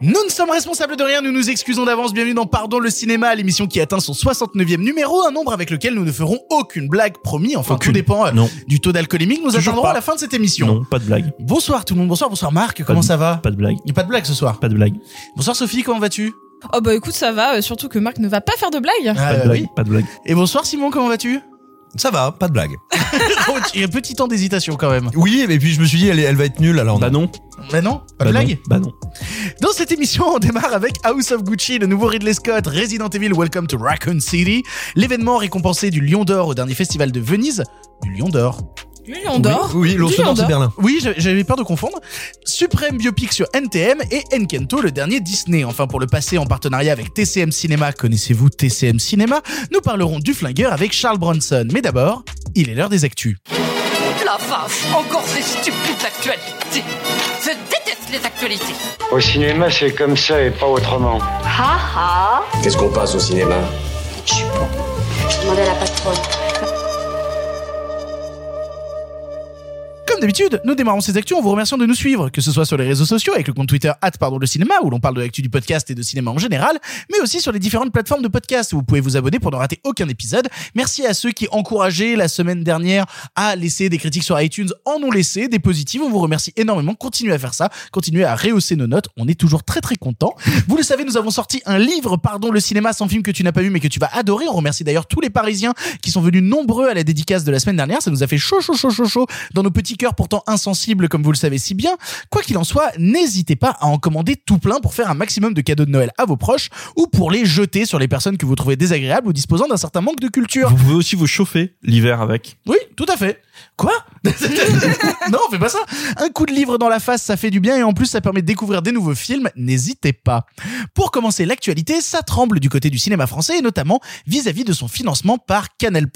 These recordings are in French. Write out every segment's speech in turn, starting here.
Nous ne sommes responsables de rien, nous nous excusons d'avance. Bienvenue dans Pardon le cinéma, l'émission qui atteint son 69e numéro, un nombre avec lequel nous ne ferons aucune blague, promis. Enfin, Aucune. tout dépend euh, Non. du taux d'alcoolémique. Nous Toujours attendrons pas. à la fin de cette émission. Non, pas de blague. Bonsoir tout le monde, bonsoir, bonsoir Marc, comment de- ça va Pas de blague. Il n'y a pas de blague ce soir. Pas de blague. Bonsoir Sophie, comment vas-tu Oh bah écoute, ça va, euh, surtout que Marc ne va pas faire de blagues. Ah, Pas de euh, blague. oui. Pas de blague. Et bonsoir Simon, comment vas-tu Ça va, pas de blague. Oh, Il y a un petit temps d'hésitation quand même. Oui, mais puis je me suis dit, elle, elle va être nulle alors. Bah non. Bah non, pas de Bah non. blague Bah non. Dans cette émission, on démarre avec House of Gucci, le nouveau Ridley Scott, Resident Evil Welcome to Raccoon City, l'événement récompensé du Lion d'Or au dernier festival de Venise. Du Lion d'Or Lui, on dort. Oui, l'ours Du d'or, c'est Lion Berlin. Oui, j'avais- peur de confondre. Suprême biopic sur NTM et Encanto, le dernier Disney. Enfin, pour le passer en partenariat avec TCM Cinéma, connaissez-vous TCM Cinéma Nous parlerons du flingueur avec Charles Bronson. Mais d'abord, il est l'heure des actus. La vache, encore ces stupides actualités. Je déteste les actualités. Au cinéma, c'est comme ça et pas autrement. Ha ha Qu'est-ce qu'on passe au cinéma? Je suis pas. Je demandais à la patronne. D'habitude, nous démarrons ces actus en vous remerciant de nous suivre, que ce soit sur les réseaux sociaux avec le compte Twitter pardon le cinéma où l'on parle de l'actu du podcast et de cinéma en général, mais aussi sur les différentes plateformes de podcast où vous pouvez vous abonner pour ne rater aucun épisode. Merci à ceux qui encourageaient la semaine dernière à laisser des critiques sur iTunes, en ont laissé des positives. On vous remercie énormément. Continuez à faire ça, continuez à rehausser nos notes. On est toujours très très contents. Vous le savez, nous avons sorti un livre, pardon le cinéma, sans film que tu n'as pas vu mais que tu vas adorer. On remercie d'ailleurs tous les Parisiens qui sont venus nombreux à la dédicace de la semaine dernière. Ça nous a fait chaud, chaud, chaud, chaud, chaud dans nos petits cœurs pourtant insensibles, comme vous le savez si bien. Quoi qu'il en soit, n'hésitez pas à en commander tout plein pour faire un maximum de cadeaux de Noël à vos proches ou pour les jeter sur les personnes que vous trouvez désagréables ou disposant d'un certain manque de culture. Vous pouvez aussi vous chauffer l'hiver avec. Oui, tout à fait. Quoi? Non, fais pas ça. Un coup de livre dans la face, ça fait du bien et en plus ça permet de découvrir des nouveaux films. N'hésitez pas. Pour commencer l'actualité, ça tremble du côté du cinéma français et notamment vis-à-vis de son financement par Canal+.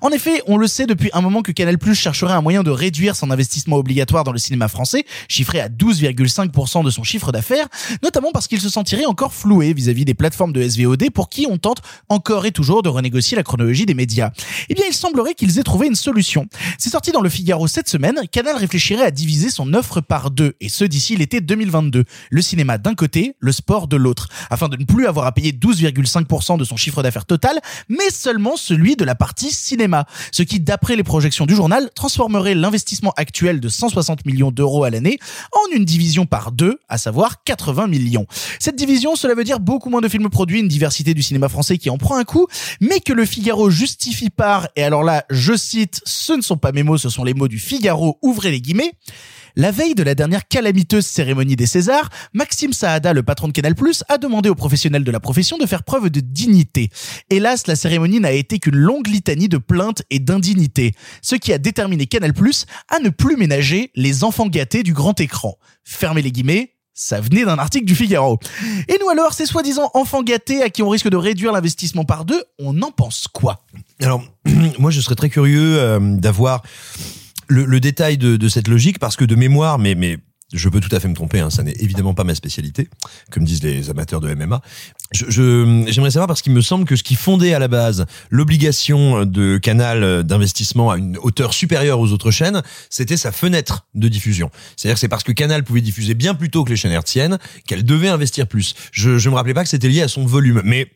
En effet, on le sait depuis un moment que Canal+ chercherait un moyen de réduire son investissement obligatoire dans le cinéma français, chiffré à 12,5% de son chiffre d'affaires, notamment parce qu'il se sentirait encore floué vis-à-vis des plateformes de SVOD pour qui on tente encore et toujours de renégocier la chronologie des médias. Eh bien, il semblerait qu'ils aient trouvé une solution. C'est sorti dans le Figaro cette semaine, Canal réfléchirait à diviser son offre par deux, et ce d'ici l'été 2022. Le cinéma d'un côté, le sport de l'autre, afin de ne plus avoir à payer 12,5% de son chiffre d'affaires total, mais seulement celui de la partie cinéma. Ce qui, d'après les projections du journal, transformerait l'investissement actuel de 160 millions d'euros à l'année en une division par deux, à savoir 80 millions. Cette division, cela veut dire beaucoup moins de films produits, une diversité du cinéma français qui en prend un coup, mais que le Figaro justifie par, et alors là, je cite, ce ne sont pas mes mots, ce sont les mots du Figaro, ouvrez les guillemets, la veille de la dernière calamiteuse cérémonie des Césars, Maxime Saada, le patron de Canal+, a demandé aux professionnels de la profession de faire preuve de dignité. Hélas, la cérémonie n'a été qu'une longue litanie de plaintes et d'indignité, ce qui a déterminé Canal+, à ne plus ménager les enfants gâtés du grand écran. Fermez les guillemets, ça venait d'un article du Figaro. Et nous alors, ces soi-disant enfants gâtés à qui on risque de réduire l'investissement par deux, on en pense quoi? Alors, moi, je serais très curieux euh, d'avoir le, le détail de, de cette logique parce que de mémoire, mais mais je peux tout à fait me tromper, hein, ça n'est évidemment pas ma spécialité, comme disent les amateurs de MMA. Je, je- j'aimerais savoir parce qu'il me semble que ce qui fondait à la base l'obligation de Canal d'investissement à une hauteur supérieure aux autres chaînes, c'était sa fenêtre de diffusion. C'est-à-dire que c'est parce que Canal pouvait diffuser bien plus tôt que les chaînes hertziennes qu'elle devait investir plus. Je, je me rappelais pas que c'était lié à son volume, mais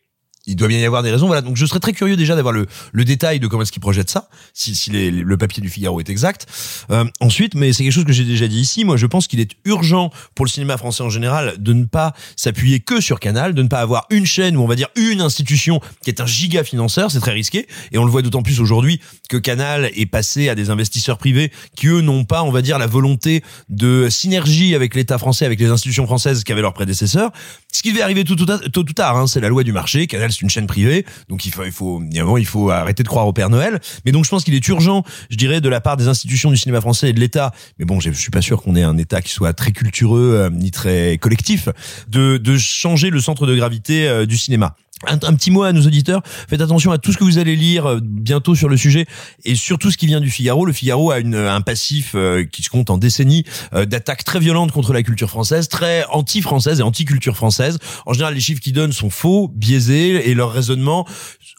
il doit bien y avoir des raisons. Voilà, donc je serais très curieux déjà d'avoir le, le détail de comment est-ce qu'il projette ça, si, si les- le papier du Figaro est exact. Euh, ensuite, mais c'est quelque chose que j'ai déjà dit ici, moi je pense qu'il est urgent pour le cinéma français en général de ne pas s'appuyer que sur Canal, de ne pas avoir une chaîne ou on va dire une institution qui est un giga financeur, c'est très risqué, et on le voit d'autant plus aujourd'hui que Canal est passé à des investisseurs privés qui eux n'ont pas, on va dire, la volonté de synergie avec l'État français, avec les institutions françaises qu'avaient leurs prédécesseurs. Ce qui devait arriver tout, tout, tôt ou tard, hein, c'est la loi du marché. Canal, c'est une chaîne privée, donc il faut, il faut, il faut arrêter de croire au Père Noël. Mais donc, je pense qu'il est urgent, je dirais, de la part des institutions du cinéma français et de l'État. Mais bon, je suis pas sûr qu'on ait un État qui soit très cultureux euh, ni très collectif, de, de changer le centre de gravité euh, du cinéma. Un, petit mot à nos auditeurs. Faites attention à tout ce que vous allez lire euh, bientôt sur le sujet et surtout ce qui vient du Figaro. Le Figaro a une, un passif euh, qui se compte en décennies euh, d'attaques très violentes contre la culture française, très anti-française et anti-culture française. En général, les chiffres qu'ils donnent sont faux, biaisés et leur raisonnement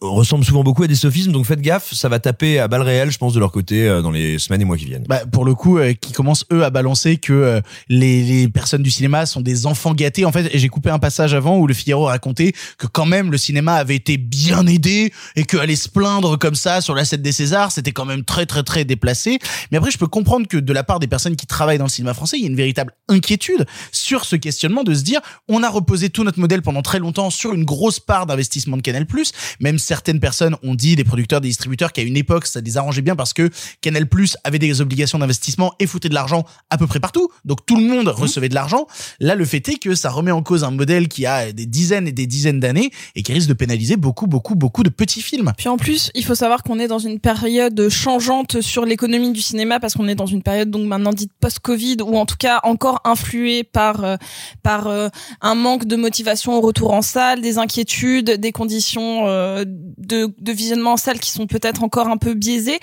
ressemble souvent beaucoup à des sophismes. Donc faites gaffe, ça va taper à balles réelles, je pense, de leur côté euh, dans les semaines et mois qui viennent. Bah, pour le coup, euh, qui commencent eux à balancer que euh, les, les personnes du cinéma sont des enfants gâtés. En fait, j'ai coupé un passage avant où le Figaro racontait que quand même le cinéma avait été bien aidé et que aller se plaindre comme ça sur la scène des Césars, c'était quand même très très très déplacé. Mais après, je peux comprendre que de la part des personnes qui travaillent dans le cinéma français, il y a une véritable inquiétude sur ce questionnement de se dire, on a reposé tout notre modèle pendant très longtemps sur une grosse part d'investissement de Canal+. Même certaines personnes ont dit, des producteurs, des distributeurs, qu'à une époque, ça les arrangeait bien parce que Canal+ avait des obligations d'investissement et foutait de l'argent à peu près partout. Donc tout le monde recevait de l'argent. Là, le fait est que ça remet en cause un modèle qui a des dizaines et des dizaines d'années et qui risque de pénaliser beaucoup, beaucoup, beaucoup de petits films. Puis en plus, il faut savoir qu'on est dans une période changeante sur l'économie du cinéma parce qu'on est dans une période donc maintenant dite post-Covid ou en tout cas encore influée par euh, par euh, un manque de motivation au retour en salle, des inquiétudes, des conditions euh, de, de visionnement en salle qui sont peut-être encore un peu biaisées.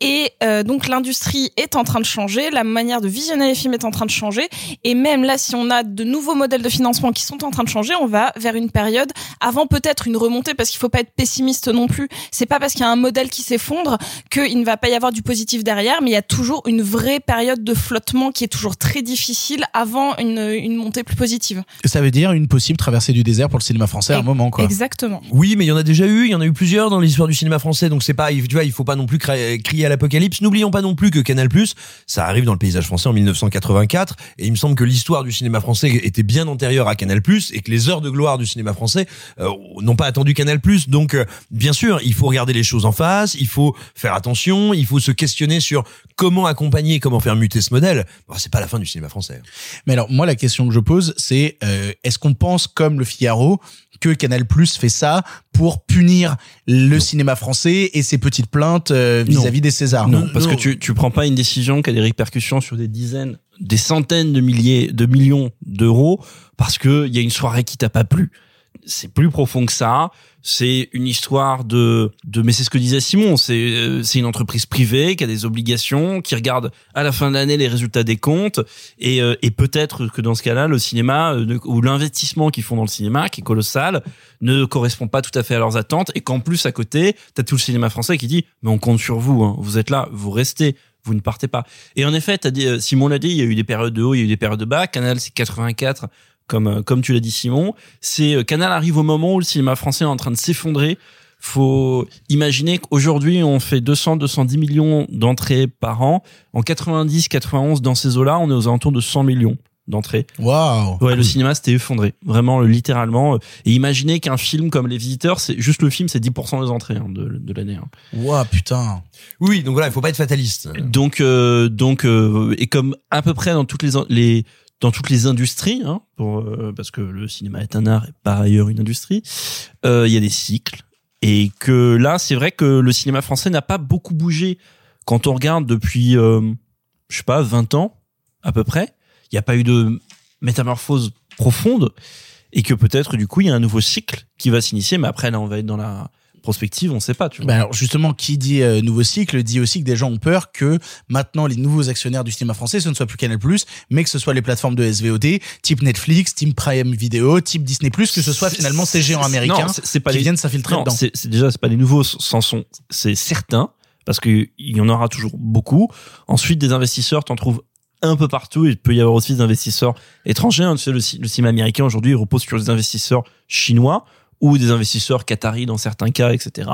Et euh, donc l'industrie est en train de changer, la manière de visionner les films est en train de changer, et même là, si on a de nouveaux modèles de financement qui sont en train de changer, on va vers une période avant peut-être une remontée, parce qu'il faut pas être pessimiste non plus. C'est pas parce qu'il y a un modèle qui s'effondre qu'il ne va pas y avoir du positif derrière, mais il y a toujours une vraie période de flottement qui est toujours très difficile avant une, une montée plus positive. Ça veut dire une possible traversée du désert pour le cinéma français à un moment, quoi. Exactement. Oui, mais il y en a déjà eu, il y en a eu plusieurs dans l'histoire du cinéma français, donc c'est pas, tu vois, il faut pas non plus crier à l'apocalypse. N'oublions pas non plus que Canal+, ça arrive dans le paysage français en 1984, et il me semble que l'histoire du cinéma français était bien antérieure à Canal+, et que les heures de gloire du cinéma français euh, n'ont pas attendu Canal+. Donc, euh, bien sûr, il faut regarder les choses en face, il faut faire attention, il faut se questionner sur comment accompagner, comment faire muter ce modèle. Bon, c'est pas la fin du cinéma français. Mais alors, moi, la question que je pose, c'est euh, est-ce qu'on pense, comme le Figaro, que Canal Plus fait ça pour punir le cinéma français et ses petites plaintes euh, vis-à-vis des Césars. Non, parce que tu, tu prends pas une décision qui a des répercussions sur des dizaines, des centaines de milliers, de millions d'euros parce que il y a une soirée qui t'a pas plu. C'est plus profond que ça. C'est une histoire de, de, mais c'est ce que disait Simon. C'est, euh, c'est une entreprise privée qui a des obligations, qui regarde à la fin de l'année les résultats des comptes, et, euh, et peut-être que dans ce cas-là, le cinéma euh, ou l'investissement qu'ils font dans le cinéma, qui est colossal, ne correspond pas tout à fait à leurs attentes, et qu'en plus à côté, t'as tout le cinéma français qui dit, mais on compte sur vous, hein. vous êtes là, vous restez, vous ne partez pas. Et en effet, t'as dit, euh, Simon l'a dit, il y a eu des périodes de haut, il y a eu des périodes de bas. Canal, c'est 84, comme euh, comme tu l'as dit, Simon. C'est euh, Canal arrive au moment où le cinéma français est en train de s'effondrer. Faut imaginer qu'aujourd'hui, on fait 200, 210 millions d'entrées par an. En 90, 91, dans ces eaux-là, on est aux alentours de 100 millions d'entrées. Waouh Ouais, le cinéma s'était effondré, vraiment littéralement. Et imaginez qu'un film comme Les Visiteurs, c'est juste le film, c'est 10% des entrées hein, de, de l'année. hein. Waouh, putain Oui, donc voilà, il faut pas être fataliste. Donc, euh, donc, euh, et comme à peu près dans toutes les les dans toutes les industries, hein, pour, euh, parce que le cinéma est un art et par ailleurs une industrie, euh, il y a des cycles. Et que là, c'est vrai que le cinéma français n'a pas beaucoup bougé quand on regarde depuis, euh, je sais pas, 20 ans à peu près. Il n'y a pas eu de métamorphose profonde et que peut-être du coup il y a un nouveau cycle qui va s'initier. Mais après là, on va être dans la prospective, on sait pas. Tu vois. Ben alors justement, qui dit euh, nouveau cycle dit aussi que des gens ont peur que maintenant les nouveaux actionnaires du cinéma français ce ne soit plus Canal+, mais que ce soit les plateformes de SVOD, type Netflix, type Prime Video, type Disney+, que ce soit finalement ces géants américains Non, c'est- pas qui les- viennent s'infiltrer Non, dedans. C'est c'est déjà c'est pas les nouveaux sont c'est certain parce que il y en aura toujours beaucoup. Ensuite des investisseurs t'en trouves un peu partout. Il peut y avoir aussi des investisseurs étrangers. hein. Tu sais, le, ci- le cinéma américain aujourd'hui repose sur des investisseurs chinois ou des investisseurs qataris dans certains cas, etc.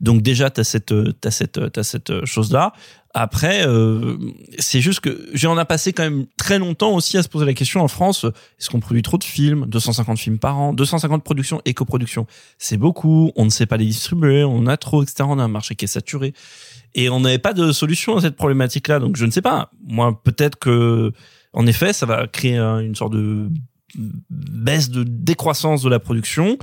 Donc déjà t'as cette euh, t'as cette t'as cette chose là. Après, euh, c'est juste que j'en a passé quand même très longtemps aussi à se poser la question en France est-ce qu'on produit trop de films? 250 films par an, 250 productions et coproductions, c'est beaucoup. On ne sait pas les distribuer, on a trop, etc. On a un marché qui est saturé et on n'avait pas de solution à cette problématique-là. Donc je ne sais pas. Moi, peut-être que en effet, ça va créer une sorte de baisse de décroissance de la production.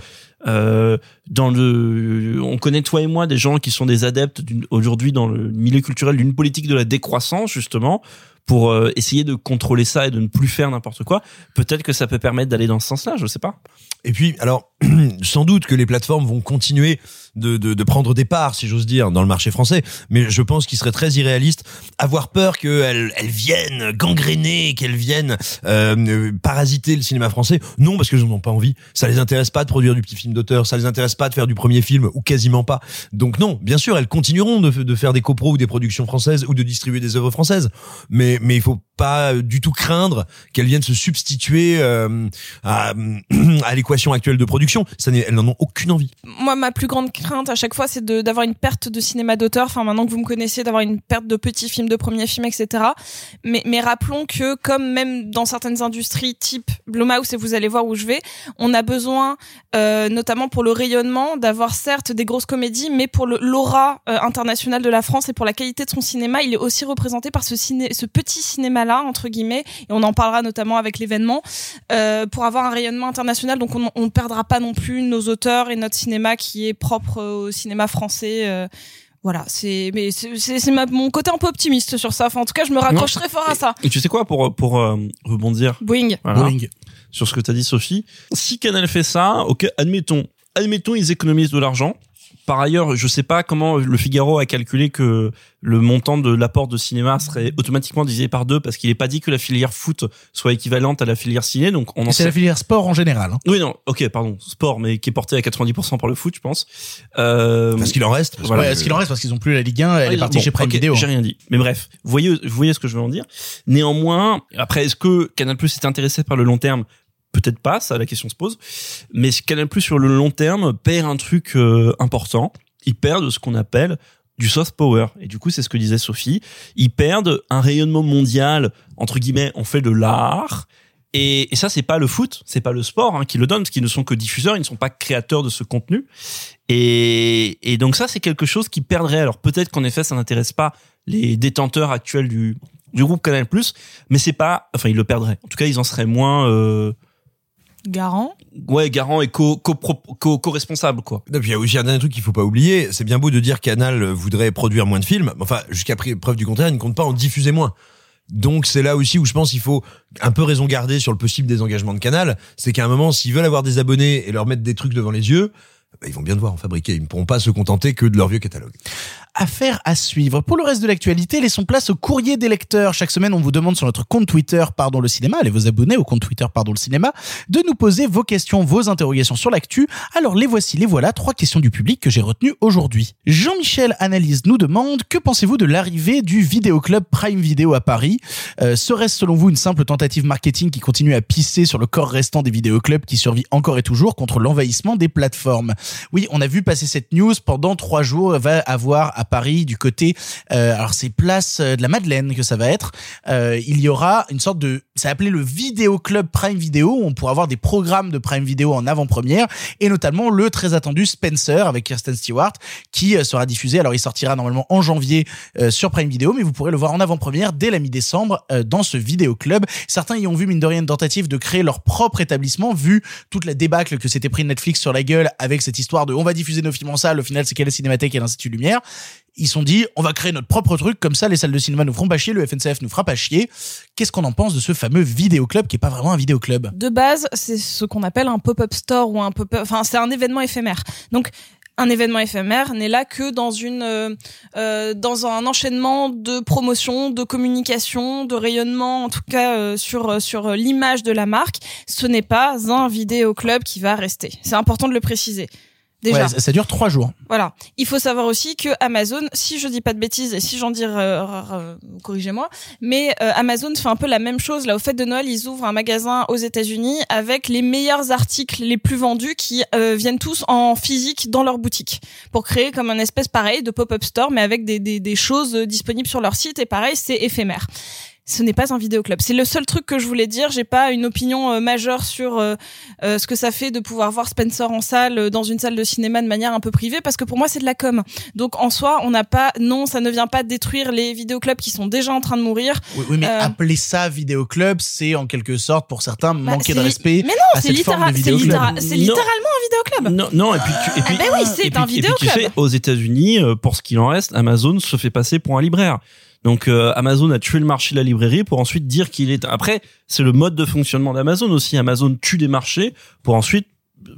Euh, dans le, on connaît toi et moi des gens qui sont des adeptes aujourd'hui dans le milieu culturel d'une politique de la décroissance justement pour euh, essayer de contrôler ça et de ne plus faire n'importe quoi. Peut-être que ça peut permettre d'aller dans ce sens-là, je sais pas. Et puis, alors, sans doute que les plateformes vont continuer de, prendre des parts, si j'ose dire, dans le marché français. Mais je pense qu'il serait très irréaliste avoir peur qu'elles elles viennent gangréner, qu'elles viennent euh, parasiter le cinéma français. Non, parce qu'elles n'en ont pas envie. Ça les intéresse pas de produire du petit film d'auteur. Ça les intéresse pas de faire du premier film ou quasiment pas. Donc non, bien sûr, elles continueront de, faire des copros ou des productions françaises ou de distribuer des œuvres françaises. Mais mais il faut pas du tout craindre qu'elles viennent se substituer euh, à, l'équation actuelle de production. Ça, elles n'en ont aucune envie. moi ma plus grande crainte à chaque fois c'est d'avoir une perte de cinéma d'auteur enfin maintenant que vous me connaissez d'avoir une perte de petits films de premiers films etc mais mais rappelons que comme même dans certaines industries type Blumhouse et vous allez voir où je vais on a besoin euh, notamment pour le rayonnement d'avoir certes des grosses comédies mais pour le l'aura euh, internationale de la France et pour la qualité de son cinéma il est aussi représenté par ce ciné ce petit cinéma là entre guillemets et on en parlera notamment avec l'événement euh, pour avoir un rayonnement international. Donc on ne perdra pas non plus nos auteurs et notre cinéma qui est propre au cinéma français. euh, voilà, c'est mais c'est mon côté un peu optimiste sur ça. Enfin, en tout cas, je me raccroche très fort à ça. Et tu sais quoi pour pour euh, rebondir Boeing. Voilà. Boeing. Sur ce que t'as dit Sophie. Si Canal fait ça, ok, admettons, admettons ils économisent de l'argent. Par ailleurs, je sais pas comment le Figaro a calculé que le montant de l'apport de cinéma serait automatiquement divisé par deux parce qu'il est pas dit que la filière foot soit équivalente à la filière ciné, donc on en C'est sait. la filière sport en général. hein. Oui non, ok, pardon, sport, mais qui est porté à 90% par le foot, je pense. Euh, Parce qu'il en reste. parce Voilà. que- qu'il en reste parce qu'ils ont plus la Ligue 1, elle est Oui, partie bon, chez Prime ok, Video. J'ai hein. rien dit. Mais bref, vous voyez, vous voyez ce que je veux en dire. Néanmoins, après, est-ce que Canal Plus est intéressé par le long terme Peut-être pas, ça la question se pose. Mais Canal Plus sur le long terme perd un truc euh, important. Ils perdent ce qu'on appelle du soft power. Et du coup, c'est ce que disait Sophie. Ils perdent un rayonnement mondial. Entre guillemets, on fait de l'art. Et, et ça, c'est pas le foot, c'est pas le sport hein, qui le donne, parce qu'ils ne sont que diffuseurs, ils ne sont pas créateurs de ce contenu. Et, donc ça, c'est quelque chose qui perdrait. Alors peut-être qu'en effet, ça n'intéresse pas les détenteurs actuels du, du groupe Canal+, mais c'est pas, enfin, ils le perdraient. En tout cas, ils en seraient moins, euh, Garant. ouais, garants et co, co, co, quoi. Non, puis il y a aussi un dernier truc qu'il faut pas oublier. C'est bien beau de dire Canal voudrait produire moins de films. mais Enfin, jusqu'à preuve du contraire, il ne compte pas en diffuser moins. Donc c'est là aussi où je pense qu'il faut un peu raison garder sur le possible désengagement de Canal. C'est qu'à un moment, s'ils veulent avoir des abonnés et leur mettre des trucs devant les yeux, bah, ils vont bien devoir en fabriquer. Ils ne pourront pas se contenter que de leur vieux catalogue. Affaire à suivre. Pour le reste de l'actualité, laissons place au courrier des lecteurs. Chaque semaine, on vous demande sur notre compte Twitter Pardon le cinéma, allez vous abonner au compte Twitter Pardon le cinéma, de nous poser vos questions, vos interrogations sur l'actu. Alors les voici, les voilà, trois questions du public que j'ai retenues aujourd'hui. Jean-Michel Analyse nous demande que pensez-vous de l'arrivée du vidéoclub Prime Video à Paris? Euh, Serait-ce selon vous une simple tentative marketing qui continue à pisser sur le corps restant des vidéoclubs qui survit encore et toujours contre l'envahissement des plateformes? Oui, on a vu passer cette news pendant trois jours. Va avoir à Paris du côté, euh, alors c'est place euh, de la Madeleine que ça va être. Euh, il y aura une sorte de, c'est appelé le Vidéo Club Prime Video. Où on pourra avoir des programmes de Prime Video en avant-première et notamment le très attendu Spencer avec Kirsten Stewart qui euh, sera diffusé. Alors il sortira normalement en janvier euh, sur Prime Video, mais vous pourrez le voir en avant-première dès la mi-décembre euh, dans ce vidéo club. Certains y ont vu mine de rien une tentative de créer leur propre établissement vu toute la débâcle que s'était pris Netflix sur la gueule avec cette histoire de on va diffuser nos films en salle. Au final, c'est quelle cinémathèque et l'Institut Lumière. Ils sont dit, on va créer notre propre truc, comme ça les salles de cinéma nous feront pas chier, le FNCF nous fera pas chier. Qu'est-ce qu'on en pense de ce fameux vidéoclub qui est pas vraiment un vidéoclub? De base, c'est ce qu'on appelle un pop-up store ou un pop-up, enfin c'est un événement éphémère. Donc un événement éphémère n'est là que dans une euh, euh, dans un enchaînement de promotion, de communication, de rayonnement en tout cas euh, sur sur l'image de la marque. Ce n'est pas un vidéoclub qui va rester. C'est important de le préciser. Déjà. Ouais, ça, dure trois jours. Voilà. Il faut savoir aussi que Amazon, si je dis pas de bêtises et si j'en dis, euh, euh, corrigez-moi, mais euh, Amazon fait un peu la même chose. Là, au fait de Noël, ils ouvrent un magasin aux États-Unis avec les meilleurs articles les plus vendus qui euh, viennent tous en physique dans leur boutique pour créer comme un espèce pareil de pop-up store, mais avec des, des, des choses disponibles sur leur site. Et pareil, c'est éphémère ce n'est pas un vidéoclub. C'est le seul truc que je voulais dire. J'ai pas une opinion euh, majeure sur euh, euh, ce que ça fait de pouvoir voir Spencer en salle, euh, dans une salle de cinéma de manière un peu privée, parce que pour moi c'est de la com. Donc en soi, on n'a pas, non, ça ne vient pas détruire les vidéoclubs qui sont déjà en train de mourir. Oui, oui, mais Euh, appeler ça vidéoclub, c'est en quelque sorte pour certains Bah, manquer de c'est respect Mais à non, c'est littéra- c'est littéra- c'est littéralement un vidéoclub. Non, non, et puis, tu- et puis, Ah ben oui, c'est et puis- un et puis, tu vidéoclub. sais, aux États-Unis, pour ce qu'il en reste, Amazon se fait passer pour un libraire. Donc euh, Amazon a tué le marché de la librairie pour ensuite dire qu'il est. Après, c'est le mode de fonctionnement d'Amazon aussi. Amazon tue des marchés pour ensuite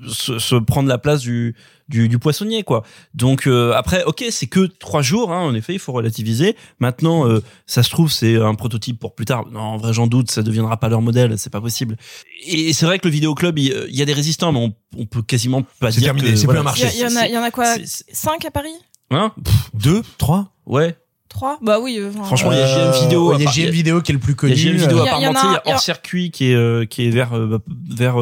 se, se prendre la place du du, du poissonnier quoi. Donc euh, après, ok, c'est que trois jours. Hein, en effet, il faut relativiser. Maintenant, euh, ça se trouve c'est un prototype pour plus tard. Non, en vrai, j'en doute. Ça deviendra pas leur modèle. C'est pas possible. Et c'est vrai que le vidéoclub, il, il y a des résistants, mais on, on peut quasiment pas C'est dire terminé, que c'est plus un marché. Il y, en a, il y en a quoi? Cinq à Paris? Hein? Deux, trois? Ouais. Trois Bah oui. euh, enfin, Franchement, il y a Euh, JM Vidéo. Il y a à part- JM Vidéo qui est le plus Il connu. y a JM Vidéo Il y a- il y en a apparemment, il y un- a hors circuit qui est euh, qui est vers euh, vers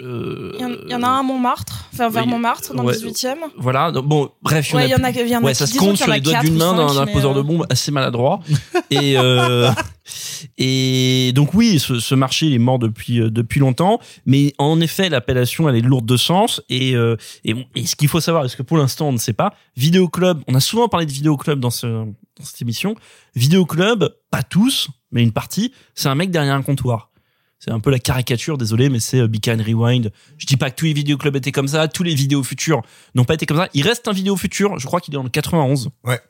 euh, euh, Il y, en, il y en a un à Montmartre, enfin vers oui, Montmartre, dans ouais. le 18e. Voilà. donc Bon, bref, il y en Ouais, a y en a, plus. il y en a ouais, ça se compte sur les doigts d'une main d'un poseur euh, de bombe assez maladroit. et euh, et donc oui, ce, ce marché il est mort depuis euh, depuis longtemps, mais en effet l'appellation elle est lourde de sens et euh, et, bon, et ce qu'il faut savoir, parce que pour l'instant on ne sait pas, Vidéo Club, on a souvent parlé de Vidéo Club dans ce dans cette émission. Vidéo Club, pas tous, mais une partie, c'est un mec derrière un comptoir. C'est un peu la caricature, désolé, mais c'est euh, Beacon Rewind. Je dis pas que tous les vidéoclubs étaient comme ça, tous les vidéos futurs n'ont pas été comme ça. Il reste un vidéo futur, je crois qu'il est en 91. Ouais.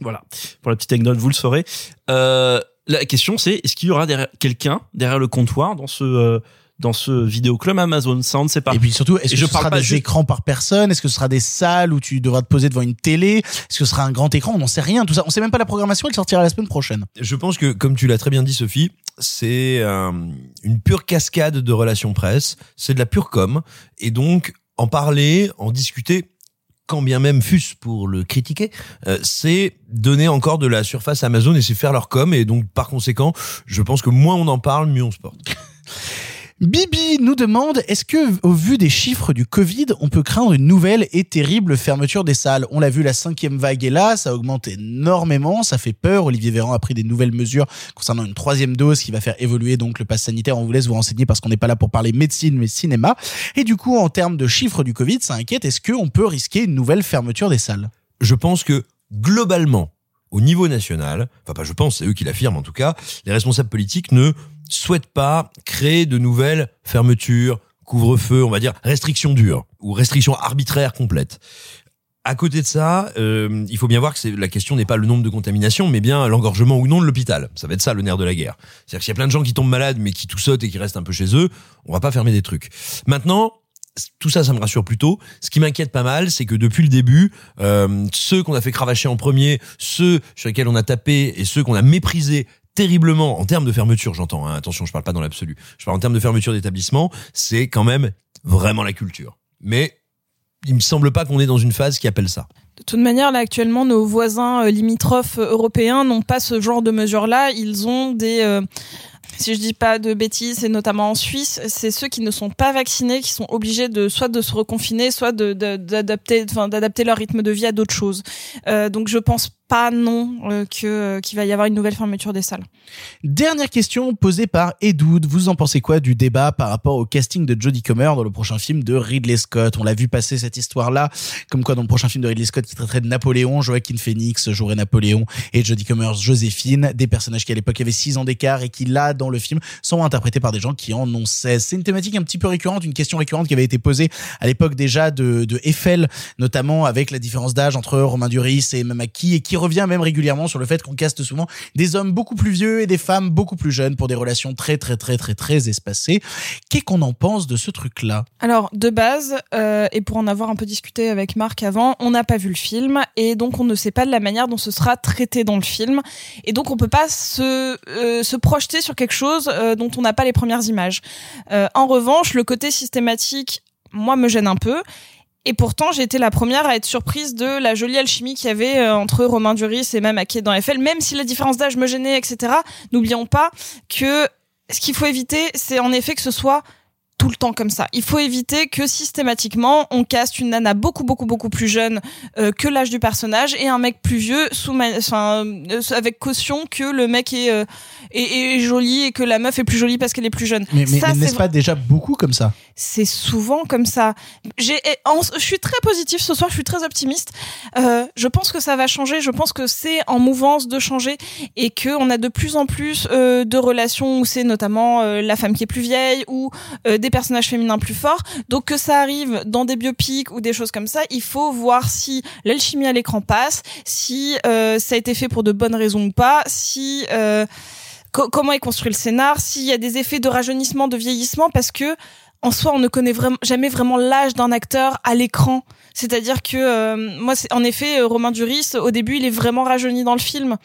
Voilà. Pour la petite anecdote, vous le saurez. Euh, la question c'est, est-ce qu'il y aura quelqu'un derrière le comptoir dans ce euh, dans ce vidéoclub Amazon ne sait pas. Et puis surtout, est-ce que je ce parle sera des juste- écrans par personne? Est-ce que ce sera des salles où tu devras te poser devant une télé? Est-ce que ce sera un grand écran? On n'en sait rien. Tout ça, on sait même pas la programmation. Elle sortira la semaine prochaine. Je pense que, comme tu l'as très bien dit, Sophie, c'est euh, une pure cascade de relations presse. C'est de la pure com. Et donc, en parler, en discuter, quand bien même fût-ce pour le critiquer, euh, c'est donner encore de la surface à Amazon et c'est faire leur com. Et donc, par conséquent, je pense que moins on en parle, mieux on se porte. Bibi nous demande est-ce que, au vu des chiffres du Covid, on peut craindre une nouvelle et terrible fermeture des salles? On l'a vu, la cinquième vague est là, ça augmente énormément, ça fait peur. Olivier Véran a pris des nouvelles mesures concernant une troisième dose qui va faire évoluer donc le pass sanitaire. On vous laisse vous renseigner parce qu'on n'est pas là pour parler médecine mais cinéma. Et du coup, en termes de chiffres du Covid, ça inquiète. Est-ce qu'on peut risquer une nouvelle fermeture des salles? Je pense que globalement, au niveau national, enfin pas je pense, c'est eux qui l'affirment en tout cas, les responsables politiques ne souhaitent pas créer de nouvelles fermetures, couvre-feu, on va dire restrictions dures ou restrictions arbitraires complètes. À côté de ça, euh, il faut bien voir que la question n'est pas le nombre de contaminations, mais bien l'engorgement ou non de l'hôpital. Ça va être ça le nerf de la guerre. C'est-à-dire qu'il y a plein de gens qui tombent malades, mais qui tout sautent et qui restent un peu chez eux. On va pas fermer des trucs. Maintenant, tout ça, ça me rassure plutôt. Ce qui m'inquiète pas mal, c'est que depuis le début, euh, ceux qu'on a fait cravacher en premier, ceux sur lesquels on a tapé et ceux qu'on a méprisés terriblement en termes de fermeture, j'entends. hein, attention, je parle pas dans l'absolu. Je parle en termes de fermeture d'établissement. C'est quand même vraiment la culture. Mais il me semble pas qu'on est dans une phase qui appelle ça. De toute manière, là actuellement, nos voisins euh, limitrophes euh, européens n'ont pas ce genre de mesures-là. Ils ont des, euh, si je dis pas de bêtises, et notamment en Suisse, c'est ceux qui ne sont pas vaccinés qui sont obligés de soit de se reconfiner, soit de de- d'adapter, enfin d'adapter leur rythme de vie à d'autres choses. Euh, donc je pense pas non euh, que euh, qu'il va y avoir une nouvelle fermeture des salles. Dernière question posée par Edoud. Vous en pensez quoi du débat par rapport au casting de Jodie Comer dans le prochain film de Ridley Scott? On l'a vu passer cette histoire-là, comme quoi dans le prochain film de Ridley Scott qui traiterait de Napoléon, Joaquin Phoenix jouerait Napoléon et Jodie Comer Joséphine, des personnages qui à l'époque avaient 6 ans d'écart et qui là dans le film sont interprétés par des gens qui en ont 16. C'est une thématique un petit peu récurrente, une question récurrente qui avait été posée à l'époque déjà de, de Eiffel, notamment avec la différence d'âge entre Romain Duris et Mamaki et qui revient même régulièrement sur le fait qu'on caste souvent des hommes beaucoup plus vieux et des femmes beaucoup plus jeunes pour des relations très très très très très espacées. Qu'est-ce qu'on en pense de ce truc-là? Alors, de base, euh, et pour en avoir un peu discuté avec Marc avant, on n'a pas vu le film, et donc on ne sait pas de la manière dont ce sera traité dans le film, et donc on peut pas se, euh, se projeter sur quelque chose euh, dont on n'a pas les premières images. En revanche, le côté systématique, moi, me gêne un peu. Et pourtant, j'ai été la première à être surprise de la jolie alchimie qu'il y avait euh, entre Romain Duris et même Ake dans FL, même si la différence d'âge me gênait, etc. N'oublions pas que ce qu'il faut éviter, c'est en effet que ce soit tout le temps comme ça. Il faut éviter que systématiquement on caste une nana beaucoup beaucoup beaucoup plus jeune euh, que l'âge du personnage et un mec plus vieux sous ma- enfin, euh, avec caution que le mec est, euh, est, est joli et que la meuf est plus jolie parce qu'elle est plus jeune. Mais, mais, n'est-ce pas déjà beaucoup comme ça c'est souvent comme ça. J'ai, en- je suis très positif ce soir, je suis très optimiste. Euh, je pense que ça va changer. Je pense que c'est en mouvance de changer et que on a de plus en plus euh, de relations où c'est notamment euh, la femme qui est plus vieille ou euh, des personnages féminins plus forts. Donc que ça arrive dans des biopics ou des choses comme ça, il faut voir si l'alchimie à l'écran passe, si euh, ça a été fait pour de bonnes raisons ou pas, si euh, co- comment est construit le scénar, s'il y a des effets de rajeunissement, de vieillissement, parce que en soi, on ne connaît jamais vraiment l'âge d'un acteur à l'écran. C'est-à-dire que euh, moi, en effet, Romain Duris, au début, il est vraiment rajeuni dans le film,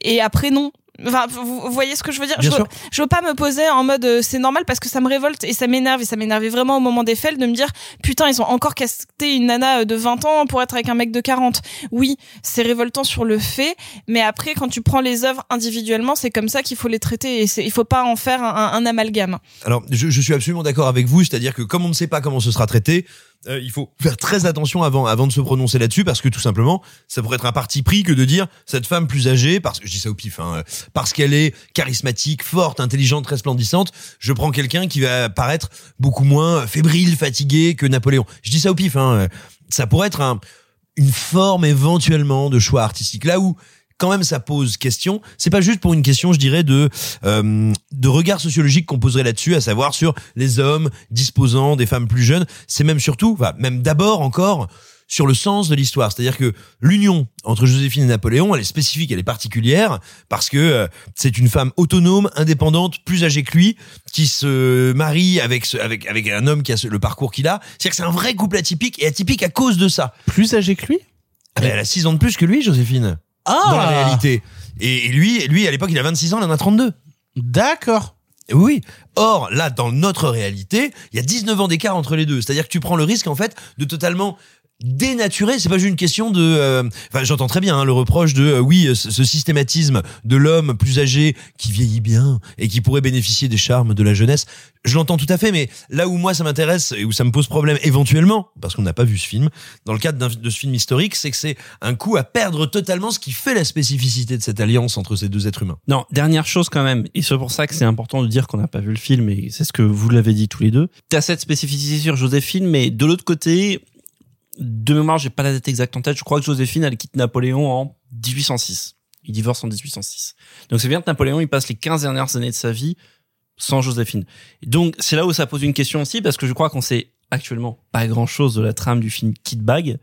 et après non. Enfin, vous, vous voyez ce que je veux dire? Bien je, sûr. veux, je veux pas me poser en mode euh, c'est normal parce que ça me révolte et ça m'énerve et ça m'énervait vraiment au moment des faits de me dire putain ils ont encore casté une nana euh, de 20 ans pour être avec un mec de 40. Oui, c'est révoltant sur le fait, mais après quand tu prends les œuvres individuellement, c'est comme ça qu'il faut les traiter et il faut pas en faire un, un amalgame. Alors, je, je suis absolument d'accord avec vous, c'est-à-dire que comme on ne sait pas comment ce sera traité, euh, il faut faire très attention avant, avant de se prononcer là-dessus, parce que tout simplement, ça pourrait être un parti pris que de dire cette femme plus âgée, parce que je dis ça au pif, hein, euh, parce qu'elle est charismatique, forte, intelligente, resplendissante, je prends quelqu'un qui va paraître beaucoup moins fébrile, fatigué que Napoléon. Je dis ça au pif, hein, euh, ça pourrait être un, une forme éventuellement de choix artistique. Là où quand même ça pose question. C'est pas juste pour une question, je dirais, de euh, de regard sociologique qu'on poserait là-dessus, à savoir sur les hommes disposant des femmes plus jeunes. C'est même surtout, enfin, même d'abord encore sur le sens de l'histoire. C'est-à-dire que l'union entre Joséphine et Napoléon, elle est spécifique, elle est particulière parce que euh, c'est une femme autonome, indépendante, plus âgée que lui, qui se marie avec ce, avec avec un homme qui a ce- le parcours qu'il a. C'est-à-dire que c'est un vrai couple atypique et atypique à cause de ça. Plus âgé que lui? Ah ben, elle a 6 ans de plus que lui, Joséphine. Ah Dans la réalité. Et, et lui, lui, à l'époque, il a 26 ans, il en a 32. D'accord. Oui. Or, là, dans notre réalité, il y a 19 ans d'écart entre les deux. C'est-à-dire que tu prends le risque, en fait, de totalement dénaturer. C'est pas juste une question de. euh, Enfin, j'entends très bien hein, le reproche de euh, oui, ce, ce systématisme de l'homme plus âgé qui vieillit bien et qui pourrait bénéficier des charmes de la jeunesse. Je l'entends tout à fait, mais là où moi ça m'intéresse et où ça me pose problème éventuellement, parce qu'on n'a pas vu ce film, dans le cadre de ce film historique, c'est que c'est un coup à perdre totalement ce qui fait la spécificité de cette alliance entre ces deux êtres humains. Non, dernière chose quand même, et c'est pour ça que c'est important de dire qu'on n'a pas vu le film, et c'est ce que vous l'avez dit tous les deux. T'as cette spécificité sur Joséphine, mais de l'autre côté, de mémoire, j'ai pas la date exacte en tête, je crois que Joséphine, elle quitte Napoléon en 1806. Il divorce en 1806. Donc c'est bien que Napoléon, il passe les 15 dernières années de sa vie sans Joséphine. Donc c'est là où ça pose une question aussi, parce que je crois qu'on sait actuellement pas grand chose de la trame du film Kid Bag.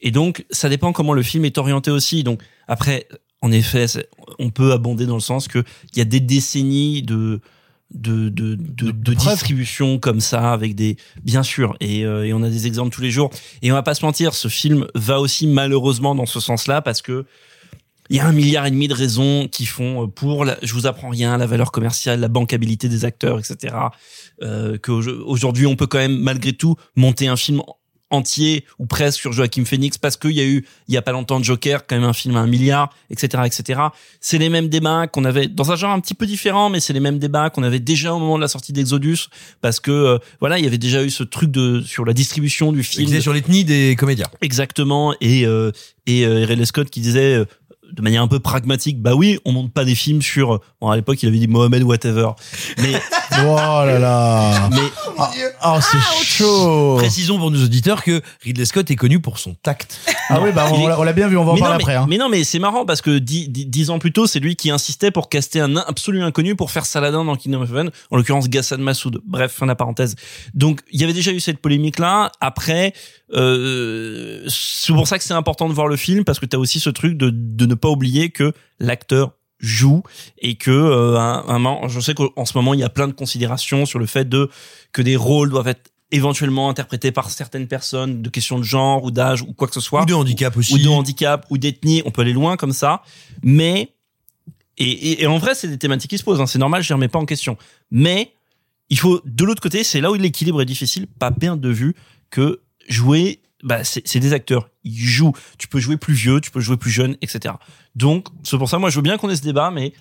Et donc, ça dépend comment le film est orienté aussi. Donc, après, en effet, on peut abonder dans le sens que il y a des décennies de de de de, de distribution comme ça avec des bien sûr. Et, euh, et on a des exemples tous les jours. Et on va pas se mentir ce film va aussi malheureusement dans ce sens-là parce que il y a un milliard et demi de raisons qui font euh, pour la, je vous apprends rien la valeur commerciale la bancabilité des acteurs etc euh, qu'aujourd'hui on peut quand même malgré tout monter un film entier ou presque sur Joaquin Phoenix parce qu'il y a eu il y a pas longtemps Joker quand même un film à un milliard etc etc c'est les mêmes débats qu'on avait dans un genre un petit peu différent mais c'est les mêmes débats qu'on avait déjà au moment de la sortie d'Exodus parce que euh, voilà il y avait déjà eu ce truc de sur la distribution du Il film sur l'ethnie des comédiens. Exactement. Et euh, et euh, Ridley Scott qui disait euh, de manière un peu pragmatique, bah oui, on monte pas des films sur. Bon, à l'époque, il avait dit Mohamed whatever. Mais Oh là là. mais Oh, c'est chaud. Précisons pour nos auditeurs que Ridley Scott est connu pour son tact. Ah oui, bah on est- l'a on l'a bien vu, on va en mais non, parler mais, après. Hein. mais non, mais c'est marrant parce que dix, dix, dix ans plus tôt, c'est lui qui insistait pour caster un absolu inconnu pour faire Saladin dans Kingdom of Heaven, en l'occurrence Gassan Massoud. Bref, fin de la parenthèse. Donc, il y avait déjà eu cette polémique-là. Après, euh, c'est pour ça que c'est important de voir le film parce que t'as aussi ce truc de, de ne pas oublier que l'acteur joue et que euh, un, un moment- je sais qu'en ce moment il y a plein de considérations sur le fait de que des rôles doivent être éventuellement interprétés par certaines personnes de questions de genre ou d'âge ou quoi que ce soit. Ou de handicap aussi. ou de handicap ou d'ethnie, on peut aller loin comme ça, mais et, et, et en vrai c'est des thématiques qui se posent, hein, c'est normal, je les remets pas en question, mais il faut de l'autre côté, c'est là où l'équilibre est difficile, pas perdre de vue que jouer, bah c'est des acteurs, ils jouent, tu peux jouer plus vieux, tu peux jouer plus jeune, etc. Donc c'est pour ça moi je veux bien qu'on ait ce débat, mais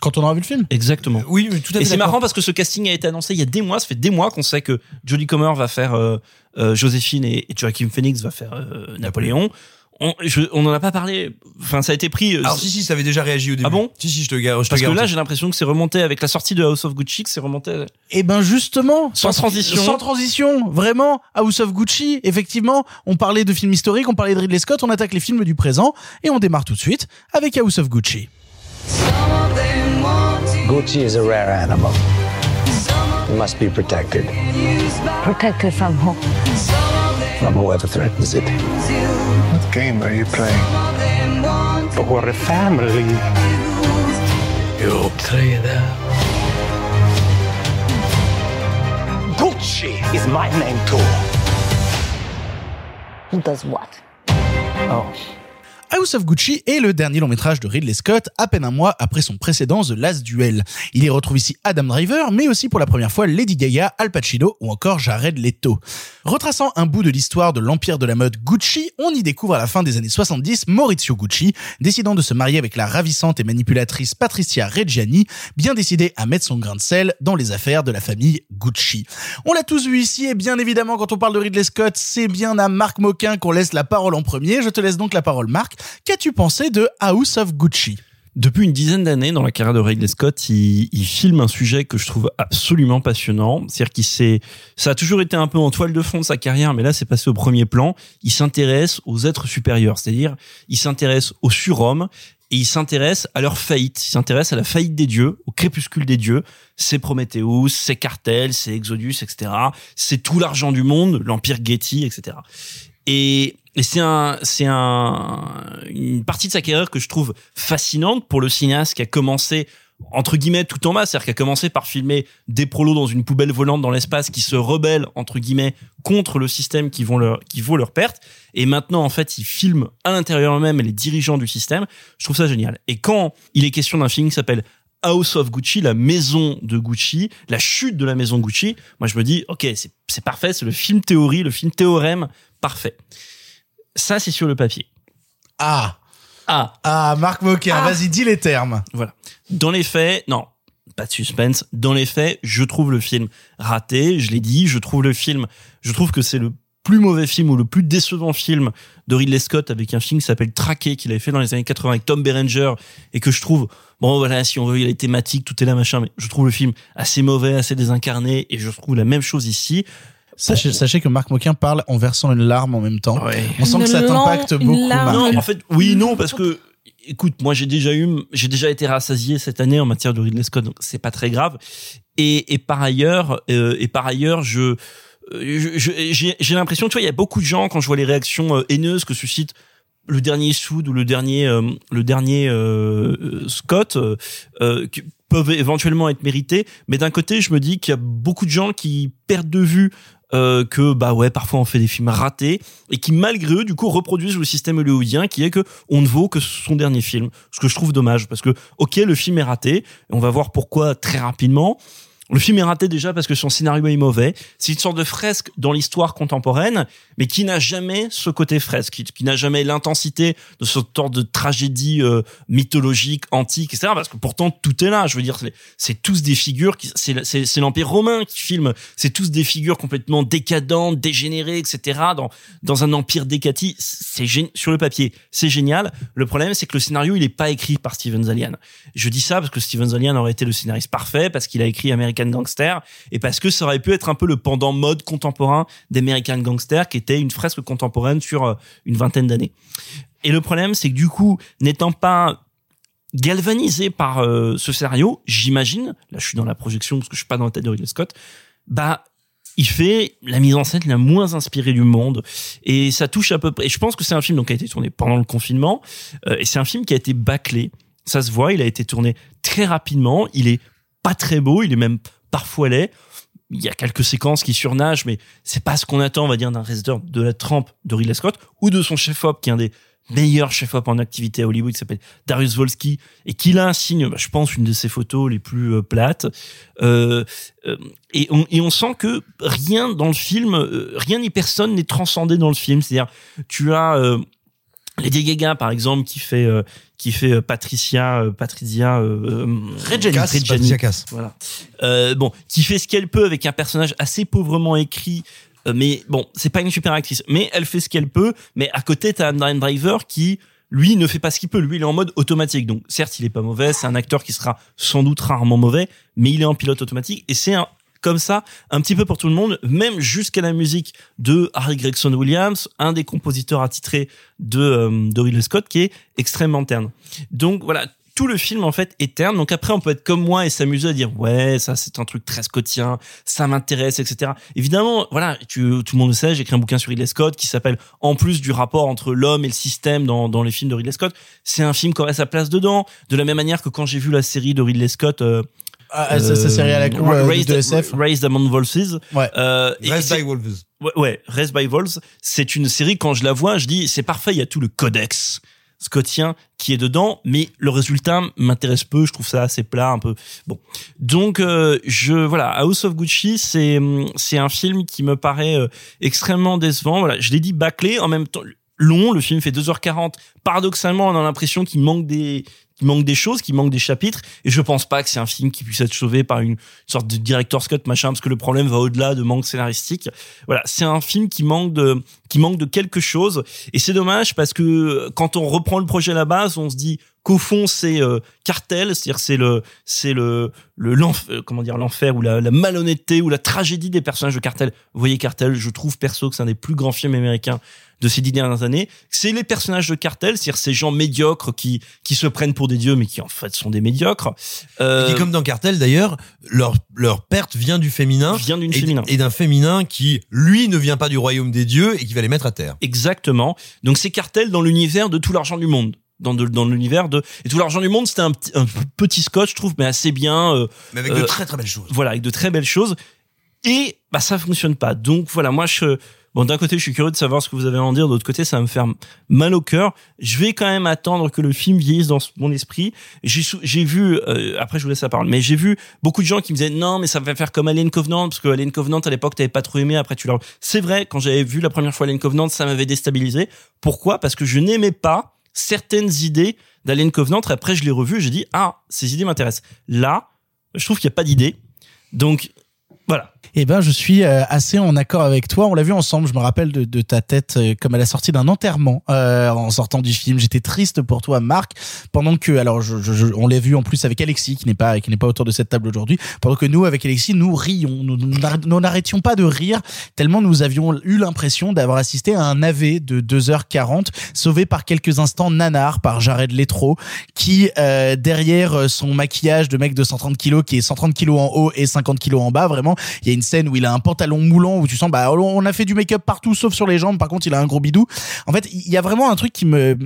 Quand on aura vu le film. exactement. Oui, mais tout à fait. Et c'est marrant parce que ce casting a été annoncé il y a des mois. Ça fait des mois qu'on sait que Jodie Comer va faire euh, euh, Joséphine et, et Joaquin Phoenix va faire euh, Napoléon. On, je, on en a pas parlé. Enfin, ça a été pris. euh, Alors si si, ça avait déjà réagi au début. Ah bon Si si, je te gar- je te parce que là, j'ai l'impression que c'est remonté avec la sortie de House of Gucci, que c'est remonté. Et ben justement, Sans transition. sans transition, vraiment, House of Gucci, effectivement, on parlait de films historiques, on parlait de Ridley Scott, on attaque les films du présent et on démarre tout de suite avec House of Gucci. Gucci is a rare animal. must be protected Protected from who? from whoever threatens it. What game are you playing? But we're a family. Jag uppträder. Gucci is my name too. Who does what? Oh. House of Gucci est le dernier long métrage de Ridley Scott, à peine un mois après son précédent The Last Duel. Il y retrouve ici Adam Driver, mais aussi pour la première fois Lady Gaga, Al Pacino ou encore Jared Leto. Retraçant un bout de l'histoire de l'empire de la mode Gucci, on y découvre à la fin des années 70 Maurizio Gucci, décidant de se marier avec la ravissante et manipulatrice Patricia Reggiani, bien décidé à mettre son grain de sel dans les affaires de la famille Gucci. On l'a tous vu ici, et bien évidemment, quand on parle de Ridley Scott, c'est bien à Marc Moquin qu'on laisse la parole en premier. Je te laisse donc la parole, Marc. Qu'as-tu pensé de House of Gucci? Depuis une dizaine d'années, dans la carrière de Ridley Scott, il, il filme un sujet que je trouve absolument passionnant. C'est-à-dire qu'il s'est, ça a toujours été un peu en toile de fond de sa carrière, mais là, c'est passé au premier plan. Il s'intéresse aux êtres supérieurs, c'est-à-dire, il s'intéresse aux surhommes et il s'intéresse à leur faillite. Il s'intéresse à la faillite des dieux, au crépuscule des dieux. C'est Prometheus, c'est Cartel, c'est Exodus, etc. C'est tout l'argent du monde, l'empire Getty, etc. Et, et c'est un, c'est un, une partie de sa carrière que je trouve fascinante pour le cinéaste qui a commencé entre guillemets tout en bas, c'est-à-dire qui a commencé par filmer des prolos dans une poubelle volante dans l'espace qui se rebellent entre guillemets contre le système qui vont leur qui vaut leur perte et maintenant en fait il filme à l'intérieur même les dirigeants du système. Je trouve ça génial. Et quand il est question d'un film qui s'appelle House of Gucci, la maison de Gucci, la chute de la maison Gucci, moi je me dis ok c'est parfait, c'est le film théorie, le film théorème parfait. Ça c'est sur le papier. Ah Ah Ah, Marc Moquin, Ah. vas-y, dis les termes. Voilà. Dans les faits, non, pas de suspense. Dans les faits, je trouve le film raté. Je l'ai dit, je trouve le film, je trouve que c'est le plus mauvais film ou le plus décevant film de Ridley Scott avec un film qui s'appelle Traqué qu'il avait fait dans les années 80 avec Tom Berenger et que je trouve bon voilà si on veut il y a les thématiques tout est là machin mais je trouve le film assez mauvais assez désincarné et je trouve la même chose ici Sachez, sachez que Marc Moquin parle en versant une larme en même temps. Ouais. On sent Une que ça t'impacte beaucoup, larme. Marc. Non, en fait, oui, non, parce que, écoute, moi, j'ai déjà eu, j'ai déjà été rassasié cette année en matière de Ridley Scott, donc c'est pas très grave. Et, et par ailleurs, euh, et par ailleurs, je, j'ai l'impression, tu vois, il y a beaucoup de gens quand je vois les réactions euh, haineuses que suscite le dernier Soud ou le dernier, euh, le dernier euh, Scott, qui peuvent éventuellement être mérités. Mais d'un côté, je me dis qu'il y a beaucoup de gens qui perdent de vue euh, que bah ouais parfois on fait des films ratés et qui malgré eux du coup reproduisent le système hollywoodien qui est que on ne vaut que son dernier film. Ce que je trouve dommage parce que ok le film est raté on va voir pourquoi très rapidement le film est raté déjà parce que son scénario est mauvais. C'est une sorte de fresque dans l'histoire contemporaine, mais qui n'a jamais ce côté fresque, qui, n'a jamais l'intensité de ce genre de tragédie euh, mythologique, antique, etc. Parce que pourtant tout est là. Je veux dire, c'est- tous des figures. C'est l'Empire romain qui filme. C'est tous des figures complètement décadentes, dégénérées, etc. Dans un empire décati. C'est sur le papier, c'est génial. Le problème, c'est que le scénario, il est pas écrit par Steven Zalian. Je dis ça parce que Steven Zalian aurait été le scénariste parfait, parce qu'il a écrit American Gangster, et parce que ça aurait pu être un peu le pendant mode contemporain d'American Gangster, qui était une fresque contemporaine sur euh, une vingtaine d'années. Et le problème, c'est que du coup, n'étant pas galvanisé par euh, ce scénario, j'imagine, là je suis dans la projection parce que je suis pas dans la tête de Ridley Scott, bah il fait la mise en scène la moins inspirée du monde et ça touche à peu près. Et je pense que c'est un film donc qui a été tourné pendant le confinement euh, et c'est un film qui a été bâclé. Ça se voit, il a été tourné très rapidement. Il est pas très beau, il est même parfois laid. Il y a quelques séquences qui surnagent, mais c'est pas ce qu'on attend, on va dire, d'un réalisateur de la trempe de Ridley Scott ou de son chef-op, qui est un des meilleurs chef-op en activité à Hollywood, qui s'appelle Darius Volsky, et qui là signe, bah, je pense, une de ses photos les plus euh, plates. Euh, euh, et, on, et on sent que rien dans le film, rien ni personne n'est transcendé dans le film. C'est-à-dire, tu as Lady Gaga, par exemple, qui fait euh, qui fait euh, Patricia, euh, Patricia, euh, euh. Cass. Patricia Cass. Voilà. Euh, bon, qui fait ce qu'elle peut avec un personnage assez pauvrement écrit. euh, mais bon, c'est pas une super actrice. Mais elle fait ce qu'elle peut. Mais à côté, t'as Adam Driver qui, lui, ne fait pas ce qu'il peut. Lui, il est en mode automatique. Donc, certes, il est pas mauvais. C'est un acteur qui sera sans doute rarement mauvais, mais il est en pilote automatique. Et c'est un- comme ça, un petit peu pour tout le monde, même jusqu'à la musique de Harry Gregson Williams, un des compositeurs attitrés de, euh, de Ridley Scott, qui est extrêmement terne. Donc voilà, tout le film en fait est terne. Donc après, on peut être comme moi et s'amuser à dire ouais, ça c'est un truc très scottien, ça m'intéresse, etc. Évidemment, voilà, tu, tout le monde le sait. J'ai écrit un bouquin sur Ridley Scott qui s'appelle En plus du rapport entre l'homme et le système dans, dans les films de Ridley Scott. C'est un film qui aurait sa place dedans. De la même manière que quand j'ai vu la série de Ridley Scott. Euh, Ah, ça, ça série à la con euh, Raised, de SF. Raised Among Voices. Ouais. Euh, Raised by Wolves. Ouais, ouais, Raised by Wolves, c'est une série quand je la vois, je dis c'est parfait, il y a tout le codex scottien qui est dedans, mais le résultat m'intéresse peu, je trouve ça assez plat un peu. Bon. Donc euh, je voilà, House of Gucci, c'est c'est un film qui me paraît euh, extrêmement décevant. Voilà, je l'ai dit bâclé en même temps long, le film fait 2h40. Paradoxalement, on a l'impression qu'il manque des qu'il manque des choses, qu'il manque des chapitres, et je pense pas que c'est un film qui puisse être sauvé par une sorte de director's cut machin, parce que le problème va au-delà de manque scénaristique. Voilà, c'est un film qui manque de qui manque de quelque chose, et c'est dommage parce que quand on reprend le projet à la base, on se dit qu'au fond c'est euh, cartel, c'est-à-dire c'est le c'est le le l'enf- euh, comment dire l'enfer ou la malhonnêteté ou la tragédie des personnages de cartel. Vous voyez cartel, je trouve perso que c'est un des plus grands films américains de ces dix dernières années. C'est les personnages de cartel, c'est-à-dire ces gens médiocres qui qui se prennent pour des dieux mais qui en fait sont des médiocres. Euh, Et qui, comme dans Cartel d'ailleurs, leur, leur perte vient du féminin. Vient d'une et, féminin. Et d'un féminin qui, lui, ne vient pas du royaume des dieux et qui va les mettre à terre. Exactement. Donc c'est cartel dans l'univers de tout l'argent du monde. Dans, de- dans l'univers de et tout l'argent du monde c'était un, petit- un petit scotch je trouve mais assez bien euh, Mais avec de Euh, très très belles choses. voilà avec de très belles choses et bah ça fonctionne pas donc voilà moi je bon d'un côté je suis curieux de savoir ce que vous avez à en dire. De l'autre côté ça va me faire mal au cœur. Je vais quand même attendre que le film vieillisse dans mon esprit. J'ai vu euh, après je vous laisse la parole mais j'ai vu beaucoup de gens qui me disaient non mais ça va faire comme Alien Covenant parce que Alien Covenant à l'époque t'avais pas trop aimé après tu l'as c'est vrai quand j'avais vu la première fois Alien Covenant ça m'avait déstabilisé. Pourquoi? Parce que je n'aimais pas certaines idées d'Alien Covenant. Après je l'ai revu j'ai dit ah ces idées m'intéressent. Là je trouve qu'il n'y a pas d'idée donc voilà Eh ben, je suis euh, assez en accord avec toi. On l'a vu ensemble. Je me rappelle de, de ta tête euh, comme à la sortie d'un enterrement euh, en sortant du film. J'étais triste pour toi, Marc. Pendant que, alors, je, je- on l'a vu en plus avec Alexis, qui n'est pas qui n'est pas autour de cette table aujourd'hui. Pendant que nous, avec Alexis, nous rions. Nous nous n'arr- nous n'arrêtions pas de rire tellement nous avions eu l'impression d'avoir assisté à un AV de 2h40 sauvé par quelques instants nanar par Jared Letro qui euh, derrière son maquillage de mec de 130 kilos qui est 130 kilos en haut et 50 kilos en bas vraiment y a une scène où il a un pantalon moulant où tu sens bah on a fait du make-up partout sauf sur les jambes. Par contre il a un gros bidou. En fait il y a vraiment un truc qui me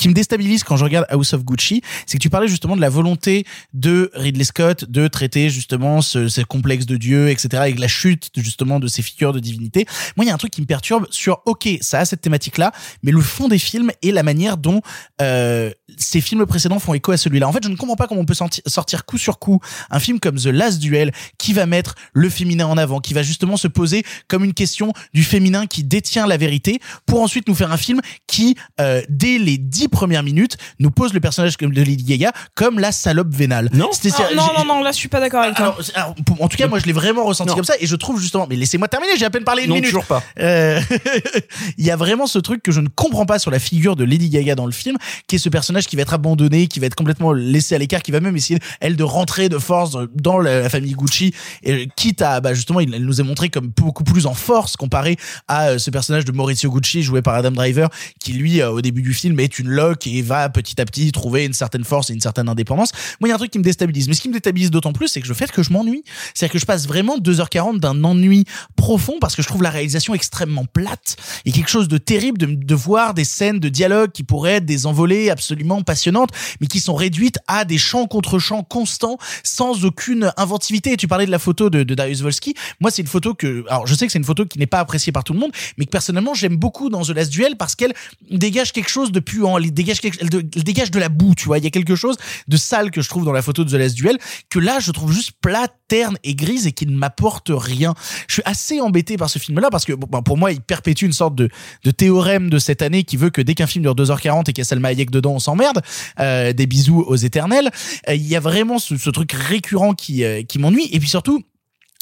qui me déstabilise quand je regarde House of Gucci, c'est que tu parlais justement de la volonté de Ridley Scott de traiter justement ce, ce complexe de Dieu, etc., avec la chute justement de ces figures de divinité. Moi, il y a un truc qui me perturbe sur, ok, ça a cette thématique-là, mais le fond des films et la manière dont euh, ces films précédents font écho à celui-là. En fait, je ne comprends pas comment on peut sortir coup sur coup un film comme The Last Duel qui va mettre le féminin en avant, qui va justement se poser comme une question du féminin qui détient la vérité, pour ensuite nous faire un film qui, euh, dès les dix premières minutes, nous pose le personnage de Lady Gaga comme la salope vénale. Non. Ah, non, non, non, là, je suis pas d'accord avec toi. alors, alors, en tout cas, moi, je l'ai vraiment ressenti Non. comme ça, et je trouve justement. Mais laissez-moi terminer, j'ai à peine parlé une non minute. toujours pas Euh, Il y a vraiment ce truc que je ne comprends pas sur la figure de Lady Gaga dans le film, qui est ce personnage qui va être abandonné, qui va être complètement laissé à l'écart, qui va même essayer elle de rentrer de force dans la, la famille Gucci, et quitte à bah justement, il, elle nous est montré comme beaucoup plus en force comparé à euh, ce personnage de Maurizio Gucci joué par Adam Driver, qui lui euh, au début du film est une et va petit à petit trouver une certaine force et une certaine indépendance. Moi, il y a un truc qui me déstabilise, mais ce qui me déstabilise d'autant plus, c'est que le fait que je m'ennuie, c'est-à-dire que je passe vraiment 2h40 d'un ennui profond parce que je trouve la réalisation extrêmement plate et quelque chose de terrible de, voir des scènes de dialogue qui pourraient être des envolées absolument passionnantes, mais qui sont réduites à des chants contre chants constants sans aucune inventivité. Et tu parlais de la photo de, de Darius Volsky. Moi, c'est une photo que, alors je sais que c'est une photo qui n'est pas appréciée par tout le monde, mais que personnellement j'aime beaucoup dans The Last Duel parce qu'elle dégage quelque chose de puant, elle dégage de- la boue, tu vois. Il y a quelque chose de sale que je trouve dans la photo de The Last Duel que là je trouve juste plate, terne et grise et qui ne m'apporte rien. Je suis assez embêté par ce film-là parce que ben, pour moi il perpétue une sorte de, théorème de cette année qui veut que dès qu'un film dure 2h40 et qu'il y a Salma Hayek dedans, on s'emmerde. Euh, des bisous aux éternels. Euh, Il y a vraiment ce, truc récurrent euh, qui m'ennuie et puis surtout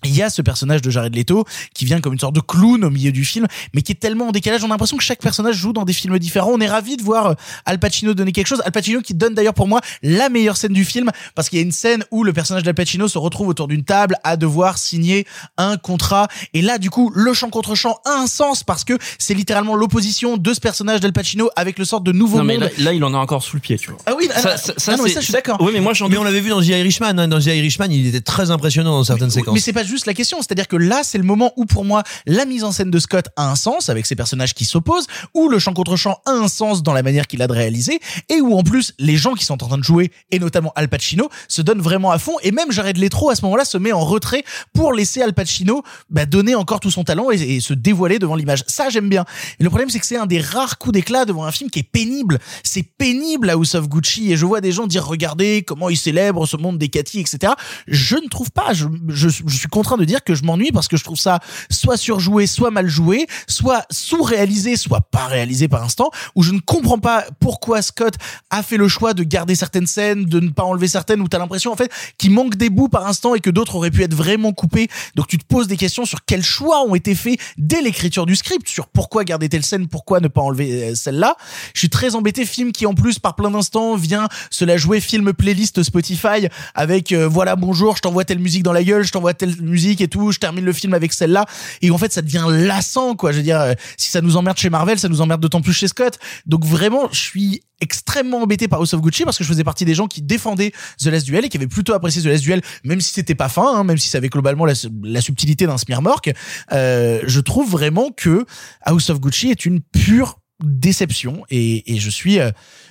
il y a ce personnage de Jared Leto qui vient comme une sorte de clown au milieu du film, mais qui est tellement en décalage. On a l'impression que chaque personnage joue dans des films différents. On est ravi de voir euh, Al Pacino donner quelque chose. Al Pacino qui donne d'ailleurs pour moi la meilleure scène du film parce qu'il y a une scène où le personnage d'Al Pacino se retrouve autour d'une table à devoir signer un contrat. Et là, du coup, le chant contre chant a un sens parce que c'est littéralement l'opposition de ce personnage d'Al Pacino avec le sort de nouveau Non, mais monde. là, là, il en a encore sous le pied, tu vois. Ah oui, Ça- ah, ça- ah, ça, non, mais ça, je suis d'accord. Oui, mais moi, j'en Mais on l'avait vu dans The Irishman. Hein. Dans The Irishman, il était très impressionnant dans certaines séquences. Mais c'est pas juste la question, c'est-à-dire que là, c'est le moment où pour moi, la mise en scène de Scott a un sens avec ces personnages qui s'opposent, où le chant contre chant a un sens dans la manière qu'il a de réaliser, et où en plus les gens qui sont en train de jouer, et notamment Al Pacino, se donnent vraiment à fond, et même Jared Leto à ce moment-là se met en retrait pour laisser Al Pacino bah, donner encore tout son talent et, et se dévoiler devant l'image. Ça, j'aime bien. Et le problème, c'est que c'est un des rares coups d'éclat devant un film qui est pénible. C'est pénible House of Gucci, et je vois des gens dire regardez comment il célèbre ce monde des Cathy, etc. Je ne trouve pas. Je, je, je suis contraint de dire que je m'ennuie parce que je trouve ça soit surjoué, soit mal joué, soit sous-réalisé, soit pas réalisé par instant, où je ne comprends pas pourquoi Scott a fait le choix de garder certaines scènes, de ne pas enlever certaines, où t'as l'impression en fait qu'il manque des bouts par instant et que d'autres auraient pu être vraiment coupés. Donc tu te poses des questions sur quels choix ont été faits dès l'écriture du script, sur pourquoi garder telle scène, pourquoi ne pas enlever euh, celle-là. Je suis très embêté, film qui en plus par plein d'instants vient se la jouer film playlist Spotify avec euh, voilà bonjour, je t'envoie telle musique dans la gueule, je t'envoie telle musique et tout, je termine le film avec celle-là et en fait ça devient lassant quoi. Je veux dire euh, si ça nous emmerde chez Marvel, ça nous emmerde d'autant plus chez Scott. Donc vraiment, je suis extrêmement embêté par House of Gucci parce que je faisais partie des gens qui défendaient The Last Duel et qui avaient plutôt apprécié The Last Duel même si c'était pas fin hein, même si ça avait globalement la, subtilité d'un smearmork euh, je trouve vraiment que House of Gucci est une pure déception et, et je suis euh,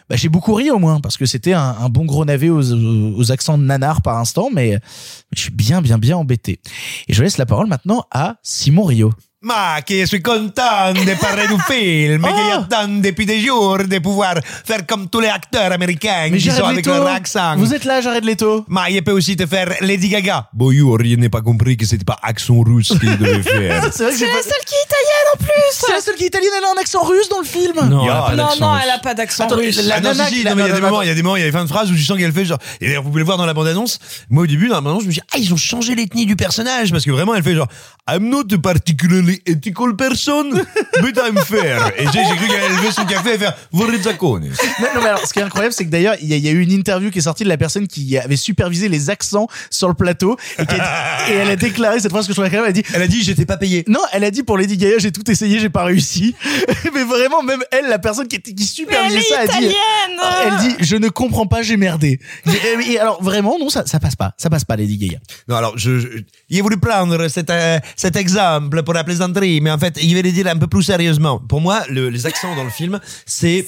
bah, j'ai beaucoup ri au moins parce que c'était un, bon gros navet aux, aux accents de nanar par instant mais je suis bien bien bien embêté. Et je laisse la parole maintenant à Simon Rio Ma che je suis content de parler du film, Oh. que j'attends depuis des jours de pouvoir faire comme tous les acteurs américains mais qui sont avec leur accent. vous êtes là Jared Leto Ma je peux aussi te faire Lady Gaga. Bonjour, je n'ai pas compris que c'était pas accent russe qu'il devait faire. c'est vrai que j'ai C'est la pas- seule qui est italienne en plus. c'est la seule qui est italienne elle a un accent russe dans le film Non, Ya, elle a pas Non, non, elle a pas d'accent Attends, russe. la Ah non, nana si, si, qui- non, mais il y a des moments, il y a des moments, il y a des fins de phrases où tu sens qu'elle fait genre, et d'ailleurs, vous pouvez le voir dans la bande-annonce. Moi, au début, dans la bande-annonce, je me suis dit, ah, ils ont changé l'ethnie du personnage, parce que vraiment, elle fait genre, I'm not a particularly ethical person, but I'm fair. Et j'ai j'ai cru qu'elle allait lever son café et faire, vorrei zaccone. Non, non, mais alors, ce qui est incroyable, c'est que d'ailleurs, il y, a- il y a eu une interview qui est sortie de la personne qui avait supervisé les accents sur le plateau et, qui a- et elle a déclaré cette phrase que je trouvais incroyable. Elle a dit, Elle a dit, j'étais pas payé. non, elle a dit pour Lady Gaga, j'ai tout essayé, j'ai pas réussi. mais vraiment, même elle, la personne qui, était, qui supervisait ça, a dit, elle dit, je ne comprends pas, j'ai merdé. Et, et alors, vraiment, non, ça, ça passe pas. Ça passe pas, Lady Gaga. Non, alors, je, je- il a voulu prendre cet, euh, cet exemple pour la plaisanterie, mais en fait, il va le dire un peu plus sérieusement. Pour moi, le- les accents dans le film, c'est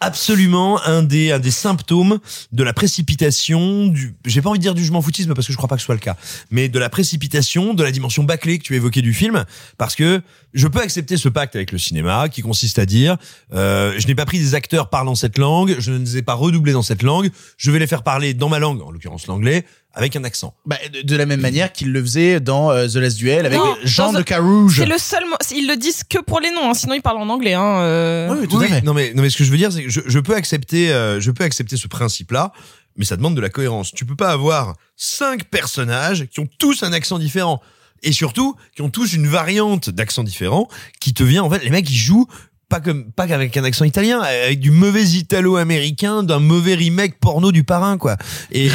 absolument un des, un des symptômes de la précipitation, du, j'ai pas envie de dire du je m'en foutisme parce que je crois pas que ce soit le cas, mais de la précipitation, de la dimension bâclée que tu évoquais du film, parce que je peux accepter ce pacte avec le cinéma qui consiste à dire, euh, je n'ai pas pris des acteurs parlant cette langue, je ne les ai pas redoublés dans cette langue, je vais les faire parler dans ma langue, en l'occurrence l'anglais, avec un accent. Bah, de, de la même manière qu'il le faisait dans euh, The Last Duel avec Non, Jean de Carouge. C'est le seul. Ils le disent que pour les noms, hein, sinon ils parlent en anglais. Hein, euh. Oui, tout Oui, à fait. non mais non mais ce que je veux dire c'est que je, je peux accepter euh, je peux accepter ce principe là mais ça demande de la cohérence. Tu peux pas avoir cinq personnages qui ont tous un accent différent et surtout qui ont tous une variante d'accent différent qui te vient en fait les mecs ils jouent pas comme pas qu'avec un accent italien avec du mauvais italo-américain d'un mauvais remake porno du parrain quoi et,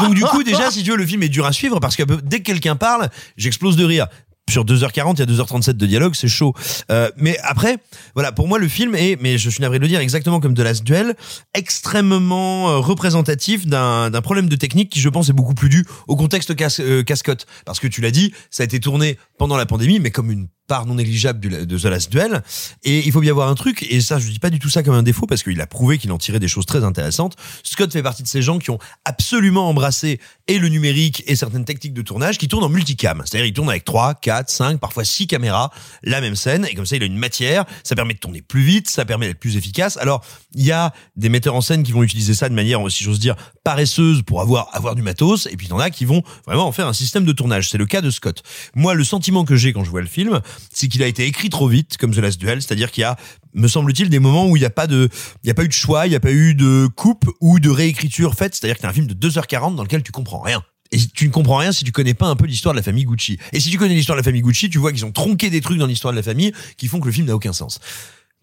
donc du coup déjà si tu veux le film est dur à suivre parce que dès que quelqu'un parle j'explose de rire sur 2h40, il y a 2h37 de dialogue, c'est chaud. Euh, mais après, voilà, pour moi le film est, mais je suis navré de le dire, exactement comme The Last Duel, extrêmement euh, représentatif d'un problème de technique qui, je pense, est beaucoup plus dû au contexte cas, euh, cascotte. Parce que tu l'as dit, ça a été tourné pendant la pandémie, mais comme une part non négligeable de The Last Duel. Et il faut bien voir un truc, et ça, je dis pas du tout ça comme un défaut, parce qu'il a prouvé qu'il en tirait des choses très intéressantes. Scott fait partie de ces gens qui ont absolument embrassé et le numérique et certaines techniques de tournage qui tournent en multicam. C'est-à-dire, il tourne avec 3, 4, 5, parfois 6 caméras, la même scène, et comme ça, il a une matière, ça permet de tourner plus vite, ça permet d'être plus efficace. Alors, il y a des metteurs en scène qui vont utiliser ça de manière, si j'ose dire, paresseuse pour avoir, avoir du matos, et puis il y en a qui vont vraiment en faire un système de tournage. C'est le cas de Scott. Moi, le sentiment que j'ai quand je vois le film, c'est qu'il a été écrit trop vite, comme The Last Duel, c'est-à-dire qu'il y a, me semble-t-il, des moments où il n'y a pas de, il y a pas eu de choix, il n'y a pas eu de coupe ou de réécriture faite, c'est-à-dire que c'est un film de 2h40 dans lequel tu comprends rien. Et tu ne comprends rien si tu connais pas un peu l'histoire de la famille Gucci. Et si tu connais l'histoire de la famille Gucci, tu vois qu'ils ont tronqué des trucs dans l'histoire de la famille qui font que le film n'a aucun sens.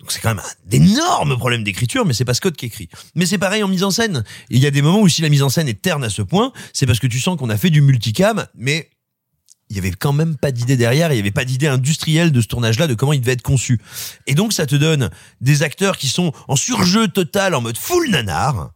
Donc c'est quand même un énorme problème d'écriture, mais c'est pas Scott qui écrit. Mais c'est pareil en mise en scène. Il y a des moments où si la mise en scène est terne à ce point, c'est parce que tu sens qu'on a fait du multicam, mais il y avait quand même pas d'idée derrière, il y avait pas d'idée industrielle de ce tournage-là, de comment il devait être conçu. Et donc ça te donne des acteurs qui sont en surjeu total, en mode full nanar,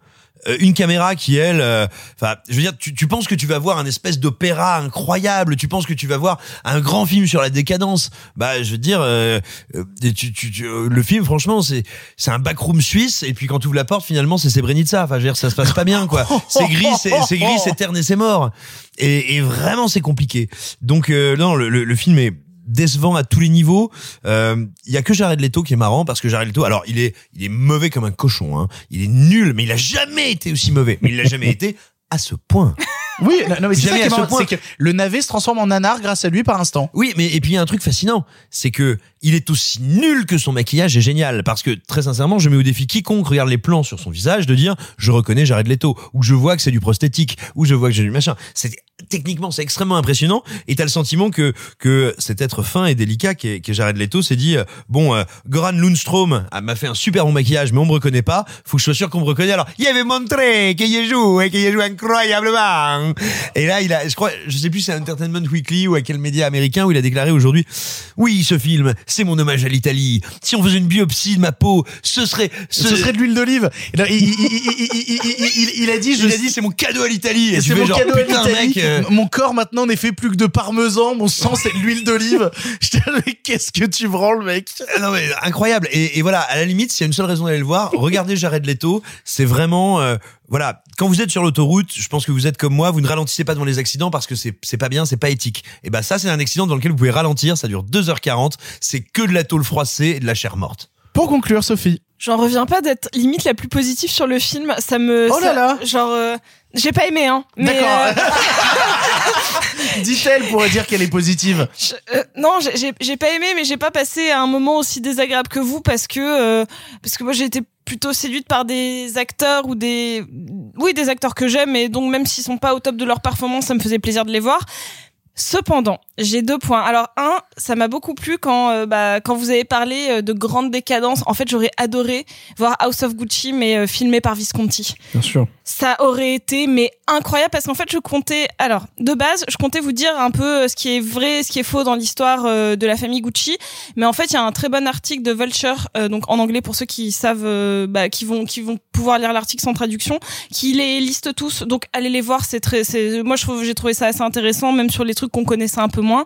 une caméra qui elle euh, enfin je veux dire tu, tu penses que tu vas voir un espèce d'opéra incroyable tu penses que tu vas voir un grand film sur la décadence. Bah je veux dire euh, euh, tu, tu, euh, le film franchement c'est c'est un backroom suisse et puis quand tu ouvres la porte finalement c'est Srebrenica. Enfin je veux dire ça se passe pas bien quoi. C'est gris c'est c'est gris c'est terne et c'est mort. Et, et vraiment c'est compliqué. Donc euh, non le, le, le film est décevant à tous les niveaux. Euh, Il y a que Jared Leto qui est marrant parce que Jared Leto, alors il est, il est mauvais comme un cochon. Hein. Il est nul, mais il a jamais été aussi mauvais. Mais il l'a jamais été à ce point. Oui, non, mais c'est ça qui est marrant, c'est que le navet se transforme en nanar grâce à lui par instant. Oui, mais et puis il y a un truc fascinant, c'est que il est aussi nul que son maquillage est génial. Parce que très sincèrement, je mets au défi quiconque regarde les plans sur son visage de dire je reconnais Jared Leto. Ou je vois que c'est du prosthétique. Ou je vois que j'ai du machin. C'est techniquement c'est extrêmement impressionnant. Et t'as le sentiment que que cet être fin et délicat qui est, qui est Jared Leto s'est dit euh, bon euh, Goran Lundstrom ah, m'a fait un super bon maquillage mais on me reconnaît pas. Faut que je sois sûr qu'on me reconnaît. Alors il avait montré qu'il y joue et qu'il joue incroyablement et là il a je crois je sais plus c'est Entertainment Weekly ou à quel média américain où il a déclaré aujourd'hui oui ce film c'est mon hommage à l'Italie si on faisait une biopsie de ma peau ce serait Ce serait de l'huile d'olive. Il, a dit, je il a dit c'est mon cadeau à l'Italie c'est mon genre, cadeau à l'Italie. euh, Mon corps maintenant n'est fait plus que de parmesan. Mon sang c'est de l'huile d'olive. Je te dis, mais qu'est-ce que tu branles, mec? Ah non mais incroyable et, et voilà à la limite s'il y a une seule raison d'aller le voir regardez Jared Leto c'est vraiment euh, voilà quand vous êtes sur l'autoroute je pense que vous êtes comme moi vous ne ralentissez pas devant les accidents parce que c'est c'est pas bien c'est pas éthique et ben ça c'est un accident dans lequel vous pouvez ralentir ça dure 2h40 c'est que de la tôle froissée et de la chair morte Pour conclure, Sophie. J'en reviens pas d'être limite la plus positive sur le film. Ça me. Oh là ça- là. Genre, euh, j'ai pas aimé, hein. Mais, D'accord. euh, Dit-elle pour dire qu'elle est positive. euh, non, j'ai pas aimé, mais j'ai pas passé un moment aussi désagréable que vous parce que euh, parce que moi j'ai été plutôt séduite par des acteurs ou des oui des acteurs que j'aime et donc même s'ils sont pas au top de leur performance, ça me faisait plaisir de les voir. Cependant, j'ai deux points. Alors un, ça m'a beaucoup plu quand euh, bah, quand vous avez parlé euh, de grande décadence. En fait, j'aurais adoré voir House of Gucci mais euh, filmé par Visconti. Bien sûr. Ça aurait été mais incroyable parce qu'en fait je comptais alors de base je comptais vous dire un peu ce qui est vrai ce qui est faux dans l'histoire euh, de la famille Gucci mais en fait il y a un très bon article de Vulture donc en anglais pour ceux qui savent bah, qui vont qui vont pouvoir lire l'article sans traduction qui les liste tous donc allez les voir c'est très c'est moi je trouve j'ai trouvé ça assez intéressant même sur les trucs qu'on connaissait un peu moins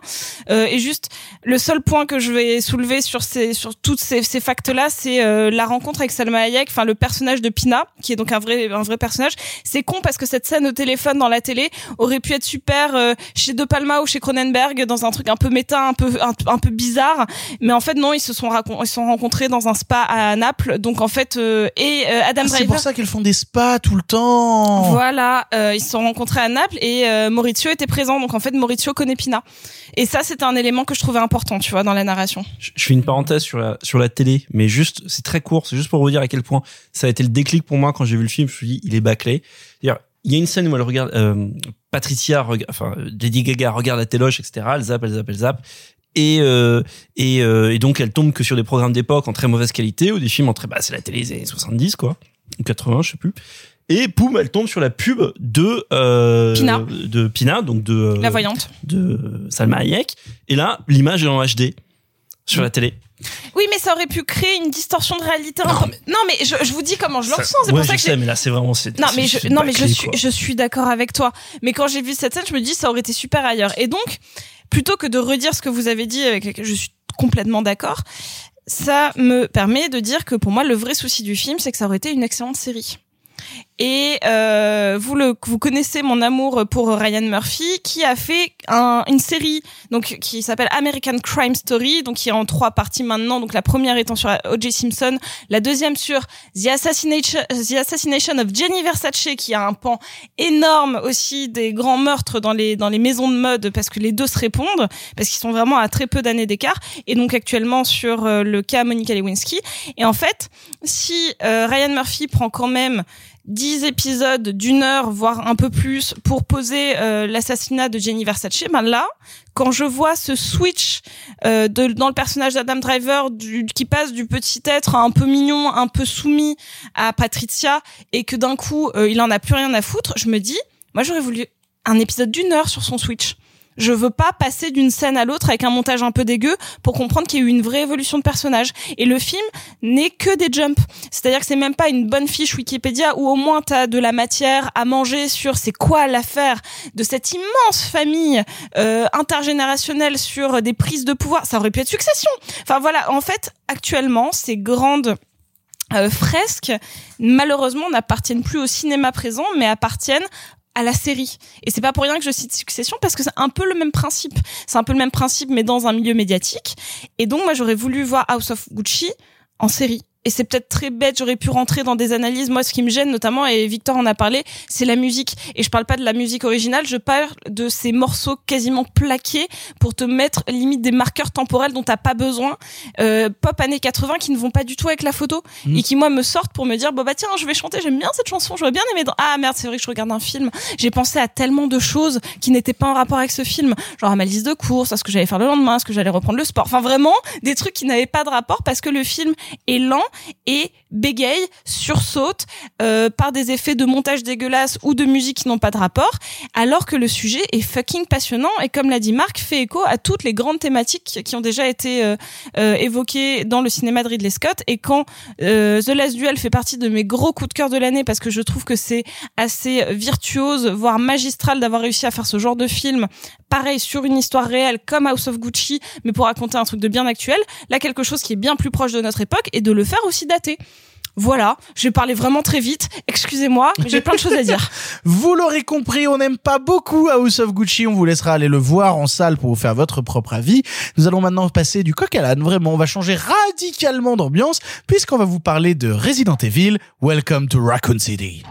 euh, et juste le seul point que je vais soulever sur ces sur toutes ces, ces facts là c'est euh, la rencontre avec Salma Hayek enfin le personnage de Pina qui est donc un vrai un vrai personnage c'est con parce que cette scène au téléphone dans la télé aurait pu être super euh, chez De Palma ou chez Cronenberg dans un truc un peu méta un peu un, un peu bizarre mais en fait non ils se sont ils se sont rencontrés dans un spa à Naples donc en fait et Adam Ah, c'est pour ça qu'elles font des spas tout le temps. voilà, ils se sont rencontrés à Naples et Maurizio était présent. Donc en fait, Maurizio connaît Pina. Et ça, c'était un élément que je trouvais important, tu vois, dans la narration. Je fais une parenthèse sur la télé, mais juste c'est très court, c'est juste pour vous dire à quel point ça a été le déclic pour moi quand j'ai vu le film. Je me suis dit il est bâclé. C'est-à-dire, Il y a une scène où elle regarde euh, Patricia, enfin Lady Gaga regarde la téloche, etc. Elle zappe, elle zappe, elle zappe. Et, euh, et, euh, et donc elle tombe que sur des programmes d'époque en très mauvaise qualité ou des films en très bah c'est la télé des années 70 quoi ou 80 je sais plus et poum elle tombe sur la pub de euh, Pina. de Pina donc de euh, La voyante. de Salma Hayek et là l'image est en HD sur la télé Oui, mais ça aurait pu créer une distorsion de réalité. Non, mais je, je vous dis comment je le ressens. C'est ouais, pour ça je que sais mais là c'est vraiment c'est Non mais je, non mais je suis quoi. je suis d'accord avec toi. Mais quand j'ai vu cette scène, je me dis ça aurait été super ailleurs. Et donc plutôt que de redire ce que vous avez dit avec lequel je suis complètement d'accord, ça me permet de dire que pour moi le vrai souci du film, c'est que ça aurait été une excellente série. Et euh, vous le vous connaissez mon amour pour Ryan Murphy qui a fait un, une série donc qui s'appelle American Crime Story donc qui est en trois parties maintenant donc la première étant sur O.J. Simpson la deuxième sur The Assassination The Assassination of Jenny Versace qui a un pan énorme aussi des grands meurtres dans les dans les maisons de mode parce que les deux se répondent parce qu'ils sont vraiment à très peu d'années d'écart et donc actuellement sur euh, le cas Monica Lewinsky et en fait si euh, Ryan Murphy prend quand même 10 épisodes d'une heure, voire un peu plus, pour poser euh, l'assassinat de Jenny Versace, ben là, quand je vois ce switch euh, de, dans le personnage d'Adam Driver du, qui passe du petit être un peu mignon, un peu soumis à Patricia, et que d'un coup, euh, il en a plus rien à foutre, je me dis, moi j'aurais voulu un épisode d'une heure sur son switch. Je veux pas passer d'une scène à l'autre avec un montage un peu dégueu pour comprendre qu'il y a eu une vraie évolution de personnage. Et le film n'est que des jumps. C'est-à-dire que c'est même pas une bonne fiche Wikipédia où au moins t'as de la matière à manger sur c'est quoi l'affaire de cette immense famille euh, intergénérationnelle sur des prises de pouvoir. Ça aurait pu être Succession. Enfin voilà, en fait, actuellement, ces grandes euh, fresques, malheureusement, n'appartiennent plus au cinéma présent, mais appartiennent à la série. Et c'est pas pour rien que je cite Succession parce que c'est un peu le même principe. C'est un peu le même principe mais dans un milieu médiatique. Et donc moi j'aurais voulu voir House of Gucci en série et c'est peut-être très bête, j'aurais pu rentrer dans des analyses. Moi, ce qui me gêne notamment, et Victor en a parlé, c'est la musique. Et je parle pas de la musique originale, je parle de ces morceaux quasiment plaqués pour te mettre limite des marqueurs temporels dont t'as pas besoin. Euh, pop années 80 qui ne vont pas du tout avec la photo Mhm. et qui moi me sortent pour me dire bon bah tiens, je vais chanter, j'aime bien cette chanson, j'aurais bien aimé. Dans... Ah merde, c'est vrai que je regarde un film. J'ai pensé à tellement de choses qui n'étaient pas en rapport avec ce film, genre à ma liste de courses, à ce que j'allais faire le lendemain, à ce que j'allais reprendre le sport. Enfin vraiment des trucs qui n'avaient pas de rapport parce que le film est lent et bégaye, sursaute euh, par des effets de montage dégueulasse ou de musique qui n'ont pas de rapport, alors que le sujet est fucking passionnant et comme l'a dit Marc, fait écho à toutes les grandes thématiques qui ont déjà été euh, euh, évoquées dans le cinéma de Ridley Scott. Et quand euh, The Last Duel fait partie de mes gros coups de cœur de l'année parce que je trouve que c'est assez virtuose, voire magistral d'avoir réussi à faire ce genre de film, pareil sur une histoire réelle comme House of Gucci, mais pour raconter un truc de bien actuel, là quelque chose qui est bien plus proche de notre époque et de le faire aussi daté. Voilà, j'ai parlé vraiment très vite, excusez-moi, mais j'ai plein de choses à dire. Vous l'aurez compris, on n'aime pas beaucoup House of Gucci. On vous laissera aller le voir en salle pour vous faire votre propre avis. Nous allons maintenant passer du coq à l'âne. Vraiment, on va changer radicalement d'ambiance puisqu'on va vous parler de Resident Evil. Welcome to Raccoon City.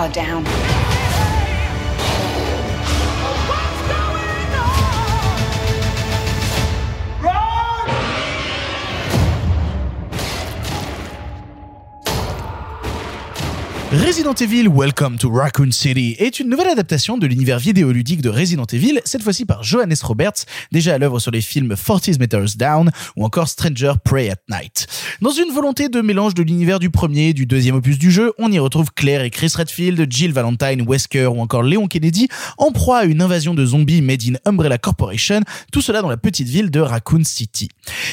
Gonna take Umbrella down. Resident Evil Welcome to Raccoon City est une nouvelle adaptation de l'univers vidéoludique de Resident Evil, cette fois-ci par Johannes Roberts, déjà à l'œuvre sur les films 40 Meters Down ou encore Stranger Prey at Night. Dans une volonté de mélange de l'univers du premier et du deuxième opus du jeu, on y retrouve Claire et Chris Redfield, Jill Valentine, Wesker ou encore Léon Kennedy en proie à une invasion de zombies made in Umbrella Corporation, tout cela dans la petite ville de Raccoon City.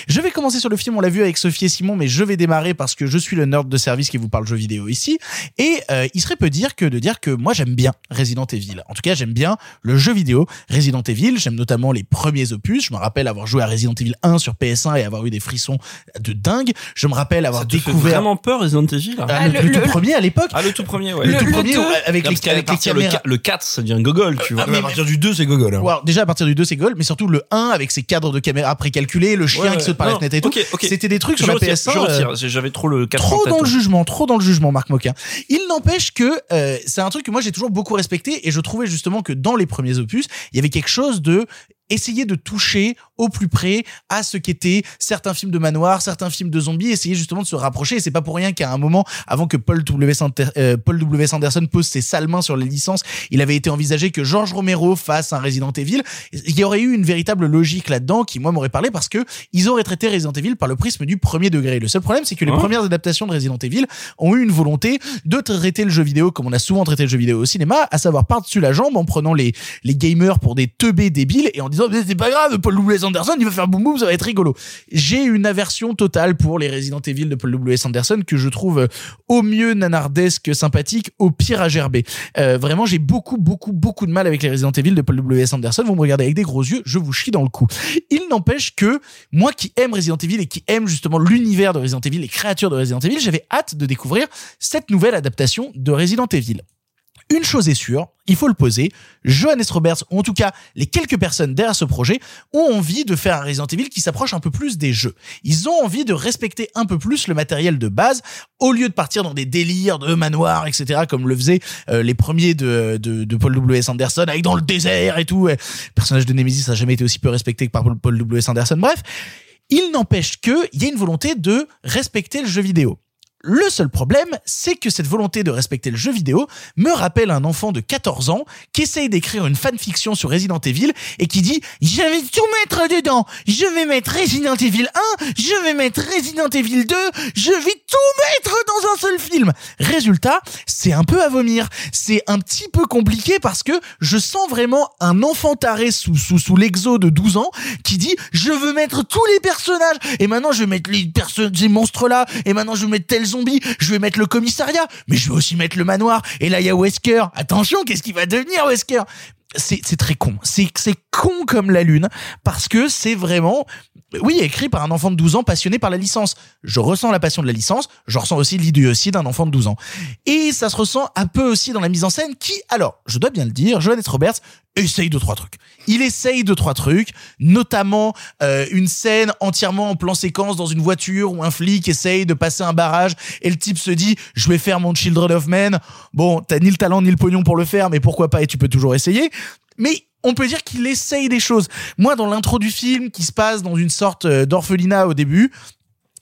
Je vais commencer sur le film, on l'a vu avec Sophie et Simon, mais je vais démarrer parce que je suis le nerd de service qui vous parle jeux vidéo ici. Et euh, il serait peu dire que de dire que moi j'aime bien Resident Evil. En tout cas, j'aime bien le jeu vidéo Resident Evil. J'aime notamment les premiers opus. Je me rappelle avoir joué à Resident Evil 1 sur PS1 et avoir eu des frissons de dingue. Je me rappelle avoir Ça te fait découvert vraiment peur Resident Evil là Ah, le, le tout premier à l'époque. Ah le tout premier ouais. Le tout premier, avec Là, les- avec les caméras. le 4 ça devient gogol tu vois. Ah, mais- à partir du 2, c'est gogol. hein. Déjà à partir du 2 c'est Gold, mais surtout le 1 avec ses cadres de caméra précalculés, le chien Ouais, qui saute par la Non, fenêtre et tout. ok, ok. C'était des trucs je sur la retire, PS1. je euh, retire, j'avais trop le 4 en trop dans le jugement, trop dans le jugement, Marc Moquin. Il n'empêche que euh, c'est un truc que moi j'ai toujours beaucoup respecté et je trouvais justement que dans les premiers opus, il y avait quelque chose de essayer de toucher au plus près à ce qu'étaient certains films de manoir, certains films de zombies, essayer justement de se rapprocher. Et c'est pas pour rien qu'à un moment, avant que Paul W. Sander- euh, Paul W. Sanderson pose ses sales mains sur les licences, il avait été envisagé que George Romero fasse un Resident Evil. Il y aurait eu une véritable logique là-dedans qui, moi, m'aurait parlé parce que ils auraient traité Resident Evil par le prisme du premier degré. Le seul problème, c'est que les Hein premières adaptations de Resident Evil ont eu une volonté de traiter le jeu vidéo comme on a souvent traité le jeu vidéo au cinéma, à savoir par-dessus la jambe en prenant les, les gamers pour des teubés débiles et en disant Mais c'est pas grave, Paul W. Anderson, il va faire boum boum, ça va être rigolo. J'ai une aversion totale pour les Resident Evil de Paul W. Anderson que je trouve euh, au mieux nanardesque sympathique, au pire à gerber. Euh, vraiment, j'ai beaucoup, beaucoup, beaucoup de mal avec les Resident Evil de Paul W. Anderson. Vous me regardez avec des gros yeux, je vous chie dans le cou. Il n'empêche que moi qui aime Resident Evil et qui aime justement l'univers de Resident Evil, les créatures de Resident Evil, j'avais hâte de découvrir cette nouvelle adaptation de Resident Evil. Une chose est sûre, il faut le poser, Johannes Roberts, ou en tout cas les quelques personnes derrière ce projet, ont envie de faire un Resident Evil qui s'approche un peu plus des jeux. Ils ont envie de respecter un peu plus le matériel de base, au lieu de partir dans des délires de manoir, etc., comme le faisaient euh, les premiers de, de, de Paul W.S. Anderson, avec dans le désert et tout. Le personnage de Nemesis n'a jamais été aussi peu respecté que par Paul- W.S. Anderson. Bref, il n'empêche que il y a une volonté de respecter le jeu vidéo. Le seul problème, c'est que cette volonté de respecter le jeu vidéo me rappelle un enfant de 14 ans qui essaye d'écrire une fanfiction sur Resident Evil et qui dit « Je vais tout mettre dedans Je vais mettre Resident Evil 1, je vais mettre Resident Evil 2, je vais tout mettre dans un seul film !» Résultat, c'est un peu à vomir. C'est un petit peu compliqué parce que je sens vraiment un enfant taré sous, sous, l'exo de 12 ans qui dit « Je veux mettre tous les personnages et maintenant je vais mettre les personnes, ces monstres-là et maintenant je vais mettre tel je vais mettre le commissariat, mais je vais aussi mettre le manoir et là il y a Wesker. Attention, qu'est-ce qui va devenir Wesker? C'est très con. C'est con comme la lune parce que c'est vraiment oui, écrit par un enfant de 12 ans passionné par la licence. Je ressens la passion de la licence, je ressens aussi l'idiotie d'un enfant de 12 ans. Et ça se ressent un peu aussi dans la mise en scène qui alors, je dois bien le dire, Johannes Roberts essaye deux trois trucs. Il essaye deux trois trucs, notamment euh, une scène entièrement en plan séquence dans une voiture où un flic essaye de passer un barrage et le type se dit je vais faire mon Children of Men. Bon, t'as ni le talent ni le pognon pour le faire, mais pourquoi pas et tu peux toujours essayer. Mais on peut dire qu'il essaye des choses. Moi, dans l'intro du film, qui se passe dans une sorte euh, d'orphelinat au début,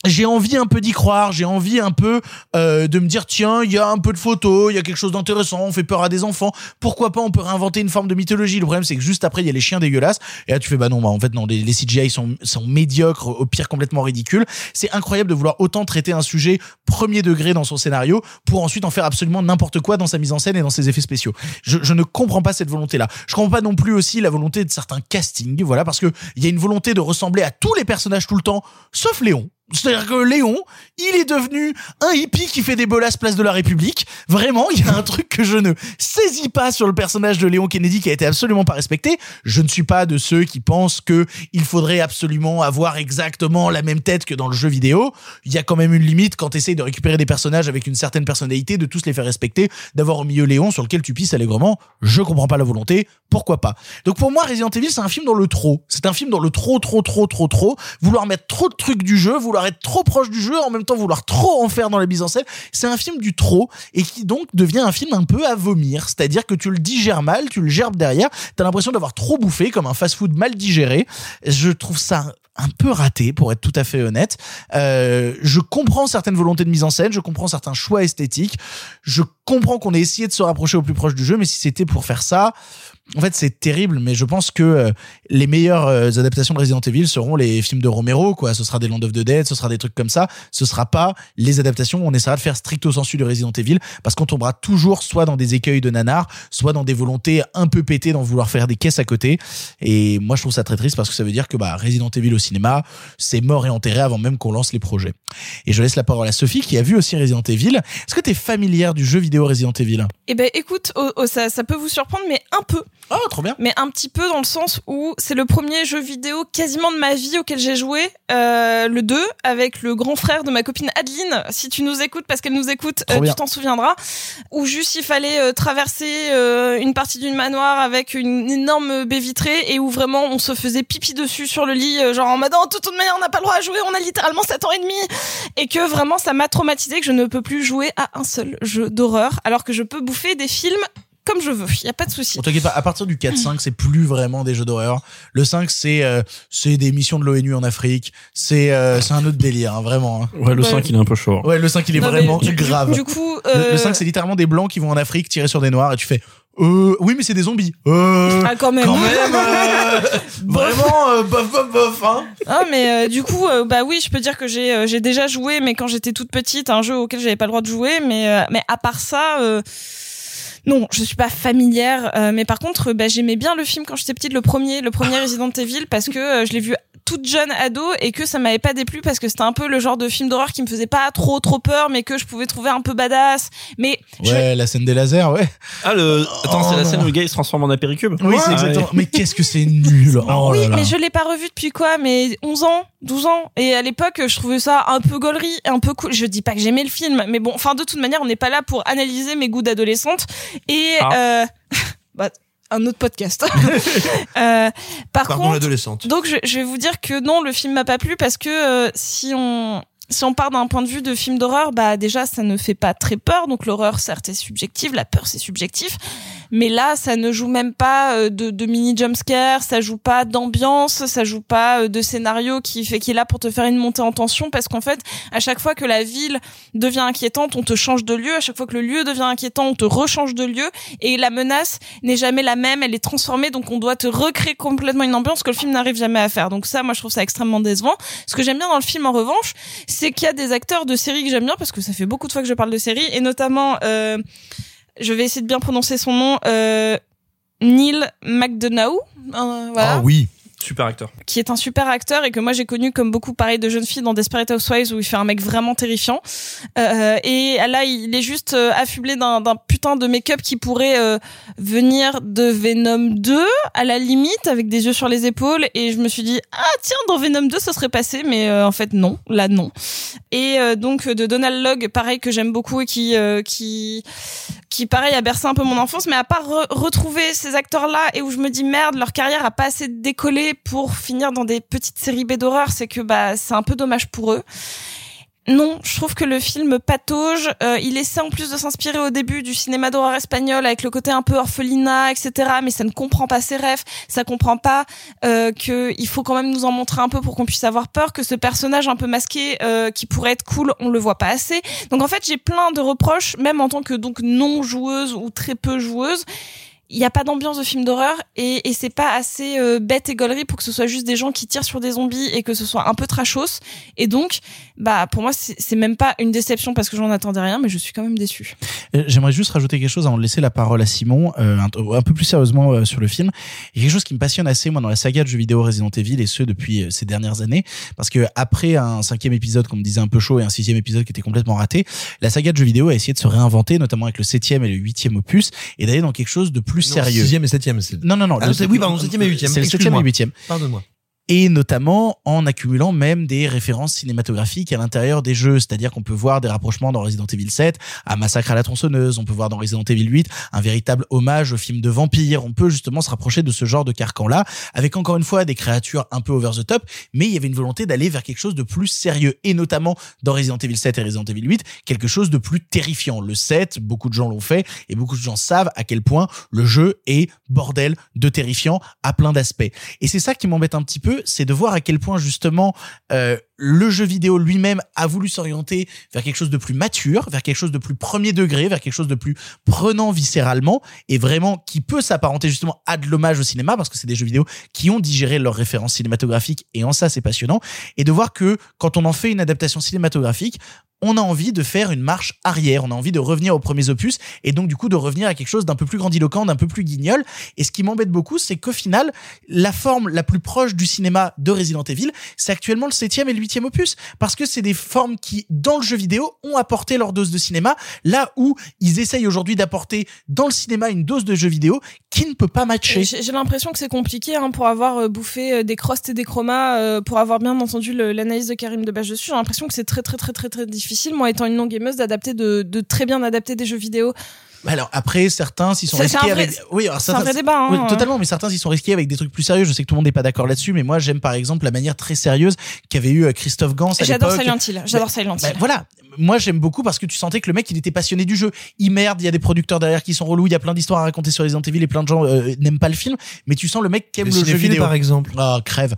j'ai envie un peu d'y croire, j'ai envie un peu euh, de me dire tiens, il y a un peu de photos, il y a quelque chose d'intéressant, on fait peur à des enfants, pourquoi pas on peut réinventer une forme de mythologie. Le problème c'est que juste après il y a les chiens dégueulasses et là tu fais bah non, bah en fait non, les, CGI sont sont médiocres, au pire complètement ridicules. C'est incroyable de vouloir autant traiter un sujet premier degré dans son scénario pour ensuite en faire absolument n'importe quoi dans sa mise en scène et dans ses effets spéciaux. Je, je ne comprends pas cette volonté là. Je comprends pas non plus aussi la volonté de certains castings, voilà parce que il y a une volonté de ressembler à tous les personnages tout le temps, sauf Léon. C'est-à-dire que Léon, il est devenu un hippie qui fait des bolasses place de la République. Vraiment, il y a un truc que je ne saisis pas sur le personnage de Léon Kennedy qui a été absolument pas respecté. Je ne suis pas de ceux qui pensent que il faudrait absolument avoir exactement la même tête que dans le jeu vidéo. Il y a quand même une limite quand tu essayes de récupérer des personnages avec une certaine personnalité, de tous les faire respecter, d'avoir au milieu Léon sur lequel tu pisses allègrement. Je comprends pas la volonté. Pourquoi pas? Donc pour moi, Resident Evil, c'est un film dans le trop. C'est un film dans le trop, trop, trop, trop, trop. Vouloir mettre trop de trucs du jeu, être trop proche du jeu, en même temps vouloir trop en faire dans la mise en scène. C'est un film du trop et qui donc devient un film un peu à vomir. C'est-à-dire que tu le digères mal, tu le gerbes derrière, t'as l'impression d'avoir trop bouffé comme un fast-food mal digéré. Je trouve ça un peu raté pour être tout à fait honnête. Euh, je comprends certaines volontés de mise en scène, je comprends certains choix esthétiques, je comprends qu'on ait essayé de se rapprocher au plus proche du jeu, mais si c'était pour faire ça, en fait, c'est terrible, mais je pense que euh, les meilleures euh, adaptations de Resident Evil seront les films de Romero, quoi. Ce sera des Land of the Dead, ce sera des trucs comme ça. Ce sera pas les adaptations où on essaiera de faire stricto sensu de Resident Evil, parce qu'on tombera toujours soit dans des écueils de nanar, soit dans des volontés un peu pétées d'en vouloir faire des caisses à côté. Et moi, je trouve ça très triste parce que ça veut dire que bah, Resident Evil au cinéma, c'est mort et enterré avant même qu'on lance les projets. Et je laisse la parole à Sophie qui a vu aussi Resident Evil. Est-ce que tu es familière du jeu vidéo Resident Evil? Eh ben, écoute, oh, oh, ça, ça peut vous surprendre, mais un peu. Oh, trop bien. Mais un petit peu dans le sens où c'est le premier jeu vidéo quasiment de ma vie auquel j'ai joué, euh, le 2, avec le grand frère de ma copine Adeline. Si tu nous écoutes, parce qu'elle nous écoute, euh, tu t'en souviendras. Où juste il fallait euh, traverser euh, une partie d'une manoir avec une énorme baie vitrée et où vraiment on se faisait pipi dessus sur le lit, genre en mode oh, de toute manière on n'a pas le droit à jouer, on a littéralement 7 ans et demi. Et que vraiment ça m'a traumatisé que je ne peux plus jouer à un seul jeu d'horreur alors que je peux bouffer des films comme je veux. Il y a pas de souci. T'inquiète pas, à partir du 4-5, c'est plus vraiment des jeux d'horreur. Le 5, c'est euh, c'est des missions de l'ONU en Afrique. C'est euh, c'est un autre délire, hein, vraiment. hein. Ouais, le Ouais. 5, il est un peu chaud. Ouais, le 5, il est Non, mais vraiment du- grave. Du, coup, Le- euh, Le, 5, c'est littéralement des blancs qui vont en Afrique tirer sur des noirs et tu fais euh, oui, mais c'est des zombies. Euh, ah, quand même. quand même, euh, vraiment, euh, bof, bof, bof, hein. Ah mais euh, du coup euh, bah oui je peux dire que j'ai euh, j'ai déjà joué mais quand j'étais toute petite un jeu auquel j'avais pas le droit de jouer mais euh, mais à part ça euh, non je suis pas familière euh, mais par contre bah, j'aimais bien le film quand j'étais petite le premier le premier Resident Evil parce que euh, je l'ai vu toute jeune ado et que ça m'avait pas déplu parce que c'était un peu le genre de film d'horreur qui me faisait pas trop trop peur mais que je pouvais trouver un peu badass. Mais je- Ouais, la scène des lasers, ouais. Ah, le... Attends, c'est la non. scène où le gars il se transforme en apéricube. Oui, c'est exactement. ouais. Mais qu'est-ce que c'est nul. Oh oui, là là. mais je l'ai pas revu depuis quoi Mais 11 ans, 12 ans. Et à l'époque, je trouvais ça un peu gaulerie, un peu cool. Je dis pas que j'aimais le film, mais bon, enfin de toute manière, on n'est pas là pour analyser mes goûts d'adolescente. Et Ah. euh, bah, un autre podcast. Euh, par Pardon contre, l'adolescente. donc je, je vais vous dire que non, le film m'a pas plu parce que euh, si on si on part d'un point de vue de film d'horreur, bah déjà ça ne fait pas très peur. Donc l'horreur certes est subjective, la peur c'est subjectif, mais là ça ne joue même pas euh, de, de mini jumpscare, ça joue pas d'ambiance, ça joue pas euh, de scénario qui fait qui est là pour te faire une montée en tension parce qu'en fait à chaque fois que la ville devient inquiétante, on te change de lieu. À chaque fois que le lieu devient inquiétant, on te rechange de lieu et la menace n'est jamais la même, elle est transformée donc on doit te recréer complètement une ambiance que le film n'arrive jamais à faire. Donc ça moi je trouve ça extrêmement décevant. Ce que j'aime bien dans le film en revanche, c'est qu'il y a des acteurs de série que j'aime bien parce que ça fait beaucoup de fois que je parle de série et notamment euh, je vais essayer de bien prononcer son nom euh, Neil McDonough euh, voilà Ah oui. Super acteur. qui est un super acteur et que moi j'ai connu comme beaucoup pareil de jeunes filles dans Desperate Housewives où il fait un mec vraiment terrifiant. Euh, et là il est juste euh, affublé d'un putain de make-up qui pourrait euh, venir de Venom 2 à la limite avec des yeux sur les épaules. Et je me suis dit ah tiens dans Venom 2 ça serait passé. Mais euh, en fait non. Là non. Et donc de Donald Logg pareil que j'aime beaucoup et qui qui qui pareil a bercé un peu mon enfance. Mais à part re- retrouver ces acteurs là et où je me dis merde leur carrière a pas assez décollé pour finir dans des petites séries B d'horreur c'est que bah c'est un peu dommage pour eux non, je trouve que le film patauge. Euh, il essaie en plus de s'inspirer au début du cinéma d'horreur espagnol avec le côté un peu orphelinat, etc. Mais ça ne comprend pas ses rêves. Ça comprend pas euh, que faut quand même nous en montrer un peu pour qu'on puisse avoir peur. Que ce personnage un peu masqué euh, qui pourrait être cool, on le voit pas assez. Donc en fait, j'ai plein de reproches, même en tant que donc non joueuse ou très peu joueuse il n'y a pas d'ambiance de film d'horreur et, et c'est pas assez euh, bête et gaulerie pour que ce soit juste des gens qui tirent sur des zombies et que ce soit un peu trashos. Et donc, bah pour moi, c'est même pas une déception parce que j'en attendais rien, mais je suis quand même déçue. Euh, J'aimerais juste rajouter quelque chose avant de laisser la parole à Simon, euh, un, peu plus sérieusement euh, sur le film. Il y a quelque chose qui me passionne assez, moi, dans la saga de jeux vidéo Resident Evil, et ce, depuis euh, ces dernières années. Parce que après un cinquième épisode, qu'on me disait un peu chaud, et un sixième épisode qui était complètement raté, la saga de jeux vidéo a essayé de se réinventer, notamment avec le septième et le huitième opus, et d'aller dans quelque chose de plus Non, sérieux. Sixième et septième. c'est- Non, non, non. Ah, c'est- oui, pardon, septième et huitième. C'est le septième et le huitième. Pardonne-moi. Et notamment en accumulant même des références cinématographiques à l'intérieur des jeux, c'est-à-dire qu'on peut voir des rapprochements dans Resident Evil 7 à Massacre à la tronçonneuse, on peut voir dans Resident Evil 8 un véritable hommage au film de vampires, on peut justement se rapprocher de ce genre de carcan-là, avec encore une fois des créatures un peu over the top, mais il y avait une volonté d'aller vers quelque chose de plus sérieux, et notamment dans Resident Evil 7 et Resident Evil 8, quelque chose de plus terrifiant. Le 7, beaucoup de gens l'ont fait, et beaucoup de gens savent à quel point le jeu est bordel de terrifiant à plein d'aspects. Et c'est ça qui m'embête un petit peu, c'est de voir à quel point justement euh, le jeu vidéo lui-même a voulu s'orienter vers quelque chose de plus mature, vers quelque chose de plus premier degré, vers quelque chose de plus prenant viscéralement et vraiment qui peut s'apparenter justement à de l'hommage au cinéma parce que c'est des jeux vidéo qui ont digéré leurs références cinématographiques et en ça c'est passionnant et de voir que quand on en fait une adaptation cinématographique on a envie de faire une marche arrière, on a envie de revenir aux premiers opus et donc du coup de revenir à quelque chose d'un peu plus grandiloquent, d'un peu plus guignol. Et ce qui m'embête beaucoup, c'est qu'au final, la forme la plus proche du cinéma de Resident Evil, c'est actuellement le septième et le opus, parce que c'est des formes qui, dans le jeu vidéo, ont apporté leur dose de cinéma, là où ils essayent aujourd'hui d'apporter dans le cinéma une dose de jeu vidéo qui ne peut pas matcher. J'ai l'impression que c'est compliqué hein, pour avoir euh, bouffé euh, des crostes et des chromas, euh, pour avoir bien entendu l'analyse de Karim Debache dessus. J'ai l'impression que c'est très très très très très difficile, moi étant une non gameuse, d'adapter de, de très bien adapter des jeux vidéo. Alors après, certains s'y sont risqués vrai- avec. Oui, alors c'est un vrai débat, hein. Oui, totalement, mais certains s'y sont risqués avec des trucs plus sérieux. Je sais que tout le monde n'est pas d'accord là-dessus, mais moi j'aime par exemple la manière très sérieuse qu'avait eu euh, Christophe Gans à J'adore. Silent Hill, j'adore Bah, Silent bah, Hill. voilà. Moi j'aime beaucoup parce que tu sentais que le mec il était passionné du jeu. Il merde, il y a des producteurs derrière qui sont relous, il y a plein d'histoires à raconter sur Resident Evil et plein de gens euh, n'aiment pas le film, mais tu sens le mec qui aime Les le jeu vidéo. par exemple. Oh, crève.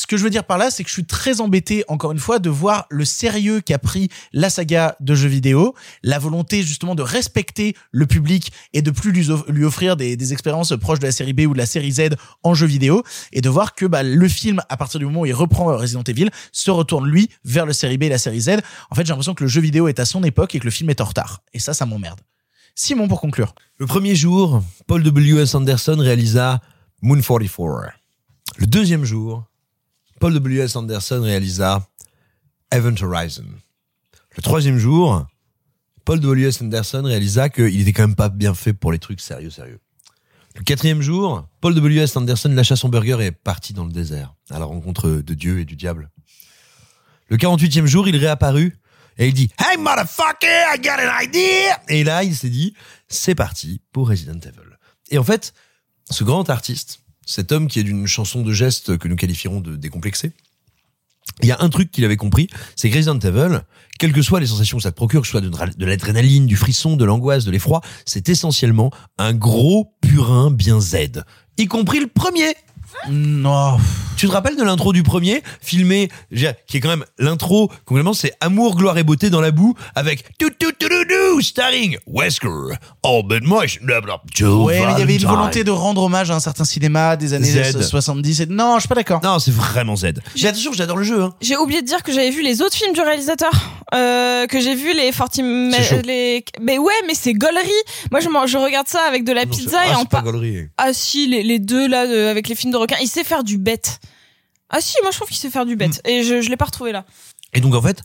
Ce que je veux dire par là, c'est que je suis très embêté, encore une fois, de voir le sérieux qu'a pris la saga de jeux vidéo, la volonté justement de respecter le public et de plus lui, off- lui offrir des, expériences proches de la série B ou de la série Z en jeu vidéo, et de voir que bah, le film, à partir du moment où il reprend Resident Evil, se retourne lui vers le série B et la série Z. En fait, j'ai l'impression que le jeu vidéo est à son époque et que le film est en retard. Et ça, ça m'emmerde. Simon, pour conclure. Le premier jour, Paul W.S. Anderson réalisa Moon 44. Le deuxième jour, Paul W.S. Anderson réalisa Event Horizon. Le troisième jour, Paul W.S. Anderson réalisa qu'il était quand même pas bien fait pour les trucs sérieux, sérieux. Le quatrième jour, Paul W.S. Anderson lâcha son burger et est parti dans le désert, à la rencontre de Dieu et du diable. Le 48e jour, il réapparut et il dit Hey motherfucker, I got an idea! Et là, il s'est dit C'est parti pour Resident Evil. Et en fait, ce grand artiste, cet homme qui est d'une chanson de gestes que nous qualifierons de décomplexé, il y a un truc qu'il avait compris, c'est que Resident quelles que soient les sensations que ça te procure, que ce soit de l'adrénaline, du frisson, de l'angoisse, de l'effroi, c'est essentiellement un gros purin bien Z. Y compris le premier. Non. Tu te rappelles de l'intro du premier, filmé, qui est quand même l'intro, complètement, c'est Amour, gloire et beauté dans la boue, avec tout tout tout tout tout, starring Wesker, Mosh, blablabla, Joe Ouais, mais il y avait une volonté de rendre hommage à un certain cinéma des années Z. 70. Et... Non, je suis pas d'accord. Non, c'est vraiment Z. J'ai attention, j'adore le jeu, hein. J'ai oublié de dire que j'avais vu les autres films du réalisateur, euh, que j'ai vu les 40 ma- C'est chaud. les mais ouais, mais c'est gaulerie. Moi je, je regarde ça avec de la Non, pizza c'est- et ah, en c'est pas gaulerie. Ah si, les, les deux là de- avec les films de il sait faire du bête. Ah si, moi je trouve qu'il sait faire du bête et je je l'ai pas retrouvé là. Et donc en fait,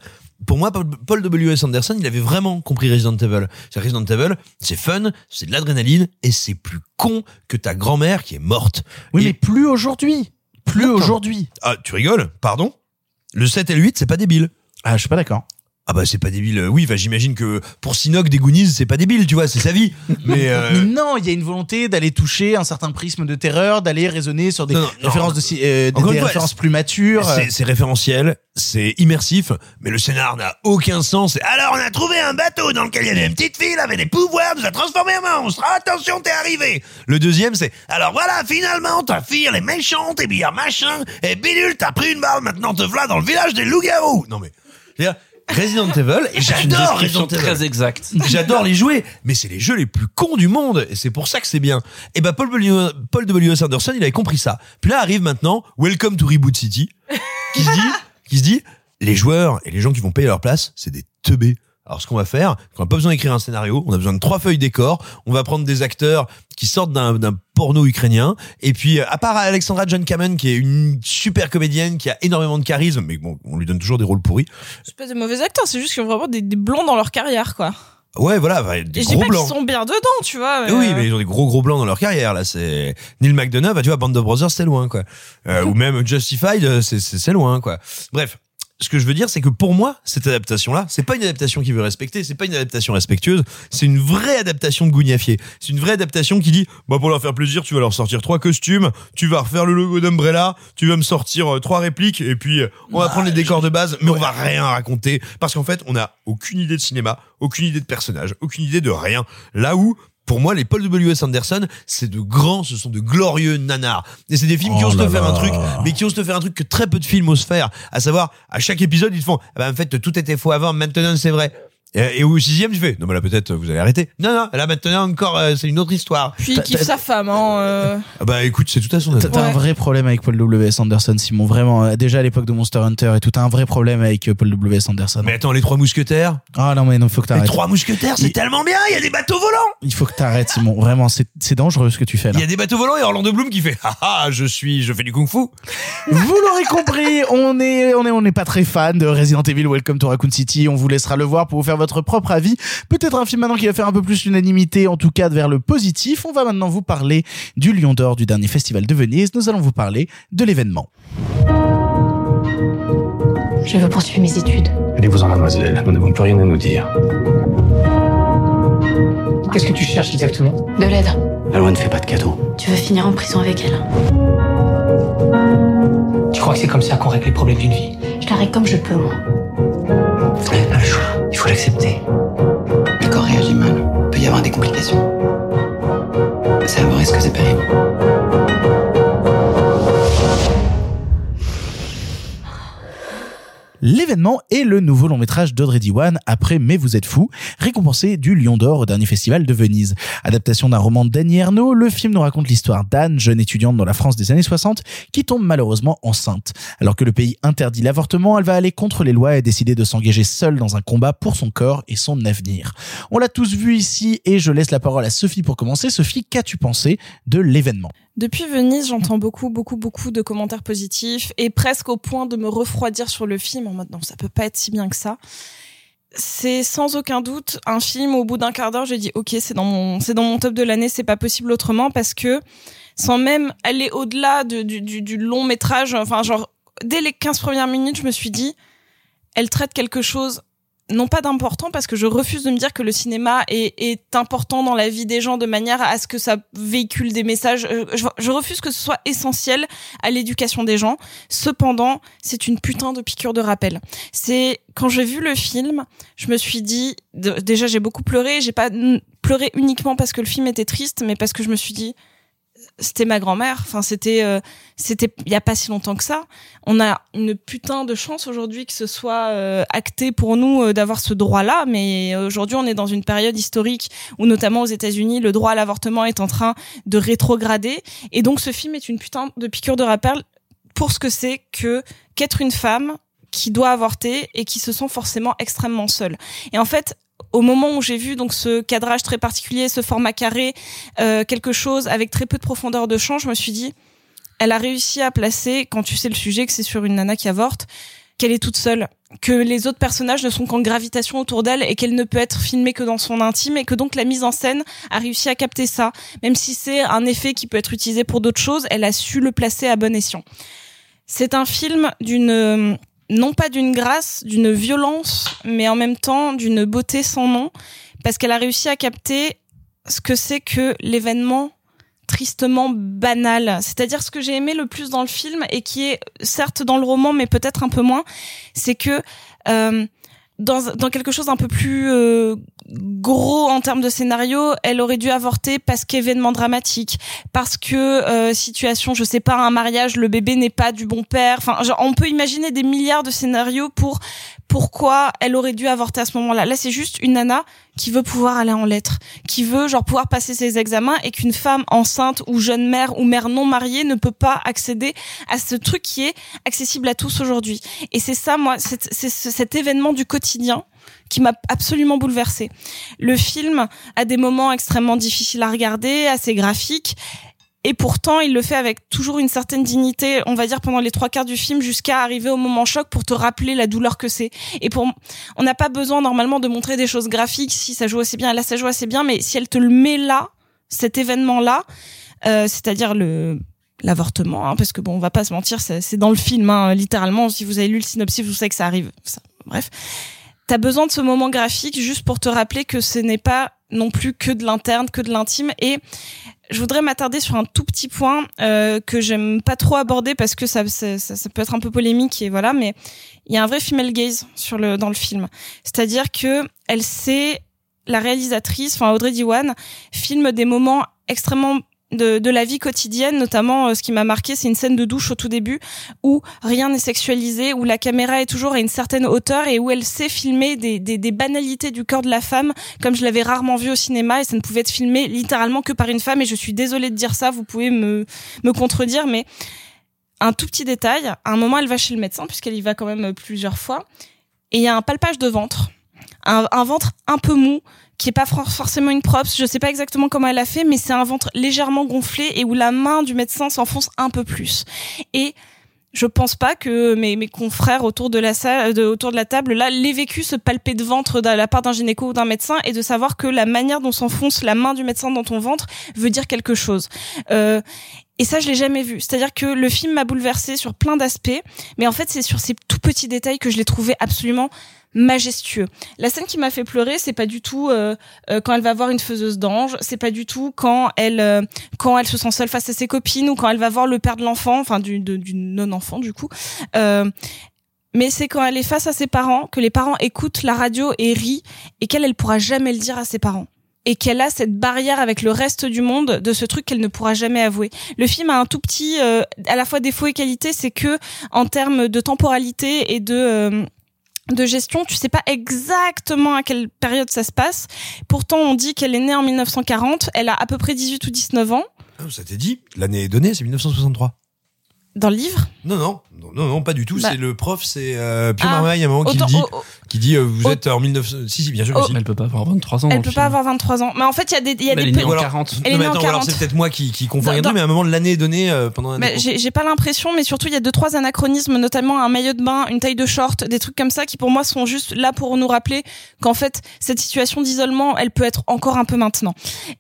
pour moi, Paul- Paul W.S. Anderson, il avait vraiment compris Resident Evil. C'est Resident Evil, c'est fun, c'est de l'adrénaline et c'est plus con que ta grand-mère qui est morte. Oui, Et- mais plus aujourd'hui. Plus aujourd'hui. Ah, tu rigoles? Pardon? Le 7 et le 8, c'est pas débile. Ah, je suis pas d'accord. Ah bah c'est pas débile. Oui, bah, j'imagine que pour Sinoc des Goonies, c'est pas débile, tu vois, c'est sa vie. Mais euh, Mais non, il y a une volonté d'aller toucher un certain prisme de terreur, d'aller raisonner sur des Non, non, non. références de euh, des, Encore des une fois, références plus matures. c'est référentiel, c'est immersif, mais le scénar n'a aucun sens. Alors on a trouvé un bateau dans lequel il y avait une petite fille, elle avait des pouvoirs, nous a transformé en monstre. Attention, t'es arrivé. Le deuxième, c'est alors voilà, finalement ta fille elle est méchante et bien machin et bidule, t'as pris une balle, maintenant te voilà dans le village des loups-garous. Non mais, Resident Evil et j'adore Resident Evil. très exacte. J'adore les jouer, mais c'est les jeux les plus cons du monde, et c'est pour ça que c'est bien. Et ben Paul W. Paul W. Anderson, il avait compris ça. Puis là arrive maintenant Welcome to Reboot City, qui se dit, qui se dit, les joueurs et les gens qui vont payer leur place, c'est des teubés. Alors ce qu'on va faire, on n'a pas besoin d'écrire un scénario, on a besoin de trois feuilles décor, on va prendre des acteurs qui sortent d'un porno ukrainien, et puis euh, à part Alexandra John Kamen qui est une super comédienne qui a énormément de charisme, mais bon, on lui donne toujours des rôles pourris. C'est pas des mauvais acteurs, c'est juste qu'ils ont vraiment des, des blonds dans leur carrière quoi. Ouais, voilà, bah, des Et je dis gros pas blancs. sont bien dedans, tu vois. Eh oui, euh, mais ils ont des gros gros blancs dans leur carrière là. C'est Neil McDonough, bah, tu vois, Band of Brothers, c'est loin quoi. Euh, ou même Justified, c'est loin quoi. Bref, ce que je veux dire, c'est que pour moi, cette adaptation-là, c'est pas une adaptation qui veut respecter, c'est pas une adaptation respectueuse, c'est une vraie adaptation de Gougnafier. C'est une vraie adaptation qui dit, bah pour leur faire plaisir, tu vas leur sortir trois costumes, tu vas refaire le logo d'Umbrella, tu vas me sortir euh, trois répliques, et puis euh, on va prendre les décors de base, mais on va rien raconter, parce qu'en fait, on n'a aucune idée de cinéma, aucune idée de personnage, aucune idée de rien. Là où pour moi, les Paul W.S. Anderson, c'est de grands, ce sont de glorieux nanars. Et c'est des films qui Oh osent te là faire un truc, mais qui osent te faire un truc que très peu de films osent faire. À savoir, à chaque épisode, ils te font, ah bah, en fait, tout était faux avant, maintenant c'est vrai. Et, et au sixième, tu fais, non, mais là, peut-être, vous allez arrêter. Non, non, là, maintenant, encore, euh, c'est une autre histoire. Puis il kiffe sa femme, hein. euh. Ah bah, écoute, c'est tout à son T'as honneur. t'as un Ouais. vrai problème avec Paul W.S. Anderson, Simon. Vraiment, euh, déjà à l'époque de Monster Hunter et tout, t'as un vrai problème avec euh, Paul W.S. Anderson. Mais attends, les trois mousquetaires? Ah non, mais non, faut que Les t'arrêtes. trois mousquetaires, c'est Il- tellement bien, il y a des bateaux volants. Il faut que t'arrêtes, Simon. Vraiment, c'est c'est dangereux ce que tu fais là. Il y a des bateaux volants et Orlando Bloom qui fait, ah ah, je suis, je fais du kung fu. Vous l'aurez compris, on est, on est, on n'est pas très fan de Resident Evil Welcome to Raccoon City. On vous laissera le voir pour vous faire votre propre avis. Peut-être un film maintenant qui va faire un peu plus l'unanimité, en tout cas vers le positif. On va maintenant vous parler du Lion d'Or du dernier festival de Venise. Nous allons vous parler de l'événement. Je veux poursuivre mes études. Allez-vous-en, mademoiselle. Nous n'avons plus rien à nous dire. Qu'est-ce que tu cherches exactement? De l'aide. La loi ne fait pas de cadeaux. Tu veux finir en prison avec elle. Tu crois que c'est comme ça qu'on règle les problèmes d'une vie? Je la règle comme je peux, moi. Faut l'accepter. Le corps réagit mal. Il peut y avoir des complications. C'est un risque, c'est pénible. L'événement est le nouveau long métrage d'Audrey Diwan après Mais vous êtes fou, récompensé du Lion d'Or au dernier festival de Venise. Adaptation d'un roman d'Annie Ernaux, le film nous raconte l'histoire d'Anne, jeune étudiante dans la France des années 60, qui tombe malheureusement enceinte. Alors que le pays interdit l'avortement, elle va aller contre les lois et décider de s'engager seule dans un combat pour son corps et son avenir. On l'a tous vu ici et je laisse la parole à Sophie pour commencer. Sophie, qu'as-tu pensé de l'événement? Depuis Venise, j'entends beaucoup, beaucoup, beaucoup de commentaires positifs et presque au point de me refroidir sur le film en mode non, ça peut pas être si bien que ça. C'est sans aucun doute un film. Au bout d'un quart d'heure, j'ai dit ok, c'est dans mon, c'est dans mon top de l'année. C'est pas possible autrement parce que sans même aller au-delà du, du, du long métrage, enfin genre dès les 15 premières minutes, je me suis dit, elle traite quelque chose non pas d'important parce que je refuse de me dire que le cinéma est, est, important dans la vie des gens de manière à ce que ça véhicule des messages. Euh, je, je refuse que ce soit essentiel à l'éducation des gens. Cependant, c'est une putain de piqûre de rappel. C'est quand j'ai vu le film, je me suis dit déjà j'ai beaucoup pleuré. J'ai pas pleuré uniquement parce que le film était triste, mais parce que je me suis dit c'était ma grand-mère. Enfin, c'était, euh, c'était il y a pas si longtemps que ça. On a une putain de chance aujourd'hui que ce soit euh, acté pour nous euh, d'avoir ce droit-là. Mais aujourd'hui, on est dans une période historique où, notamment aux États-Unis, le droit à l'avortement est en train de rétrograder. Et donc, ce film est une putain de piqûre de rappel pour ce que c'est que qu'être une femme qui doit avorter et qui se sent forcément extrêmement seule. Et en fait, au moment où j'ai vu donc ce cadrage très particulier, ce format carré, euh, quelque chose avec très peu de profondeur de champ, je me suis dit, elle a réussi à placer, quand tu sais le sujet, que c'est sur une nana qui avorte, qu'elle est toute seule, que les autres personnages ne sont qu'en gravitation autour d'elle et qu'elle ne peut être filmée que dans son intime et que donc la mise en scène a réussi à capter ça. Même si c'est un effet qui peut être utilisé pour d'autres choses, elle a su le placer à bon escient. C'est un film d'une non pas d'une grâce, d'une violence, mais en même temps d'une beauté sans nom, parce qu'elle a réussi à capter ce que c'est que l'événement tristement banal. C'est-à-dire ce que j'ai aimé le plus dans le film et qui est certes dans le roman, mais peut-être un peu moins, c'est que euh, dans, dans quelque chose un peu plus euh, gros en termes de scénario, elle aurait dû avorter parce qu'événement dramatique, parce que euh, situation, je sais pas, un mariage, le bébé n'est pas du bon père. Enfin, on peut imaginer des milliards de scénarios pour pourquoi elle aurait dû avorter à ce moment-là. Là, c'est juste une nana qui veut pouvoir aller en lettres, qui veut genre pouvoir passer ses examens et qu'une femme enceinte ou jeune mère ou mère non mariée ne peut pas accéder à ce truc qui est accessible à tous aujourd'hui. Et c'est ça, moi, c'est cet événement du quotidien qui m'a absolument bouleversée. Le film a des moments extrêmement difficiles à regarder, assez graphiques, et pourtant, il le fait avec toujours une certaine dignité, on va dire pendant les trois quarts du film, jusqu'à arriver au moment choc pour te rappeler la douleur que c'est. Et pour, on n'a pas besoin normalement de montrer des choses graphiques si ça joue assez bien. Là, ça joue assez bien, mais si elle te le met là, cet événement-là, euh, c'est-à-dire le l'avortement, hein, parce que bon, on va pas se mentir, c'est dans le film, hein, littéralement. Si vous avez lu le synopsis, vous savez que ça arrive. Ça, bref, t'as besoin de ce moment graphique juste pour te rappeler que ce n'est pas non plus que de l'interne, que de l'intime. Et je voudrais m'attarder sur un tout petit point euh, que j'aime pas trop aborder parce que ça, ça, ça, peut être un peu polémique et voilà, mais il y a un vrai female gaze sur le dans le film, c'est-à-dire que elle sait la réalisatrice, enfin Audrey Diwan, filme des moments extrêmement de, la vie quotidienne, notamment euh, ce qui m'a marqué, c'est une scène de douche au tout début où rien n'est sexualisé, où la caméra est toujours à une certaine hauteur et où elle sait filmer des, banalités du corps de la femme, comme je l'avais rarement vu au cinéma et ça ne pouvait être filmé littéralement que par une femme. Et je suis désolée de dire ça, vous pouvez me, contredire, mais un tout petit détail, à un moment elle va chez le médecin puisqu'elle y va quand même plusieurs fois et il y a un palpage de ventre, un ventre un peu mou qui est pas forcément une props, je sais pas exactement comment elle a fait, mais c'est un ventre légèrement gonflé et où la main du médecin s'enfonce un peu plus. Et je pense pas que mes, confrères autour de la salle, autour de la table là l'aient vécu se palper de ventre de la part d'un gynéco ou d'un médecin et de savoir que la manière dont s'enfonce la main du médecin dans ton ventre veut dire quelque chose. Euh, et ça, je l'ai jamais vu. C'est-à-dire que le film m'a bouleversé sur plein d'aspects, mais en fait, c'est sur ces tout petits détails que je l'ai trouvé absolument majestueux. La scène qui m'a fait pleurer, c'est pas du tout euh, euh, quand elle va voir une faiseuse d'ange, c'est pas du tout quand elle euh, quand elle se sent seule face à ses copines ou quand elle va voir le père de l'enfant, enfin du, du non-enfant du coup. mais c'est quand elle est face à ses parents, que les parents écoutent la radio et rient, et qu'elle, elle pourra jamais le dire à ses parents et qu'elle a cette barrière avec le reste du monde de ce truc qu'elle ne pourra jamais avouer. Le film a un tout petit, à la fois défaut et qualité, c'est que en termes de temporalité et de de gestion, tu sais pas exactement à quelle période ça se passe. Pourtant, on dit qu'elle est née en 1940, elle a à peu près 18 ou 19 ans. Ah, Ça t'est dit L'année est donnée, c'est 1963. Dans le livre? Non, non, non, non, pas du tout. Bah. C'est le prof, c'est euh, Pio Ah, Marmaille à un moment qui autant- dit. Qui dit, euh, vous Oh. êtes en 1900. Si, si, bien sûr Oh. si. Elle peut pas avoir 23 ans. Elle peut le pas film. avoir 23 ans. Mais en fait, il y a des, il y a Mais des elle est née en Ou alors- 40. Elle est non, mais née en attends, ou alors 40. c'est peut-être moi qui, qui confonds Dans- rien mais à un moment de l'année est donnée euh, pendant Mais j'ai pas l'impression, mais surtout il y a deux trois anachronismes, notamment un maillot de bain, une taille de short, des trucs comme ça qui pour moi sont juste là pour nous rappeler qu'en fait cette situation d'isolement, elle peut être encore un peu maintenant.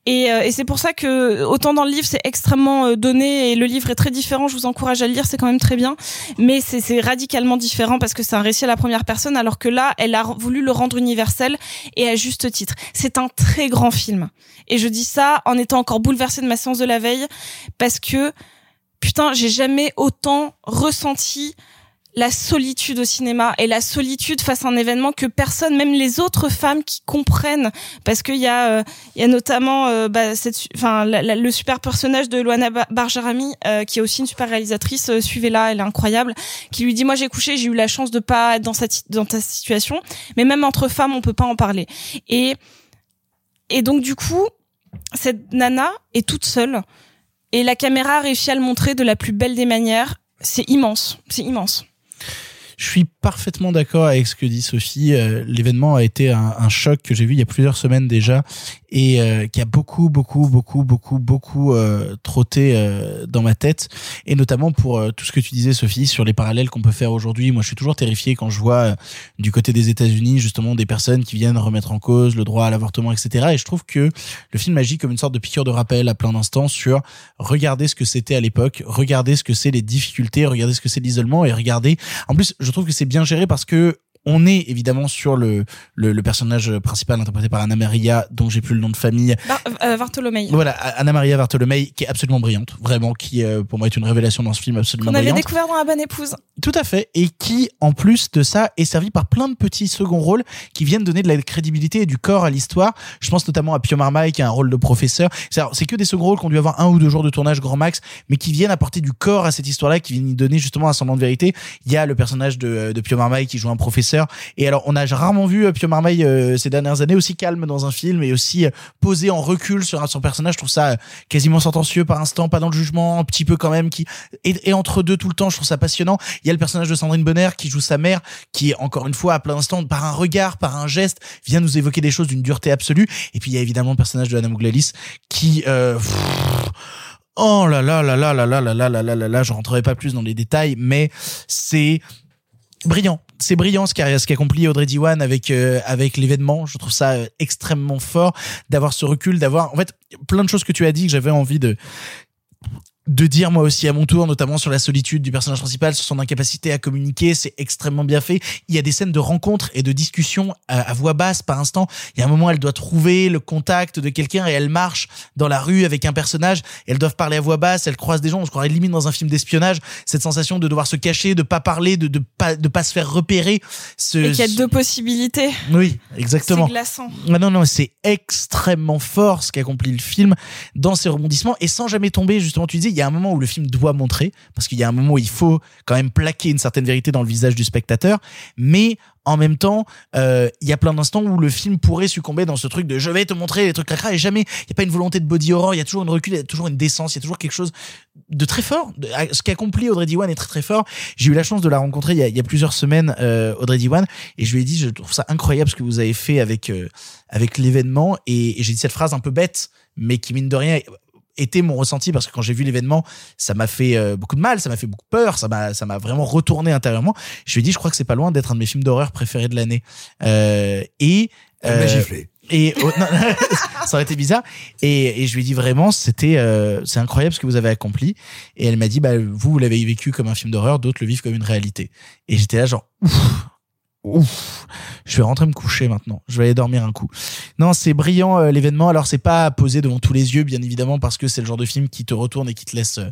Et, euh, et c'est pour ça que autant dans le livre c'est extrêmement euh, donné et le livre est très différent. Je vous encourage à le lire, c'est quand même très bien, mais c'est c'est radicalement différent parce que c'est un récit à la première personne, alors que là elle a voulu le rendre universel et à juste titre. C'est un très grand film. Et je dis ça en étant encore bouleversée de ma séance de la veille parce que putain, j'ai jamais autant ressenti la solitude au cinéma et la solitude face à un événement que personne, même les autres femmes qui comprennent, parce qu'il y a, euh, il y a notamment, euh, bah, cette, le super personnage de Luana Ba- Barjarami, euh, qui est aussi une super réalisatrice, euh, suivez-la, elle est incroyable, qui lui dit, moi j'ai couché, j'ai eu la chance de pas être dans cette, dans ta situation, mais même entre femmes, on peut pas en parler. Et, et donc du coup, cette nana est toute seule et la caméra a réussi à le montrer de la plus belle des manières. C'est immense, c'est immense. Je suis parfaitement d'accord avec ce que dit Sophie. Euh, L'événement a été un, un choc que j'ai vu il y a plusieurs semaines déjà et euh, qui a beaucoup, beaucoup, beaucoup, beaucoup, beaucoup euh, trotté euh, dans ma tête. Et notamment pour euh, tout ce que tu disais, Sophie, sur les parallèles qu'on peut faire aujourd'hui. Moi, je suis toujours terrifié quand je vois euh, du côté des États-Unis justement des personnes qui viennent remettre en cause le droit à l'avortement, etc. Et je trouve que le film agit comme une sorte de piqûre de rappel à plein d'instants sur regarder ce que c'était à l'époque, regarder ce que c'est les difficultés, regarder ce que c'est l'isolement et regarder. En plus, je trouve que c'est bien géré parce que on est évidemment sur le, le, le personnage principal interprété par Anna Maria, dont j'ai plus le nom de famille. Bar euh, Bartholomei. Voilà, Anna Maria Bartolomei, qui est absolument brillante, vraiment, qui euh, pour moi est une révélation dans ce film absolument Qu'on avait brillante. découvert dans La Bonne Épouse. Tout à fait, et qui, en plus de ça, est servi par plein de petits seconds rôles qui viennent donner de la crédibilité et du corps à l'histoire. Je pense notamment à Pio Marmaille, qui a un rôle de professeur. C'est que des seconds rôles qui ont dû avoir un ou deux jours de tournage grand max, mais qui viennent apporter du corps à cette histoire-là, qui viennent y donner justement un semblant de vérité. Il y a le personnage de, de Pio Marmaille qui joue un professeur, et alors on a rarement vu euh, Pio Marmaille euh, ces dernières années aussi calme dans un film et aussi euh, posé en recul sur son personnage. Je trouve ça euh, quasiment sentencieux par instant, pas dans le jugement, un petit peu quand même, et, entre deux tout le temps. Je trouve ça passionnant. Il y a le personnage de Sandrine Bonner qui joue sa mère, qui encore une fois à plein d'instants, par un regard, par un geste, vient nous évoquer des choses d'une dureté absolue. Et puis il y a évidemment le personnage de Anna Mouglalis qui euh, pff, Oh là là là là là là là là là là là là, je rentrerai pas plus dans les détails, mais c'est brillant. C'est brillant ce qu'a ce qu'accomplit Audrey Diwan avec euh, avec l'événement. Je trouve ça euh, extrêmement fort d'avoir ce recul, d'avoir en fait plein de choses que tu as dit que j'avais envie de de dire moi aussi à mon tour, notamment sur la solitude du personnage principal, sur son incapacité à communiquer, c'est extrêmement bien fait. Il y a des scènes de rencontres et de discussions à, à voix basse par instant. Il y a un moment, elle doit trouver le contact de quelqu'un et elle marche dans la rue avec un personnage. Elles doivent parler à voix basse, elle croise des gens. On se croirait limite dans un film d'espionnage. Cette sensation de devoir se cacher, de pas parler, de de pas de pas se faire repérer. Ce, Et qu'il y a deux possibilités. oui, exactement. C'est glaçant. Ah non, non, c'est extrêmement fort ce qu'accomplit le film dans ses rebondissements et sans jamais tomber, justement, tu disais, il y a un moment où le film doit montrer, parce qu'il y a un moment où il faut quand même plaquer une certaine vérité dans le visage du spectateur, mais en même temps, euh, il y a plein d'instants où le film pourrait succomber dans ce truc de je vais te montrer les trucs cracra et jamais, il n'y a pas une volonté de body horror, il y a toujours une recul, il y a toujours une décence, il y a toujours quelque chose de très fort. De- Ce qu'accomplit Audrey Diwan est très très fort. J'ai eu la chance de la rencontrer il y a, il y a plusieurs semaines, euh, Audrey Diwan, et je lui ai dit, je trouve ça incroyable ce que vous avez fait avec euh, avec l'événement, et, et j'ai dit cette phrase un peu bête, mais qui mine de rien était mon ressenti parce que quand j'ai vu l'événement, ça m'a fait euh, beaucoup de mal, ça m'a fait beaucoup peur, ça m'a ça m'a vraiment retourné intérieurement. Je lui ai dit, je crois que c'est pas loin d'être un de mes films d'horreur préférés de l'année. Euh, et Elle m'a giflé. Et oh, non, ça aurait été bizarre. Et, et je lui ai dit vraiment, c'était euh, c'est incroyable ce que vous avez accompli. Et elle m'a dit, bah vous vous l'avez vécu comme un film d'horreur, d'autres le vivent comme une réalité. Et j'étais là genre ouf, ouf. Je vais rentrer me coucher maintenant. Je vais aller dormir un coup. Non, c'est brillant euh, l'événement. Alors c'est pas posé devant tous les yeux, bien évidemment, parce que c'est le genre de film qui te retourne et qui te laisse, euh,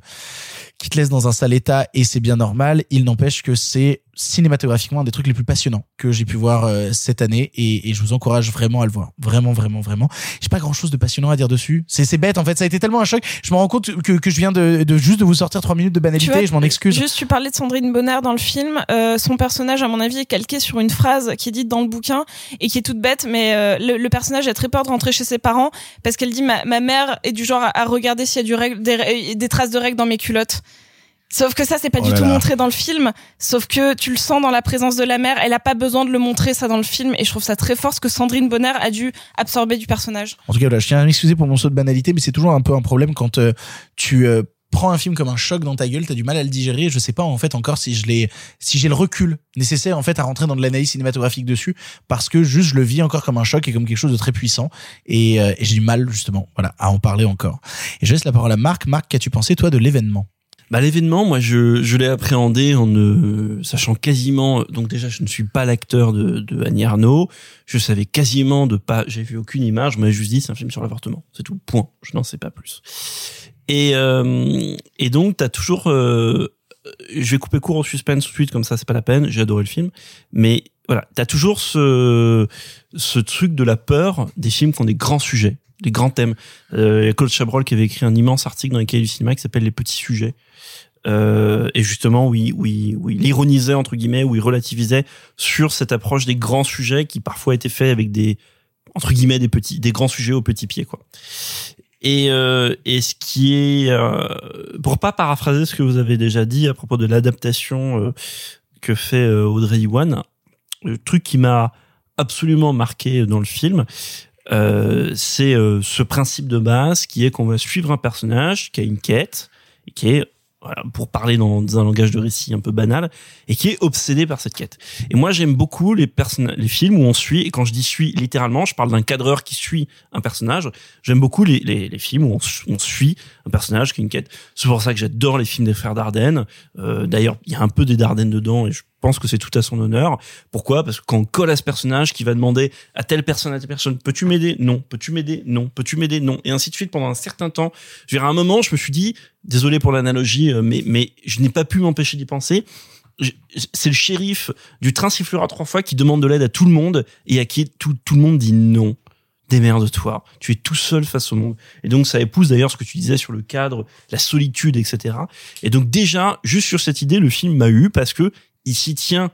qui te laisse dans un sale état et c'est bien normal. Il n'empêche que c'est cinématographiquement un des trucs les plus passionnants que j'ai pu voir euh, cette année et, et je vous encourage vraiment à le voir. Vraiment, vraiment, vraiment. J'ai pas grand chose de passionnant à dire dessus. C'est, c'est bête en fait. Ça a été tellement un choc. Je me rends compte que, que je viens de, de juste de vous sortir trois minutes de banalité. Vois, je m'en excuse. Juste, tu parlais de Sandrine Bonner dans le film. Son personnage, à mon avis, est calqué sur une phrase qui est dite dans le bouquin et qui est toute bête, mais euh, le, le personnage a très peur de rentrer chez ses parents parce qu'elle dit ma, ma mère est du genre à, à regarder s'il y a du règle, des, des traces de règles dans mes culottes. Sauf que ça, c'est pas Oh du tout là. montré dans le film. Sauf que tu le sens dans la présence de la mère. Elle a pas besoin de le montrer ça dans le film. Et je trouve ça très fort ce que Sandrine Bonner a dû absorber du personnage. En tout cas, je tiens à m'excuser pour mon saut de banalité, mais c'est toujours un peu un problème quand euh, tu euh, prends un film comme un choc dans ta gueule, t'as du mal à le digérer. Je sais pas en fait encore si je l'ai, si j'ai le recul nécessaire en fait à rentrer dans de l'analyse cinématographique dessus, parce que juste je le vis encore comme un choc et comme quelque chose de très puissant, et, euh, j'ai du mal justement, voilà, à en parler encore. Et je laisse la parole à Marc. Marc, qu'as-tu pensé toi de l'événement? Bah, l'événement, moi, je, je l'ai appréhendé en ne sachant quasiment. Donc déjà, je ne suis pas l'acteur de, de Annie Arnaud. Je savais quasiment de pas. J'ai vu aucune image. Je m'avais juste dit c'est un film sur l'avortement. C'est tout. Point. Je n'en sais pas plus. Et euh, et donc t'as toujours. euh, je vais couper court au suspense tout de suite comme ça, c'est pas la peine. J'ai adoré le film, mais voilà, t'as toujours ce ce truc de la peur des films qui ont des grands sujets, des grands thèmes. Euh, il Claude Chabrol qui avait écrit un immense article dans les cahiers du cinéma qui s'appelle Les petits sujets. Euh, et justement, oui, oui, oui, il ironisait entre guillemets, ou il relativisait sur cette approche des grands sujets qui parfois étaient faits avec des entre guillemets des petits, des grands sujets au petit pied, quoi. Et, euh, et ce qui est, euh, pour pas paraphraser ce que vous avez déjà dit à propos de l'adaptation euh, que fait euh, Audrey Iwan, le truc qui m'a absolument marqué dans le film, euh, c'est euh, ce principe de base qui est qu'on va suivre un personnage qui a une quête et qui est voilà, pour parler dans, un langage de récit un peu banal, et qui est obsédé par cette quête. Et moi, j'aime beaucoup les les films où on suit, et quand je dis suit littéralement, je parle d'un cadreur qui suit un personnage. J'aime beaucoup les, les, les films où on suit un personnage qui a une quête. C'est pour ça que j'adore les films des frères Dardenne. Euh, D'ailleurs, il y a un peu des Dardenne dedans, et je pense que c'est tout à son honneur. Pourquoi? Parce que quand colle à ce personnage qui va demander à telle personne, à telle personne, peux-tu m'aider? Non. Peux-tu m'aider? Non. Peux-tu m'aider? Non. Et ainsi de suite pendant un certain temps. Je veux dire, à un moment, je me suis dit, désolé pour l'analogie, euh, mais, mais je n'ai pas pu m'empêcher d'y penser. Je- C'est le shérif du train sifflera trois fois qui demande de l'aide à tout le monde et à qui tout, tout le monde dit non. Démerde-toi. Tu es tout seul face au monde. Et donc, ça épouse d'ailleurs ce que tu disais sur le cadre, la solitude, etc. Et donc, déjà, juste sur cette idée, le film m'a eu parce que il s'y tient.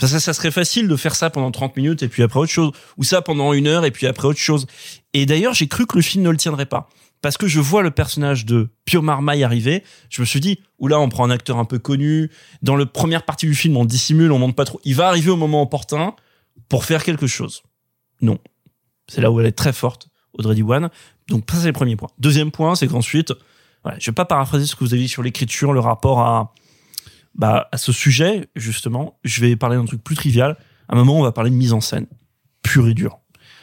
Ça serait facile de faire ça pendant 30 minutes et puis après autre chose. Ou ça pendant une heure et puis après autre chose. Et d'ailleurs, j'ai cru que le film ne le tiendrait pas. Parce que je vois le personnage de Pio Marmaille arriver. Je me suis dit, oula, on prend un acteur un peu connu. Dans la première partie du film, on dissimule, on monte pas trop. Il va arriver au moment opportun pour faire quelque chose. Non. C'est là où elle est très forte, Audrey Diwan. Donc, ça, c'est le premier point. Deuxième point, c'est qu'ensuite, voilà, je vais pas paraphraser ce que vous avez dit sur l'écriture, le rapport à, bah, à ce sujet, justement. Je vais parler d'un truc plus trivial. À un moment, on va parler de mise en scène. Pure et dure.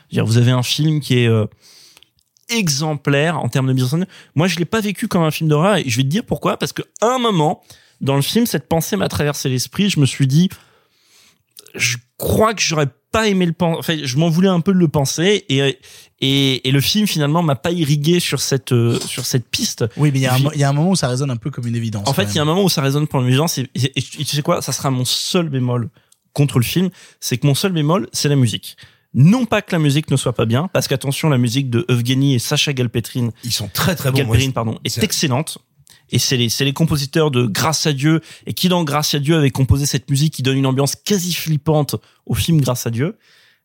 C'est-à-dire, vous avez un film qui est, euh, exemplaire en termes de mise en scène. Moi, je l'ai pas vécu comme un film d'horreur et je vais te dire pourquoi. Parce que à un moment, dans le film, cette pensée m'a traversé l'esprit. Je me suis dit, je crois que j'aurais pas aimé le penser. Enfin, je m'en voulais un peu de le penser et et, et le film finalement m'a pas irrigué sur cette euh, sur cette piste. Oui, mais il y, a un y a moment où ça résonne un peu comme une évidence. en fait, il y a un moment où ça résonne pour l'évidence et, et, et tu sais quoi, ça sera mon seul bémol contre le film, c'est que mon seul bémol, c'est la musique. Non pas que la musique ne soit pas bien, parce qu'attention, la musique de Evgeny et Sacha Galpetrine, Ils sont très très bons. Galperine, Moi, pardon, est excellente. Et c'est les, les compositeurs de Grâce à Dieu, et qui dans Grâce à Dieu avait composé cette musique qui donne une ambiance quasi flippante au film Grâce à Dieu.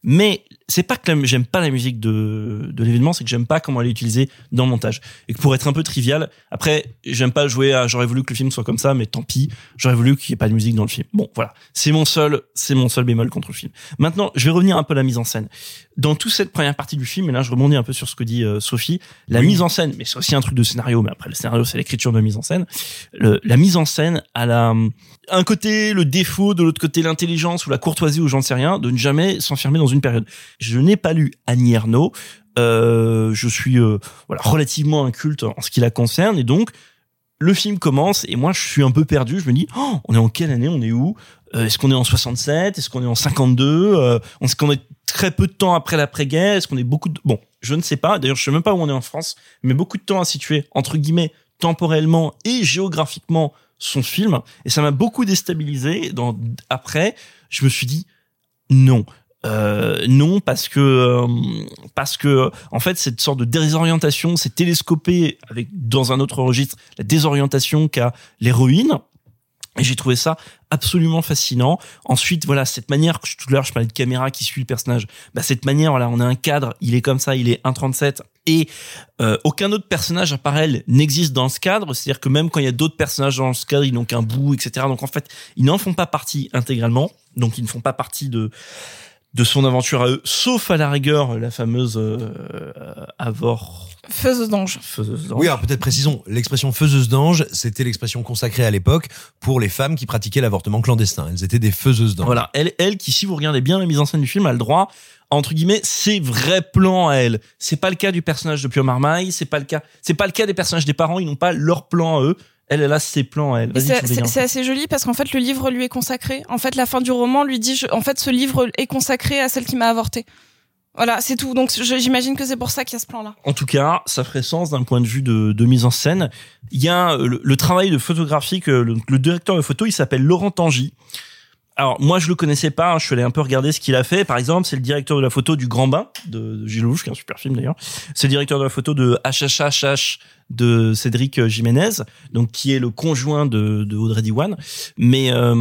Mais c'est pas que j'aime pas la musique de, de l'événement, c'est que j'aime pas comment elle est utilisée dans le montage. Et que pour être un peu trivial, après, j'aime pas jouer à j'aurais voulu que le film soit comme ça, mais tant pis, j'aurais voulu qu'il y ait pas de musique dans le film. Bon, voilà. C'est mon seul, c'est mon seul bémol contre le film. Maintenant, je vais revenir un peu à la mise en scène. Dans toute cette première partie du film, et là je rebondis un peu sur ce que dit euh, Sophie, la mise en scène, mais c'est aussi un truc de scénario, mais après le scénario c'est l'écriture de la mise en scène. Le- la mise en scène a la, un côté le défaut, de l'autre côté l'intelligence ou la courtoisie ou j'en sais rien, de ne jamais s'enfermer dans une période. Je n'ai pas lu Annie Ernaux, euh, je suis euh, voilà relativement inculte en ce qui la concerne. Et donc le film commence et moi je suis un peu perdu. Je me dis, oh, on est en quelle année? On est où? Euh, Est-ce qu'on est en 67 Est-ce qu'on est en 52 euh, Est-ce qu'on est très peu de temps après l'après-guerre? Est-ce qu'on est beaucoup de... Bon, je ne sais pas. D'ailleurs, je sais même pas où on est en France, mais beaucoup de temps à situer entre guillemets temporellement et géographiquement son film. Et ça m'a beaucoup déstabilisé. Dans après je me suis dit non euh, non parce que euh, parce que en fait cette sorte de désorientation c'est télescopé avec dans un autre registre la désorientation qu'a l'héroïne et j'ai trouvé ça absolument fascinant. Ensuite, voilà, cette manière, tout à l'heure, je parlais de caméra qui suit le personnage. Bah, cette manière, voilà, on a un cadre, il est comme ça, il est 1.37 et euh, aucun autre personnage à part elle n'existe dans ce cadre. C'est-à-dire que même quand il y a d'autres personnages dans ce cadre, ils n'ont qu'un bout, etc. Donc en fait, ils n'en font pas partie intégralement. Donc ils ne font pas partie de de son aventure à eux, sauf à la rigueur la fameuse euh, Avor Faiseuse d'ange. Faiseuse d'ange. Oui, alors peut-être précisons, l'expression faiseuse d'ange, c'était l'expression consacrée à l'époque pour les femmes qui pratiquaient l'avortement clandestin. Elles étaient des faiseuses d'ange. Voilà, elle, elle qui, si vous regardez bien la mise en scène du film, a le droit, entre guillemets, ses vrais plans à elle. C'est pas le cas du personnage de Pio Marmaille, c'est pas le cas, c'est pas le cas des personnages des parents, ils n'ont pas leurs plans à eux. Elle, elle a ses plans elle. C'est assez joli parce qu'en fait le livre lui est consacré. En fait la fin du roman lui dit je- en fait ce livre est consacré à celle qui m'a avorté. Voilà c'est tout. Donc j'imagine que c'est pour ça qu'il y a ce plan là. En tout cas, ça ferait sens d'un point de vue de, de mise en scène. Il y a euh, le, le travail de photographie que le, le directeur de photo, il s'appelle Laurent Tangy. Alors moi je le connaissais pas, hein, je suis allé un peu regarder ce qu'il a fait. Par exemple, c'est le directeur de la photo du Grand Bain de, de Gilles Lelouch, qui est un super film d'ailleurs. C'est le directeur de la photo de HHHH de Cédric Jiménez, donc qui est le conjoint de, de Audrey Diwan. Mais euh,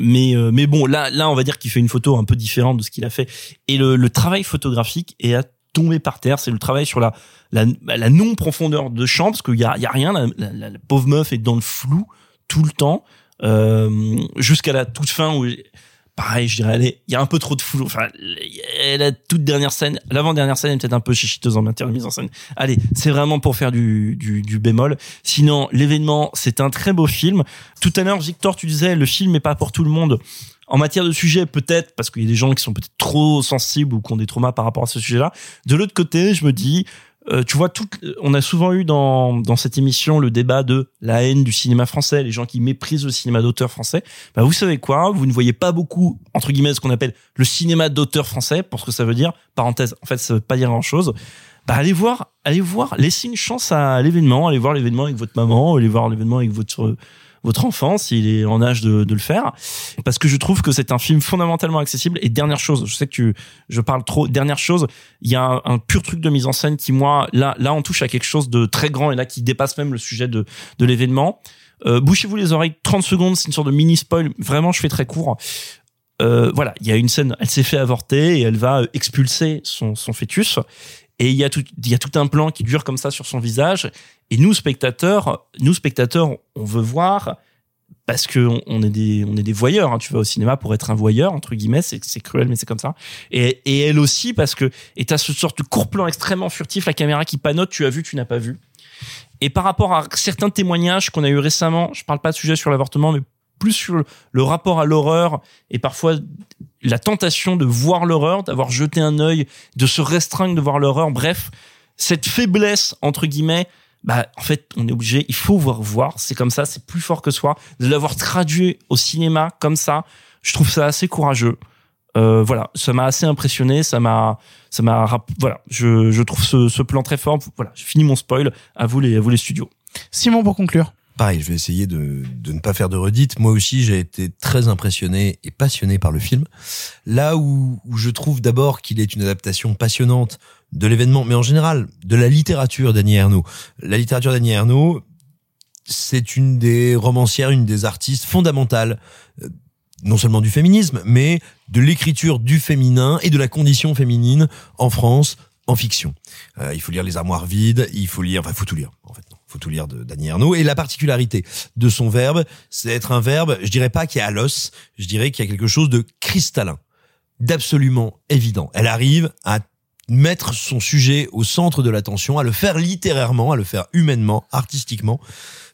mais euh, mais bon là là on va dire qu'il fait une photo un peu différente de ce qu'il a fait. Et le, le travail photographique est à tomber par terre. C'est le travail sur la la, la non profondeur de champ parce qu'il y a y a rien. La, la- la pauvre meuf est dans le flou tout le temps euh, jusqu'à la toute fin où pareil je dirais est- il y a un peu trop de flou enfin la toute dernière scène l'avant dernière scène est peut-être un peu chichiteuse en matière de mise en scène. Allez c'est vraiment pour faire du, du, du bémol. Sinon l'événement c'est un très beau film. Tout à l'heure Victor tu disais le film est pas pour tout le monde. En matière de sujet, peut-être, parce qu'il y a des gens qui sont peut-être trop sensibles ou qui ont des traumas par rapport à ce sujet-là. De l'autre côté, je me dis, euh, tu vois, tout, on a souvent eu dans, dans cette émission le débat de la haine du cinéma français, les gens qui méprisent le cinéma d'auteur français. Bah, vous savez quoi? Vous ne voyez pas beaucoup, entre guillemets, ce qu'on appelle le cinéma d'auteur français, pour ce que ça veut dire. Parenthèse, en fait, ça veut pas dire grand-chose. Bah, allez voir, allez voir, laissez une chance à l'événement, allez voir l'événement avec votre maman, allez voir l'événement avec votre votre enfant s'il est en âge de, de le faire. Parce que je trouve que c'est un film fondamentalement accessible. Et dernière chose je sais que tu je parle trop dernière chose il y a un, pur truc de mise en scène qui moi là là on touche à quelque chose de très grand et là qui dépasse même le sujet de de l'événement. Euh, bouchez-vous les oreilles 30 secondes c'est une sorte de mini spoil. Vraiment je fais très court. Euh, voilà, il y a une scène, elle s'est fait avorter et elle va expulser son, son fœtus. Et il y a tout, il y a tout un plan qui dure comme ça sur son visage. Et nous spectateurs, nous spectateurs, on veut voir parce que on, est des, on est des voyeurs. hein. Tu vas au cinéma pour être un voyeur entre guillemets. C'est, c'est cruel, mais c'est comme ça. Et, et elle aussi parce que et t'as ce sorte de court plan extrêmement furtif, la caméra qui panote. Tu as vu, tu n'as pas vu. Et par rapport à certains témoignages qu'on a eu récemment, je parle pas de sujet sur l'avortement, mais plus sur le rapport à l'horreur et parfois la tentation de voir l'horreur, d'avoir jeté un œil, de se restreindre de voir l'horreur. Bref, cette faiblesse entre guillemets, bah en fait on est obligé, il faut voir voir. C'est comme ça, c'est plus fort que soi. De l'avoir traduit au cinéma comme ça, je trouve ça assez courageux. Euh, voilà, ça m'a assez impressionné, ça m'a, ça m'a, voilà, je, je trouve ce, plan très fort. Voilà, j'ai fini mon spoil. À vous les, à vous les studios. Simon pour conclure. Pareil, je vais essayer de, de ne pas faire de redite. Moi aussi, j'ai été très impressionné et passionné par le film. Là où, où je trouve d'abord qu'il est une adaptation passionnante de l'événement, mais en général de la littérature d'Annie Ernaux. La littérature d'Annie Ernaux, c'est une des romancières, une des artistes fondamentales, euh, non seulement du féminisme, mais de l'écriture du féminin et de la condition féminine en France, en fiction. Euh, il faut lire Les Armoires vides, il faut lire, enfin, il faut tout lire, en fait. Faut tout lire de Dany Ernaud. Et la particularité de son verbe, c'est d'être un verbe, je dirais pas qui est à l'os, je dirais qu'il y a quelque chose de cristallin, d'absolument évident. Elle arrive à mettre son sujet au centre de l'attention, à le faire littérairement, à le faire humainement, artistiquement,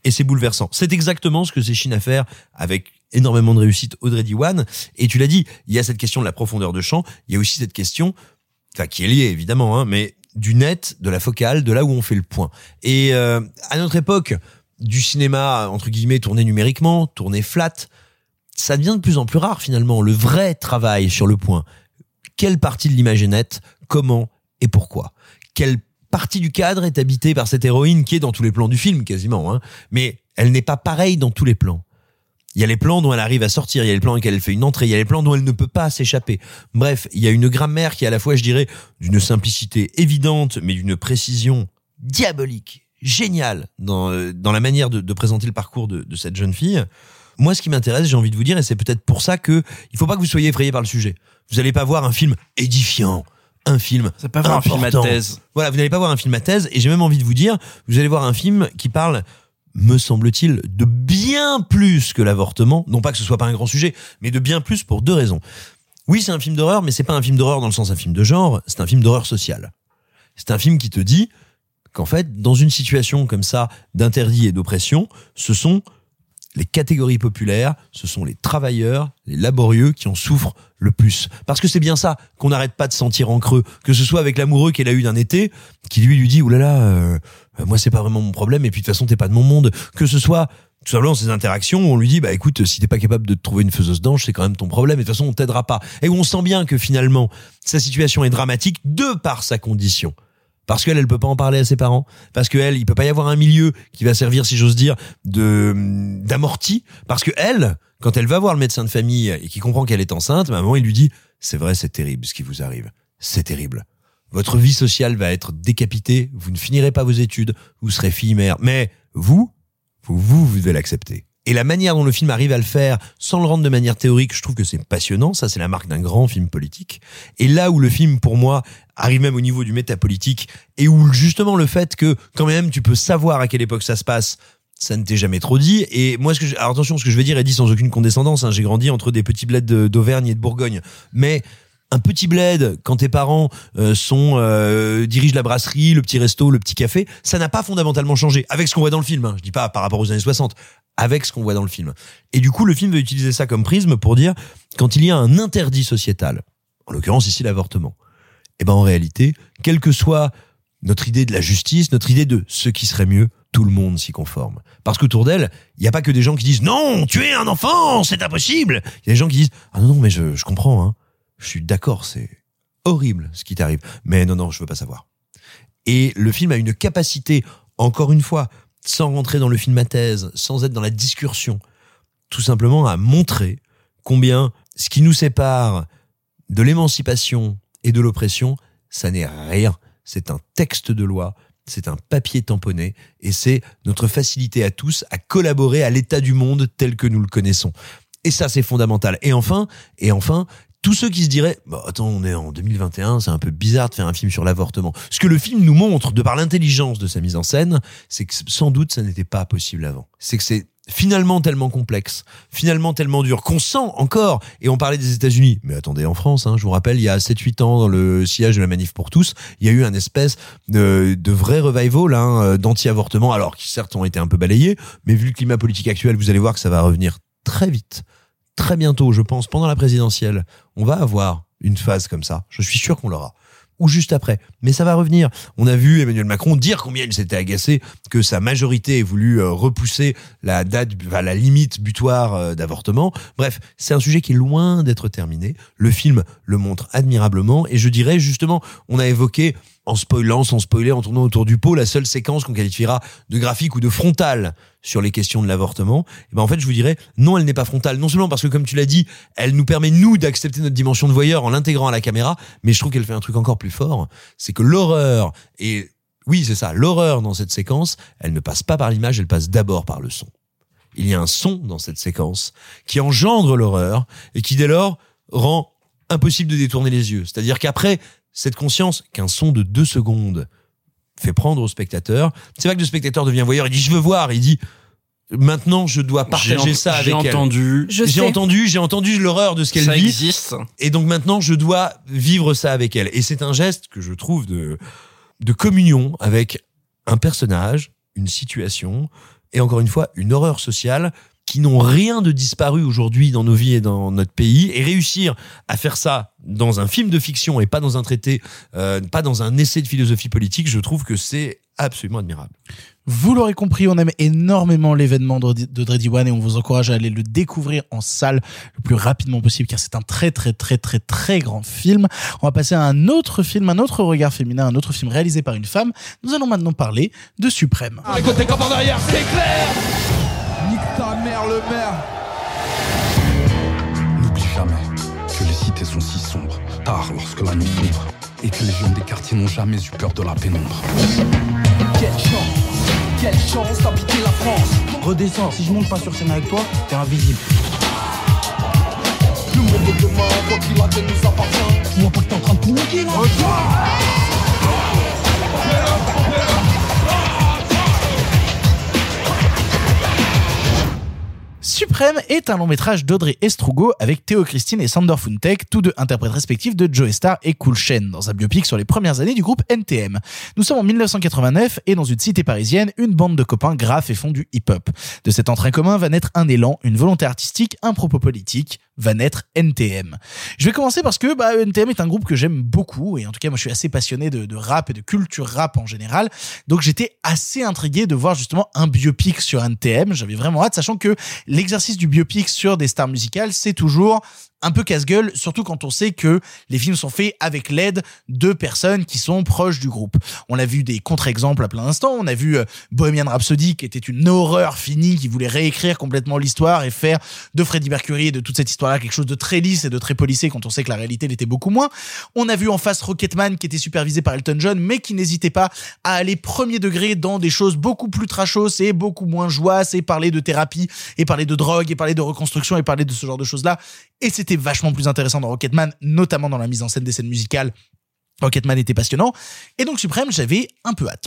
et c'est bouleversant. C'est exactement ce que s'échine à faire avec énormément de réussite Audrey Diwan. Et tu l'as dit, il y a cette question de la profondeur de champ, il y a aussi cette question, enfin qui est liée évidemment, hein, mais du net, de la focale, de là où on fait le point. Et euh, à notre époque, du cinéma entre guillemets tourné numériquement, tourné flat, ça devient de plus en plus rare finalement. Le vrai travail sur le point. Quelle partie de l'image est nette Comment et pourquoi? Quelle partie du cadre est habitée par cette héroïne qui est dans tous les plans du film quasiment, hein. mais elle n'est pas pareille dans tous les plans. Il y a les plans dont elle arrive à sortir, il y a les plans elle fait une entrée, il y a les plans dont elle ne peut pas s'échapper. Bref, il y a une grammaire qui est à la fois, je dirais, d'une simplicité évidente, mais d'une précision diabolique, géniale dans, euh, dans la manière de, de présenter le parcours de, de cette jeune fille. Moi, ce qui m'intéresse, j'ai envie de vous dire, et c'est peut-être pour ça que il faut pas que vous soyez effrayé par le sujet. Vous allez pas voir un film édifiant, un film. C'est pas un film à thèse. Voilà, vous n'allez pas voir un film à thèse, et j'ai même envie de vous dire, vous allez voir un film qui parle me semble-t-il, de bien plus que l'avortement. Non pas que ce soit pas un grand sujet, mais de bien plus pour deux raisons. Oui, c'est un film d'horreur, mais c'est pas un film d'horreur dans le sens un film de genre, c'est un film d'horreur sociale. C'est un film qui te dit qu'en fait, dans une situation comme ça d'interdit et d'oppression, ce sont les catégories populaires, ce sont les travailleurs, les laborieux qui en souffrent le plus. Parce que c'est bien ça qu'on n'arrête pas de sentir en creux, que ce soit avec l'amoureux qu'elle a eu d'un été, qui lui lui dit oulala, euh, moi c'est pas vraiment mon problème, et puis de toute façon t'es pas de mon monde, que ce soit tout simplement ces interactions où on lui dit bah écoute si t'es pas capable de te trouver une faiseuse d'ange c'est quand même ton problème et de toute façon on t'aidera pas. Et où on sent bien que finalement sa situation est dramatique de par sa condition. Parce qu'elle, elle peut pas en parler à ses parents, parce qu'elle, il peut pas y avoir un milieu qui va servir, si j'ose dire, de d'amorti, parce que elle, quand elle va voir le médecin de famille et qui comprend qu'elle est enceinte, un moment, il lui dit, c'est vrai, c'est terrible ce qui vous arrive, c'est terrible. Votre vie sociale va être décapitée, vous ne finirez pas vos études, vous serez fille-mère, mais vous, vous, vous, vous devez l'accepter. Et la manière dont le film arrive à le faire, sans le rendre de manière théorique, je trouve que c'est passionnant. Ça, c'est la marque d'un grand film politique. Et là où le film, pour moi, arrive même au niveau du métapolitique, et où justement le fait que, quand même, tu peux savoir à quelle époque ça se passe, ça ne t'est jamais trop dit. Et moi, ce que je, alors attention, ce que je vais dire est dit sans aucune condescendance. hein. J'ai grandi entre des petits bleds d'Auvergne et de Bourgogne, mais un petit bled quand tes parents euh, sont euh, dirigent la brasserie, le petit resto, le petit café, ça n'a pas fondamentalement changé avec ce qu'on voit dans le film. Hein. Je dis pas par rapport aux années 60, avec ce qu'on voit dans le film. Et du coup, le film va utiliser ça comme prisme pour dire quand il y a un interdit sociétal, en l'occurrence ici l'avortement. Et ben en réalité, quelle que soit notre idée de la justice, notre idée de ce qui serait mieux, tout le monde s'y conforme. Parce qu'autour d'elle, il n'y a pas que des gens qui disent non, tuer un enfant, c'est impossible. Il y a des gens qui disent ah non non mais je, je comprends, hein, je suis d'accord, c'est horrible ce qui t'arrive, mais non non je veux pas savoir. Et le film a une capacité, encore une fois, sans rentrer dans le film à thèse, sans être dans la discursion, tout simplement à montrer combien ce qui nous sépare de l'émancipation et de l'oppression, ça n'est rien. C'est un texte de loi, c'est un papier tamponné, et c'est notre facilité à tous à collaborer à l'état du monde tel que nous le connaissons. Et ça, c'est fondamental. Et enfin, et enfin, tous ceux qui se diraient, bah, attends, on est en 2021, c'est un peu bizarre de faire un film sur l'avortement. Ce que le film nous montre, de par l'intelligence de sa mise en scène, c'est que sans doute ça n'était pas possible avant. C'est que c'est finalement tellement complexe, finalement tellement dur, qu'on sent encore, et on parlait des États-Unis, mais attendez, en France, hein, je vous rappelle, il y a 7-8 ans, dans le sillage de la manif pour tous, il y a eu un espèce de, de vrai revival hein, euh, d'anti-avortement, alors qui certes ont été un peu balayés, mais vu le climat politique actuel, vous allez voir que ça va revenir très vite, très bientôt, je pense, pendant la présidentielle, on va avoir une phase comme ça, je suis sûr qu'on l'aura ou juste après. Mais ça va revenir. On a vu Emmanuel Macron dire combien il s'était agacé que sa majorité ait voulu euh, repousser la date, enfin, la limite butoir euh, d'avortement. Bref, c'est un sujet qui est loin d'être terminé. Le film le montre admirablement et je dirais justement, on a évoqué en spoilant, sans spoiler, en tournant autour du pot, la seule séquence qu'on qualifiera de graphique ou de frontale sur les questions de l'avortement, et ben en fait, je vous dirais, non, elle n'est pas frontale. Non seulement parce que, comme tu l'as dit, elle nous permet, nous, d'accepter notre dimension de voyeur en l'intégrant à la caméra, mais je trouve qu'elle fait un truc encore plus fort, c'est que l'horreur, et oui, c'est ça, l'horreur dans cette séquence, elle ne passe pas par l'image, elle passe d'abord par le son. Il y a un son dans cette séquence qui engendre l'horreur et qui, dès lors, rend impossible de détourner les yeux. C'est-à-dire qu'après cette conscience qu'un son de deux secondes fait prendre au spectateur, c'est pas que le spectateur devient voyeur, il dit je veux voir, il dit maintenant je dois partager J'ai ça avec j'ai elle. entendu. Je J'ai entendu, j'ai entendu l'horreur de ce qu'elle Ça vit. existe. Et donc maintenant je dois vivre ça avec elle. Et c'est un geste que je trouve de de communion avec un personnage, une situation et encore une fois une horreur sociale qui n'ont rien de disparu aujourd'hui dans nos vies et dans notre pays et réussir à faire ça dans un film de fiction et pas dans un traité, euh, pas dans un essai de philosophie politique, je trouve que c'est absolument admirable. Vous l'aurez compris, on aime énormément l'événement de Dreddy One et on vous encourage à aller le découvrir en salle le plus rapidement possible car c'est un très très très très très grand film. On va passer à un autre film, un autre regard féminin, un autre film réalisé par une femme. Nous allons maintenant parler de Suprême. Comme en arrière, c'est clair le maire N'oublie jamais que les cités sont si sombres, tard lorsque la nuit sombre, et que les gens des quartiers n'ont jamais eu peur de la pénombre. Quelle chance Quelle chance d'habiter la France. Redescends, si je monte pas sur scène avec toi, t'es invisible. Le monde de demain, quoi qu'il advienne, nous appartient. Tu vois pas que t'es en train de tout niquer là Suprême est un long métrage d'Audrey Estrugo avec Théo Christine et Sander Funtek, tous deux interprètes respectifs de Joe Star et Cool Shen, dans un biopic sur les premières années du groupe NTM. Nous sommes en 1989 et dans une cité parisienne, une bande de copains graffent et font du hip-hop. De cet entrain commun va naître un élan, une volonté artistique, un propos politique, va naître NTM. Je vais commencer parce que bah, NTM est un groupe que j'aime beaucoup et en tout cas moi je suis assez passionné de, rap et de culture rap en général. Donc j'étais assez intrigué de voir justement un biopic sur NTM. J'avais vraiment hâte, sachant que l'exercice du biopic sur des stars musicales, c'est toujours un peu casse-gueule, surtout quand on sait que les films sont faits avec l'aide de personnes qui sont proches du groupe. On a vu des contre-exemples à plein d'instants. On a vu euh, Bohemian Rhapsody, qui était une horreur finie, qui voulait réécrire complètement l'histoire et faire de Freddie Mercury et de toute cette histoire-là quelque chose de très lisse et de très policé quand on sait que la réalité l'était beaucoup moins. On a vu en face Rocketman, qui était supervisé par Elton John, mais qui n'hésitait pas à aller premier degré dans des choses beaucoup plus trashos et beaucoup moins joyeuses et parler de thérapie et parler de drogue et parler de reconstruction et parler de ce genre de choses-là. Et c'était vachement plus intéressant dans Rocketman, notamment dans la mise en scène des scènes musicales. Rocketman était passionnant. Et donc Suprême, j'avais un peu hâte.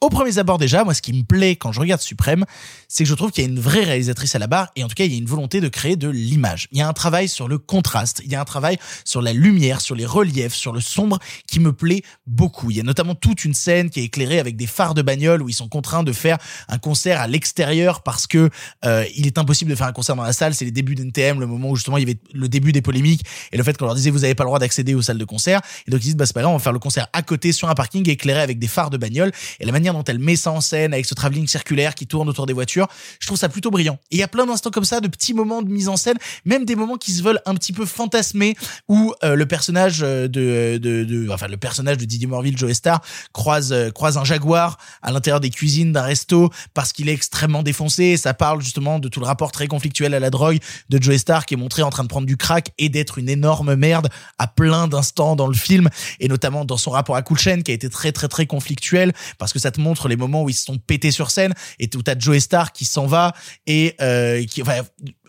Au premier abord déjà, moi ce qui me plaît quand je regarde Suprême, c'est que je trouve qu'il y a une vraie réalisatrice à la barre et en tout cas il y a une volonté de créer de l'image. Il y a un travail sur le contraste, il y a un travail sur la lumière, sur les reliefs, sur le sombre qui me plaît beaucoup. Il y a notamment toute une scène qui est éclairée avec des phares de bagnole où ils sont contraints de faire un concert à l'extérieur parce que euh, il est impossible de faire un concert dans la salle. C'est les débuts d'NTM, le moment où justement il y avait le début des polémiques et le fait qu'on leur disait vous avez pas le droit d'accéder aux salles de concert. Et donc ils disent bah c'est pas grave, on va faire le concert à côté sur un parking éclairé avec des phares de bagnole. Et la manière dont elle met ça en scène avec ce travelling circulaire qui tourne autour des voitures, je trouve ça plutôt brillant. Et il y a plein d'instants comme ça, de petits moments de mise en scène, même des moments qui se veulent un petit peu fantasmés, où euh, le personnage de, de, de, enfin le personnage de Didier Morville, Joe Star, croise euh, croise un jaguar à l'intérieur des cuisines d'un resto parce qu'il est extrêmement défoncé. Ça parle justement de tout le rapport très conflictuel à la drogue de Joe Star qui est montré en train de prendre du crack et d'être une énorme merde à plein d'instants dans le film et notamment dans son rapport à Chain qui a été très très très conflictuel parce que ça montre les moments où ils se sont pétés sur scène et où t'as Joe Star qui s'en va et euh, qui enfin,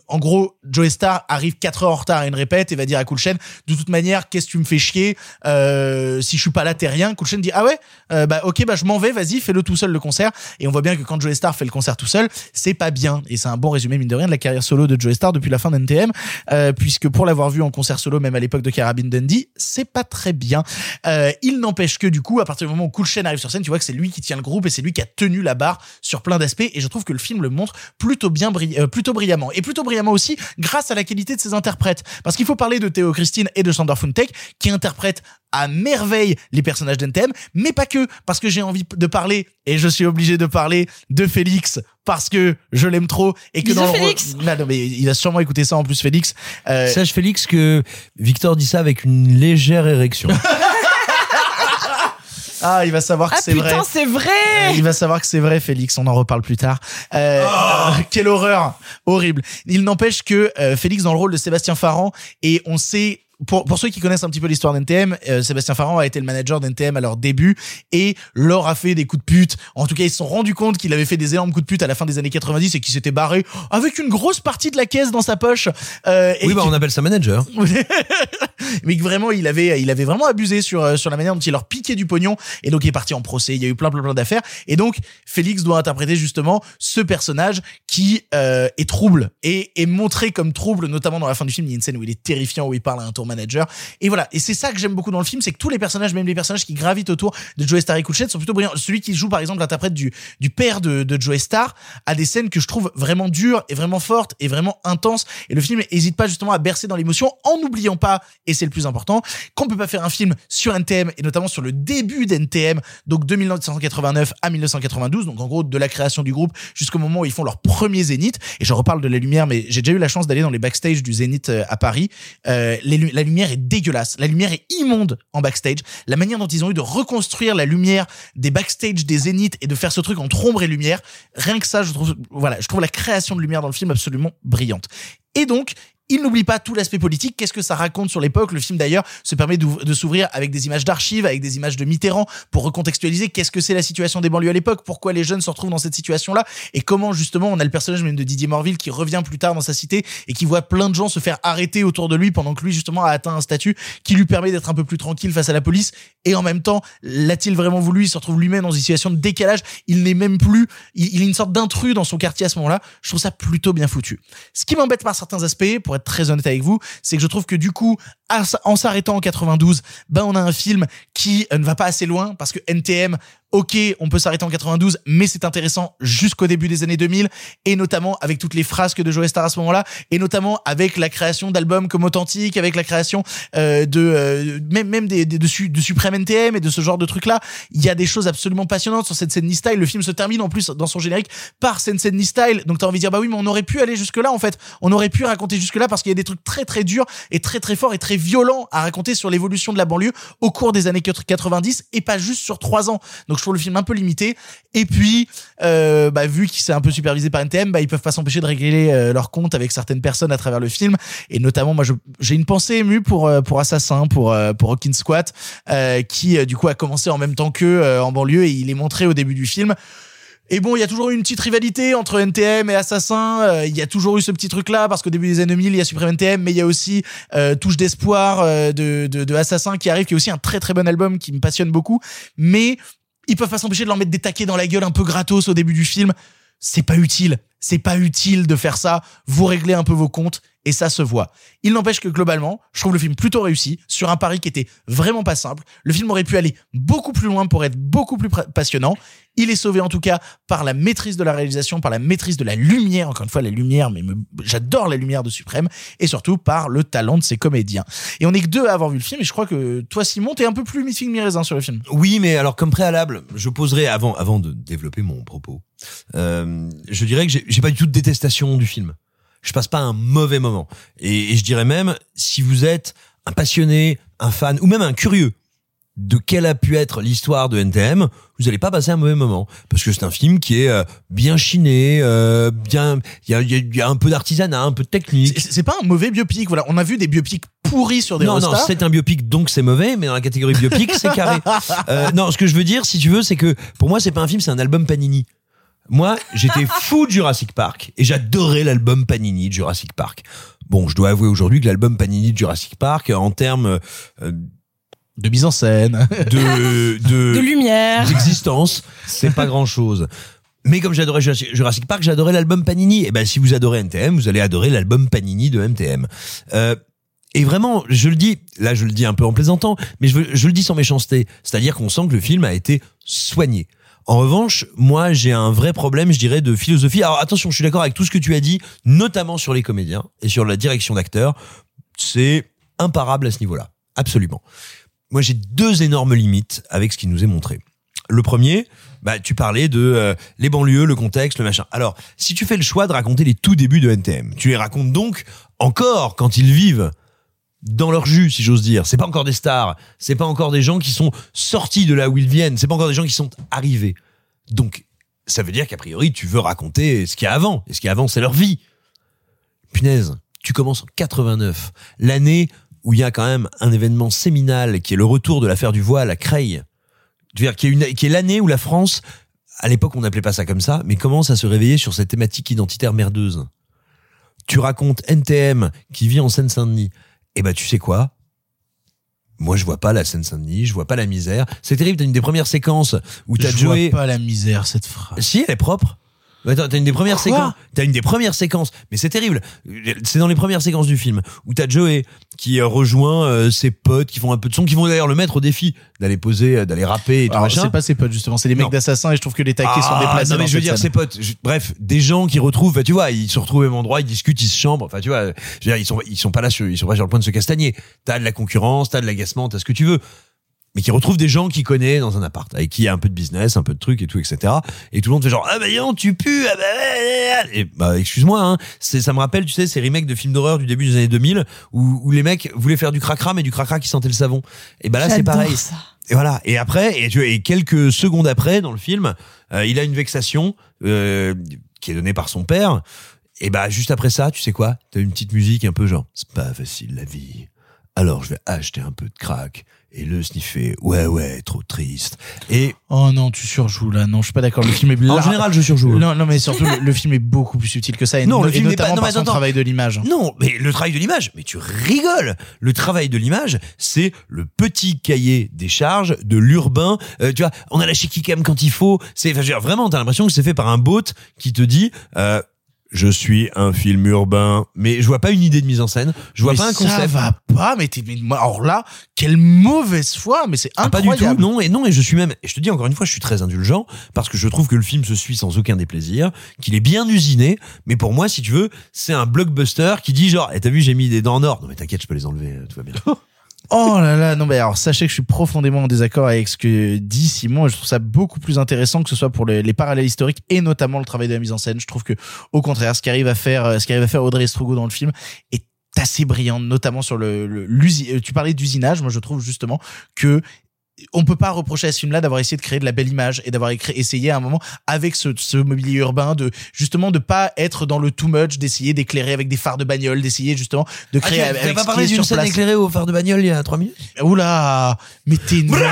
en gros, Joe Star arrive 4 heures en retard à une répète et va dire à Cool Chain, de toute manière, qu'est-ce que tu me fais chier? Euh, Si je suis pas là, t'es rien. Cool Chain dit, ah ouais? Euh, Bah ok, bah je m'en vais, vas-y, fais-le tout seul le concert. Et on voit bien que quand Joe Star fait le concert tout seul, c'est pas bien. Et c'est un bon résumé, mine de rien, de la carrière solo de Joe Star depuis la fin d'NTM, euh, puisque pour l'avoir vu en concert solo, même à l'époque de Carabine Dundee, c'est pas très bien. Euh, il n'empêche que du coup, à partir du moment où Cool Chain arrive sur scène, tu vois que c'est lui qui tient le groupe et c'est lui qui a tenu la barre sur plein d'aspects. Et je trouve que le film le montre plutôt bien, plutôt brillamment. Et plutôt brillamment aussi grâce à la qualité de ses interprètes. Parce qu'il faut parler de Théo Christine et de Sander Funtek qui interprètent à merveille les personnages d'NTM, mais pas que, parce que j'ai envie de parler, et je suis obligé de parler de Félix, parce que je l'aime trop, et que Bisous, dans le Félix. rôle- Non, non, mais il va sûrement écouter ça en plus, Félix. Euh, Sache Félix que Victor dit ça avec une légère érection. Ah, il va savoir que Ah c'est vrai. putain, c'est vrai Euh, Il va savoir que c'est vrai, Félix. On en reparle plus tard. Euh, euh, quelle horreur, horrible. Il n'empêche que euh, Félix dans le rôle de Sébastien Farran et on sait. Pour, pour ceux qui connaissent un petit peu l'histoire d'NTM, euh, Sébastien Farran a été le manager d'NTM à leur début et leur a fait des coups de pute. En tout cas, ils se sont rendus compte qu'il avait fait des énormes coups de pute à la fin des années 90 et qu'il s'était barré avec une grosse partie de la caisse dans sa poche. Euh, et oui, bah on appelle ça manager. mais que vraiment il avait il avait vraiment abusé sur euh, sur la manière dont il leur piquait du pognon et donc il est parti en procès il y a eu plein plein plein d'affaires et donc Félix doit interpréter justement ce personnage qui euh, est trouble et est montré comme trouble notamment dans la fin du film il y a une scène où il est terrifiant où il parle à un tourmenteur manager. Et voilà. Et c'est ça que j'aime beaucoup dans le film, c'est que tous les personnages, même les personnages qui gravitent autour de Joey Star et Kutcher sont plutôt brillants. Celui qui joue par exemple l'interprète du père de, de Joey Star a des scènes que je trouve vraiment dures et vraiment fortes et vraiment intenses. Et le film hésite pas justement à bercer dans l'émotion en n'oubliant pas, et c'est le plus important, qu'on peut pas faire un film sur NTM et notamment sur le début d'NTM, donc de 1989 à 1992, donc en gros de la création du groupe jusqu'au moment où ils font leur premier zénith. Et je reparle de la lumière, mais j'ai déjà eu la chance d'aller dans les backstage du zénith euh, à Paris. Euh, les la lumière est dégueulasse, la lumière est immonde en backstage. La manière dont ils ont eu de reconstruire la lumière des backstage des zéniths et de faire ce truc entre ombre et lumière, rien que ça, je trouve, voilà, je trouve la création de lumière dans le film absolument brillante. Et donc, il n'oublie pas tout l'aspect politique. Qu'est-ce que ça raconte sur l'époque? Le film d'ailleurs se permet de s'ouvrir avec des images d'archives, avec des images de Mitterrand pour recontextualiser qu'est-ce que c'est la situation des banlieues à l'époque, pourquoi les jeunes se retrouvent dans cette situation-là et comment justement on a le personnage même de Didier Morville qui revient plus tard dans sa cité et qui voit plein de gens se faire arrêter autour de lui pendant que lui justement a atteint un statut qui lui permet d'être un peu plus tranquille face à la police et en même temps l'a-t-il vraiment voulu? Il se retrouve lui-même dans une situation de décalage. Il n'est même plus, il, il est une sorte d'intrus dans son quartier à ce moment-là. Je trouve ça plutôt bien foutu. Ce qui m'embête par certains aspects, pour être très honnête avec vous, c'est que je trouve que du coup, en s'arrêtant en 92, ben on a un film qui euh, ne va pas assez loin parce que NTM, ok, on peut s'arrêter en 92, mais c'est intéressant jusqu'au début des années 2000 et notamment avec toutes les frasques de Joe Star à ce moment-là et notamment avec la création d'albums comme Authentique, avec la création euh, de euh, même des, de, Su- de Supreme NTM et de ce genre de trucs là. Il y a des choses absolument passionnantes sur cette scène style. Le film se termine en plus dans son générique par scène style. Donc t'as envie de dire bah oui, mais on aurait pu aller jusque là en fait. On aurait pu raconter jusque là parce qu'il y a des trucs très très durs et très très forts et très violents à raconter sur l'évolution de la banlieue au cours des années 90 et pas juste sur trois ans. Trouve le film un peu limité. Et puis, euh, bah, vu qu'il s'est un peu supervisé par NTM, bah, ils peuvent pas s'empêcher de régler euh, leur compte avec certaines personnes à travers le film. Et notamment, moi, j'ai une pensée émue pour euh, pour Assassin, pour euh, pour Rockin' Squat, qui du coup a commencé en même temps euh, en banlieue et il est montré au début du film. Et bon, il y a toujours eu une petite rivalité entre NTM et Assassin. Il y a toujours eu ce petit truc-là parce qu'au début des années 2000, il y a Supreme NTM, mais il y a aussi Touche d'espoir de, de, de Assassin qui arrive, qui est aussi un très très bon album qui me passionne beaucoup. Mais ils peuvent pas s'empêcher de leur mettre des taquets dans la gueule un peu gratos au début du film. C'est pas utile. C'est pas utile de faire ça. Vous réglez un peu vos comptes et ça se voit. Il n'empêche que globalement, je trouve le film plutôt réussi sur un pari qui était vraiment pas simple. Le film aurait pu aller beaucoup plus loin pour être beaucoup plus passionnant. Il est sauvé en tout cas par la maîtrise de la réalisation, par la maîtrise de la lumière, encore une fois la lumière, mais j'adore la lumière de Suprême, et surtout par le talent de ses comédiens. Et on est que deux à avoir vu le film, et je crois que toi Simon, t'es un peu plus mi-figue mi-raisin sur le film. Oui, mais alors comme préalable, je poserai avant avant de développer mon propos. euh, je dirais que j'ai pas du tout de détestation du film. Je passe pas un mauvais moment. Et je dirais même, si vous êtes un passionné, un fan ou même un curieux de quelle a pu être l'histoire de NTM, vous allez pas passer un mauvais moment parce que c'est un film qui est euh, bien chiné, euh, bien, il y a, y a- il y a un peu d'artisanat, un peu de technique. C'est pas un mauvais biopic, voilà. On a vu des biopics pourris sur des Non, non, c'est un biopic, donc c'est mauvais, mais dans la catégorie biopic, c'est carré. Euh, non, ce que je veux dire, si tu veux, c'est que pour moi, c'est pas un film, c'est un album Panini. Moi, j'étais fou de Jurassic Park et j'adorais l'album Panini de Jurassic Park. Bon, je dois avouer aujourd'hui que l'album Panini de Jurassic Park, en termes euh, de mise en scène, de de, De lumière. d'existence, c'est pas grand chose. Mais comme j'adorais Jurassic Park, j'adorais l'album Panini. Et ben, si vous adorez NTM, vous allez adorer l'album Panini de MTM. Euh, et vraiment, je le dis, là je le dis un peu en plaisantant, mais je, veux- je le dis sans méchanceté. C'est-à-dire qu'on sent que le film a été soigné. En revanche, moi j'ai un vrai problème, je dirais, de philosophie. Alors attention, je suis d'accord avec tout ce que tu as dit, notamment sur les comédiens et sur la direction d'acteurs. C'est imparable à ce niveau-là. Absolument. Moi j'ai deux énormes limites avec ce qui nous est montré. Le premier, bah, tu parlais de euh, les banlieues, le contexte, le machin. Alors, si tu fais le choix de raconter les tout débuts de NTM, tu les racontes donc encore quand ils vivent dans leur jus, si j'ose dire. C'est pas encore des stars, c'est pas encore des gens qui sont sortis de là où ils viennent, c'est pas encore des gens qui sont arrivés. Donc, ça veut dire qu'a priori, tu veux raconter ce qu'il y a avant, et ce qu'il y a avant, c'est leur vie. Punaise, tu commences en 89, l'année où il y a quand même un événement séminal qui est le retour de l'affaire du voile à Creil. Dire, qui est, une- qui est l'année où la France, à l'époque on n'appelait pas ça comme ça, mais commence à se réveiller sur cette thématique identitaire merdeuse. Tu racontes NTM qui vit en Seine-Saint-Denis. Eh ben tu sais quoi? Moi je vois pas la Seine-Saint-Denis, je vois pas la misère. C'est terrible, t'as une des premières séquences où t'as Je vois Joey. pas la misère cette phrase. Si, elle est propre. Attends, t'as une des premières Quoi séquences. T'as une des premières séquences, mais c'est terrible. C'est dans les premières séquences du film où t'as Joey qui euh, rejoint euh, ses potes qui font un peu de son, qui vont d'ailleurs le mettre au défi d'aller poser, euh, d'aller rapper et tout Alors, machin. c'est pas ses potes justement, c'est les mecs d'assassins et je trouve que les taquets sont Ah, déplacés. Non mais je veux dire scène. ses potes. Je- bref, des gens qui retrouvent. Enfin, tu vois, ils se retrouvent au même endroit, ils discutent, ils se chambrent. Enfin, tu vois, je veux dire, ils sont ils sont pas là, sur, ils sont pas sur le point de se castagner. T'as de la concurrence, t'as de l'agacement, t'as ce que tu veux. Mais qui retrouvent des gens qui connaissent dans un appart, avec qui il y a un peu de business, un peu de trucs et tout, etc. Et tout le monde fait genre ah bah non tu pues, ah bah, et bah excuse-moi, hein, c'est ça me rappelle tu sais ces remakes de films d'horreur du début des années 2000 où, où les mecs voulaient faire du cracra mais du cracra qui sentait le savon. Et bah là c'est pareil. ça. Et voilà. Et après, et, tu vois, et quelques secondes après, dans le film, euh, il a une vexation euh, qui est donnée par son père. Et bah juste après ça, tu sais quoi? T'as une petite musique un peu genre c'est pas facile la vie. Alors je vais acheter un peu de crack et le sniffer. Ouais ouais, trop triste. Et Oh non, tu surjoues là. Non, je suis pas d'accord. Le film est en général, je surjoue. Non, non, mais surtout le, le film est beaucoup plus subtil que ça. Et, Non, no- le et film n'est pas- notamment non, par mais son attends. travail de l'image. Non, mais le travail de l'image, mais tu rigoles. Le travail de l'image, c'est le petit cahier des charges de l'urbain. Euh, tu vois, on a lâché Kikam quand il faut. C'est enfin, vraiment, t'as l'impression que c'est fait par un bot qui te dit. Euh, je suis un film urbain, mais je vois pas une idée de mise en scène, je vois Mais pas un Ça concept. va pas, mais t'es, mais alors là, quelle mauvaise foi, mais c'est Ah, pas du incroyable. tout, non, et non, et je suis même, et je te dis encore une fois, je suis très indulgent, parce que je trouve que le film se suit sans aucun déplaisir, qu'il est bien usiné, mais pour moi, si tu veux, c'est un blockbuster qui dit genre, eh, t'as vu, j'ai mis des dents en or. Non, mais t'inquiète, je peux les enlever, euh, tout va bien. Oh là là, non mais alors sachez que je suis profondément en désaccord avec ce que dit Simon et je trouve ça beaucoup plus intéressant que ce soit pour les, les parallèles historiques et notamment le travail de la mise en scène. Je trouve que au contraire, ce qu'arrive à faire, euh, ce qu'arrive à faire Audrey Strugo dans le film est assez brillant, notamment sur le, le- euh, Tu parlais d'usinage, moi je trouve justement que on peut pas reprocher à ce film-là d'avoir essayé de créer de la belle image et d'avoir essayé à un moment avec ce, ce mobilier urbain de justement de pas être dans le too much, d'essayer d'éclairer avec des phares de bagnole, d'essayer justement de créer Ah, tu- avec pas parlé d'une scène place. éclairée au phare de bagnole il y a 3 minutes Oula, mais t'es une vraie,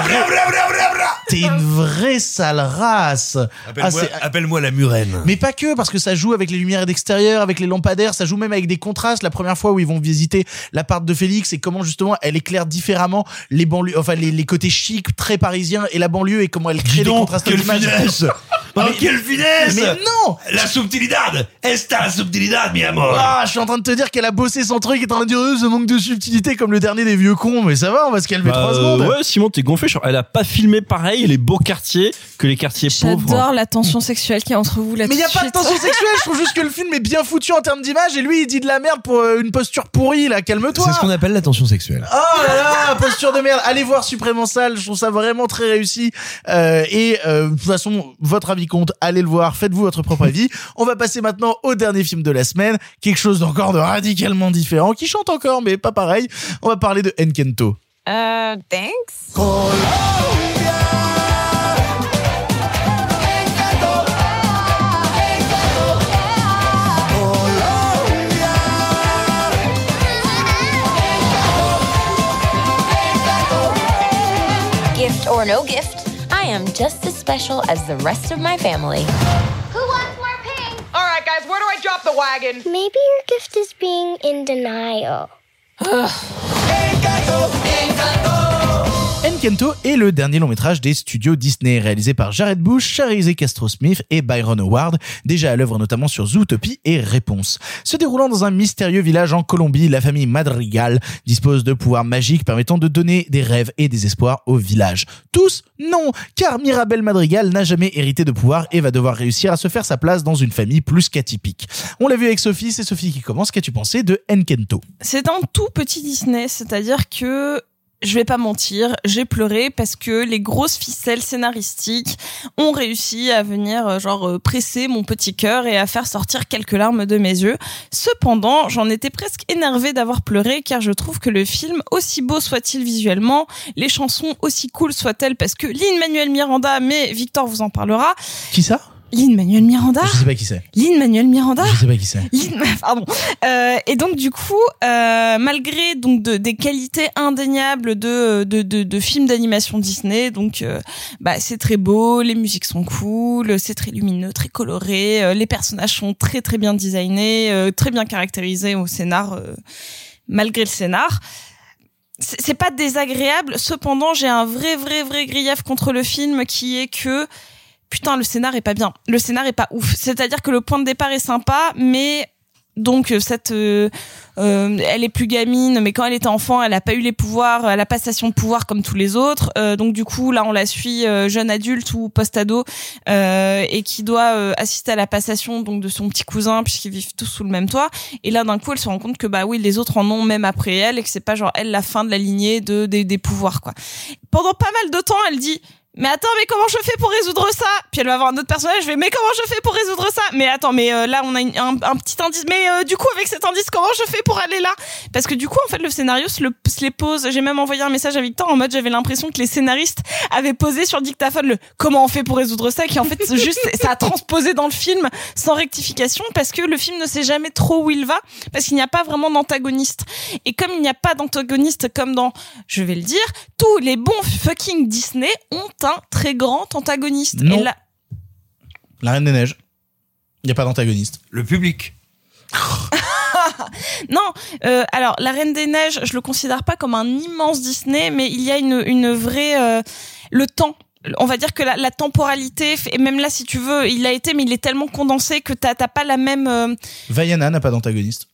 t'es une vraie sale race. Ah, Appelle-moi la murène. mais pas que, parce que ça joue avec les lumières d'extérieur, avec les lampadaires, ça joue même avec des contrastes. La première fois où ils vont visiter l'appart de Félix et comment justement elle éclaire différemment les banlieues, enfin les, les côtés très parisiens et la banlieue et comment elle crée des contrastes d'images. Oh, Mais- quelle finesse Mais non La subtilidad Esta subtilidad, mi amor Ah, je suis en train de te dire qu'elle a bossé son truc et t'es en train de dire euh, ce manque de subtilité comme le dernier des vieux cons, mais ça va, on va se calmer Bah, trois euh, secondes. ouais, Simon, t'es gonflé. genre, Elle a pas filmé pareil les beaux quartiers que les quartiers pauvres. J'adore la tension sexuelle qu'il y a entre vous là Mais il y a pas de tension sexuelle, je trouve juste que le film est bien foutu en termes d'image et lui il dit de la merde pour euh, une posture pourrie là, calme-toi. C'est ce qu'on appelle la tension sexuelle. Oh là là, posture de merde. Allez voir Suprêmement Sale, je trouve ça vraiment très réussi. Euh, et euh, de toute façon, votre avis compte, allez le voir, faites-vous votre propre avis. On va passer maintenant au dernier film de la semaine, quelque chose d'encore de radicalement différent, qui chante encore, mais pas pareil. On va parler de Enkento. Uh, thanks. Gift or no gift, am just as special as the rest of my family. Who wants more pink? All right, guys, where do I drop the wagon? Maybe your gift is being in denial. Enkento est le dernier long métrage des studios Disney, réalisé par Jared Bush, Charizé Castro-Smith et Byron Howard, déjà à l'œuvre notamment sur Zootopie et Réponse. Se déroulant dans un mystérieux village en Colombie, la famille Madrigal dispose de pouvoirs magiques permettant de donner des rêves et des espoirs au village. Tous Non, car Mirabel Madrigal n'a jamais hérité de pouvoir et va devoir réussir à se faire sa place dans une famille plus qu'atypique. On l'a vu avec Sophie, c'est Sophie qui commence. Qu'as-tu pensé de Enkento C'est un tout petit Disney, c'est-à-dire que je vais pas mentir, j'ai pleuré parce que les grosses ficelles scénaristiques ont réussi à venir euh, genre euh, presser mon petit cœur et à faire sortir quelques larmes de mes yeux. Cependant, j'en étais presque énervée d'avoir pleuré car je trouve que le film, aussi beau soit-il visuellement, les chansons aussi cool soient-elles parce que Lin-Manuel Miranda, mais Victor vous en parlera. Qui ça? Lin-Manuel Miranda Je sais pas qui c'est. Lin-Manuel Miranda Je sais pas qui c'est. Lin- Pardon. Euh, et donc du coup, euh, malgré donc de- des qualités indéniables de de, de, de films d'animation Disney, donc euh, bah c'est très beau, les musiques sont cool, c'est très lumineux, très coloré, euh, les personnages sont très très bien designés, euh, très bien caractérisés au scénar, euh, malgré le scénar. C'est pas désagréable. Cependant, j'ai un vrai vrai vrai grief contre le film qui est que putain le scénar est pas bien, le scénar est pas ouf. C'est-à-dire que le point de départ est sympa, mais donc euh, cette euh, euh, elle est plus gamine mais quand elle était enfant elle a pas eu les pouvoirs elle a pas station de pouvoir comme tous les autres. Euh, donc du coup là on la suit euh, jeune adulte ou post-ado et qui doit assister à la passation donc de son petit cousin puisqu'ils vivent tous sous le même toit. Et là d'un coup elle se rend compte que bah oui les autres en ont même après elle et que c'est pas genre elle la fin de la lignée de des, des pouvoirs quoi. Pendant pas mal de temps elle dit mais attends, mais comment je fais pour résoudre ça? Puis elle va avoir un autre personnage, je vais, mais comment je fais pour résoudre ça? Mais attends, mais euh, là on a un, petit indice, mais euh, du coup avec cet indice, comment je fais pour aller là? Parce que du coup en fait le scénario se, le, se les pose, j'ai même envoyé un message à Victor en mode j'avais l'impression que les scénaristes avaient posé sur dictaphone le comment on fait pour résoudre ça, qui en fait juste ça a transposé dans le film sans rectification parce que le film ne sait jamais trop où il va, parce qu'il n'y a pas vraiment d'antagoniste. Et comme il n'y a pas d'antagoniste comme dans, je vais le dire, tous les bons fucking Disney ont un très grand antagoniste. Non. Et là, La Reine des Neiges. Il n'y a pas d'antagoniste. Le public. non, euh, alors La Reine des Neiges, je le considère pas comme un immense Disney, mais il y a une, une vraie euh, le temps. On va dire que la, la temporalité, et même là, si tu veux, il a été, mais il est tellement condensé que t'as t'as pas la même. euh, Vaiana n'a pas d'antagoniste.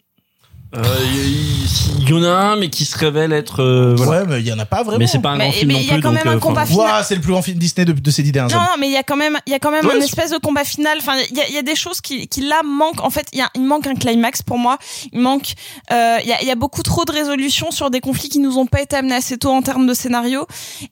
Euh, Il y, y en a un, mais qui se révèle être. euh, voilà. Ouais, mais il y en a pas vraiment. Mais c'est pas un Mais- grand film mais non il y a plus. quand donc, même un euh, combat final. Ouah, c'est le plus grand film Disney de, de ces dix dernières années. non, mais il y a quand même, il y a quand même Ouais, une espèce de combat final. Enfin, il y a, il y a des choses qui, qui là manquent. En fait, il y a, il manque un climax pour moi. Il manque, euh, il y a, il y a beaucoup trop de résolutions sur des conflits qui nous ont pas été amenés assez tôt en termes de scénario.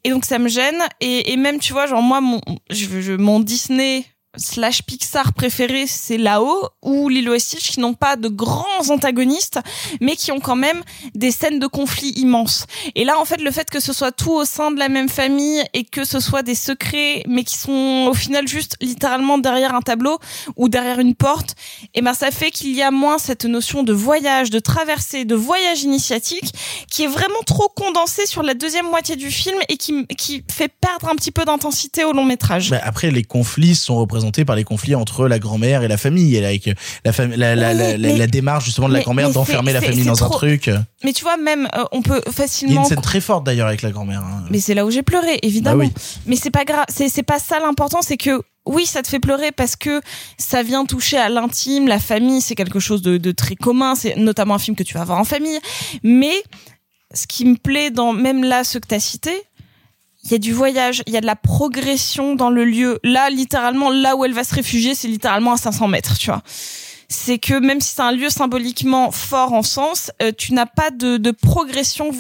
Et donc ça me gêne. Et, et même, tu vois, genre moi, mon, je, je- mon Disney slash Pixar préféré, c'est là-haut, ou Lilo et Stitch, qui n'ont pas de grands antagonistes, mais qui ont quand même des scènes de conflit immenses. Et là, en fait, le fait que ce soit tout au sein de la même famille et que ce soit des secrets, mais qui sont au final juste littéralement derrière un tableau ou derrière une porte, et ben ça fait qu'il y a moins cette notion de voyage, de traversée, de voyage initiatique, qui est vraiment trop condensée sur la deuxième moitié du film et qui, qui fait perdre un petit peu d'intensité au long métrage. Après, les conflits sont représentés par les conflits entre la grand-mère et la famille, et avec la, fam- la, la, la, la- mais- la démarche justement de la grand-mère d'enfermer la famille dans un truc. Mais tu vois, même, euh, on peut Il y a facilement une scène très forte d'ailleurs avec la grand-mère. hein. Mais c'est là où j'ai pleuré, évidemment. Bah oui. Mais c'est pas grave, c'est pas ça l'important, c'est que oui, ça te fait pleurer parce que ça vient toucher à l'intime, la famille, c'est quelque chose de, de très commun, c'est notamment un film que tu vas voir en famille. Mais ce qui me plaît dans même là ce que t'as cité, il y a du voyage, il y a de la progression dans le lieu. Là, littéralement, là où elle va se réfugier, c'est littéralement à 500 mètres, tu vois. C'est que même si c'est un lieu symboliquement fort en sens, euh, tu n'as pas de, de progression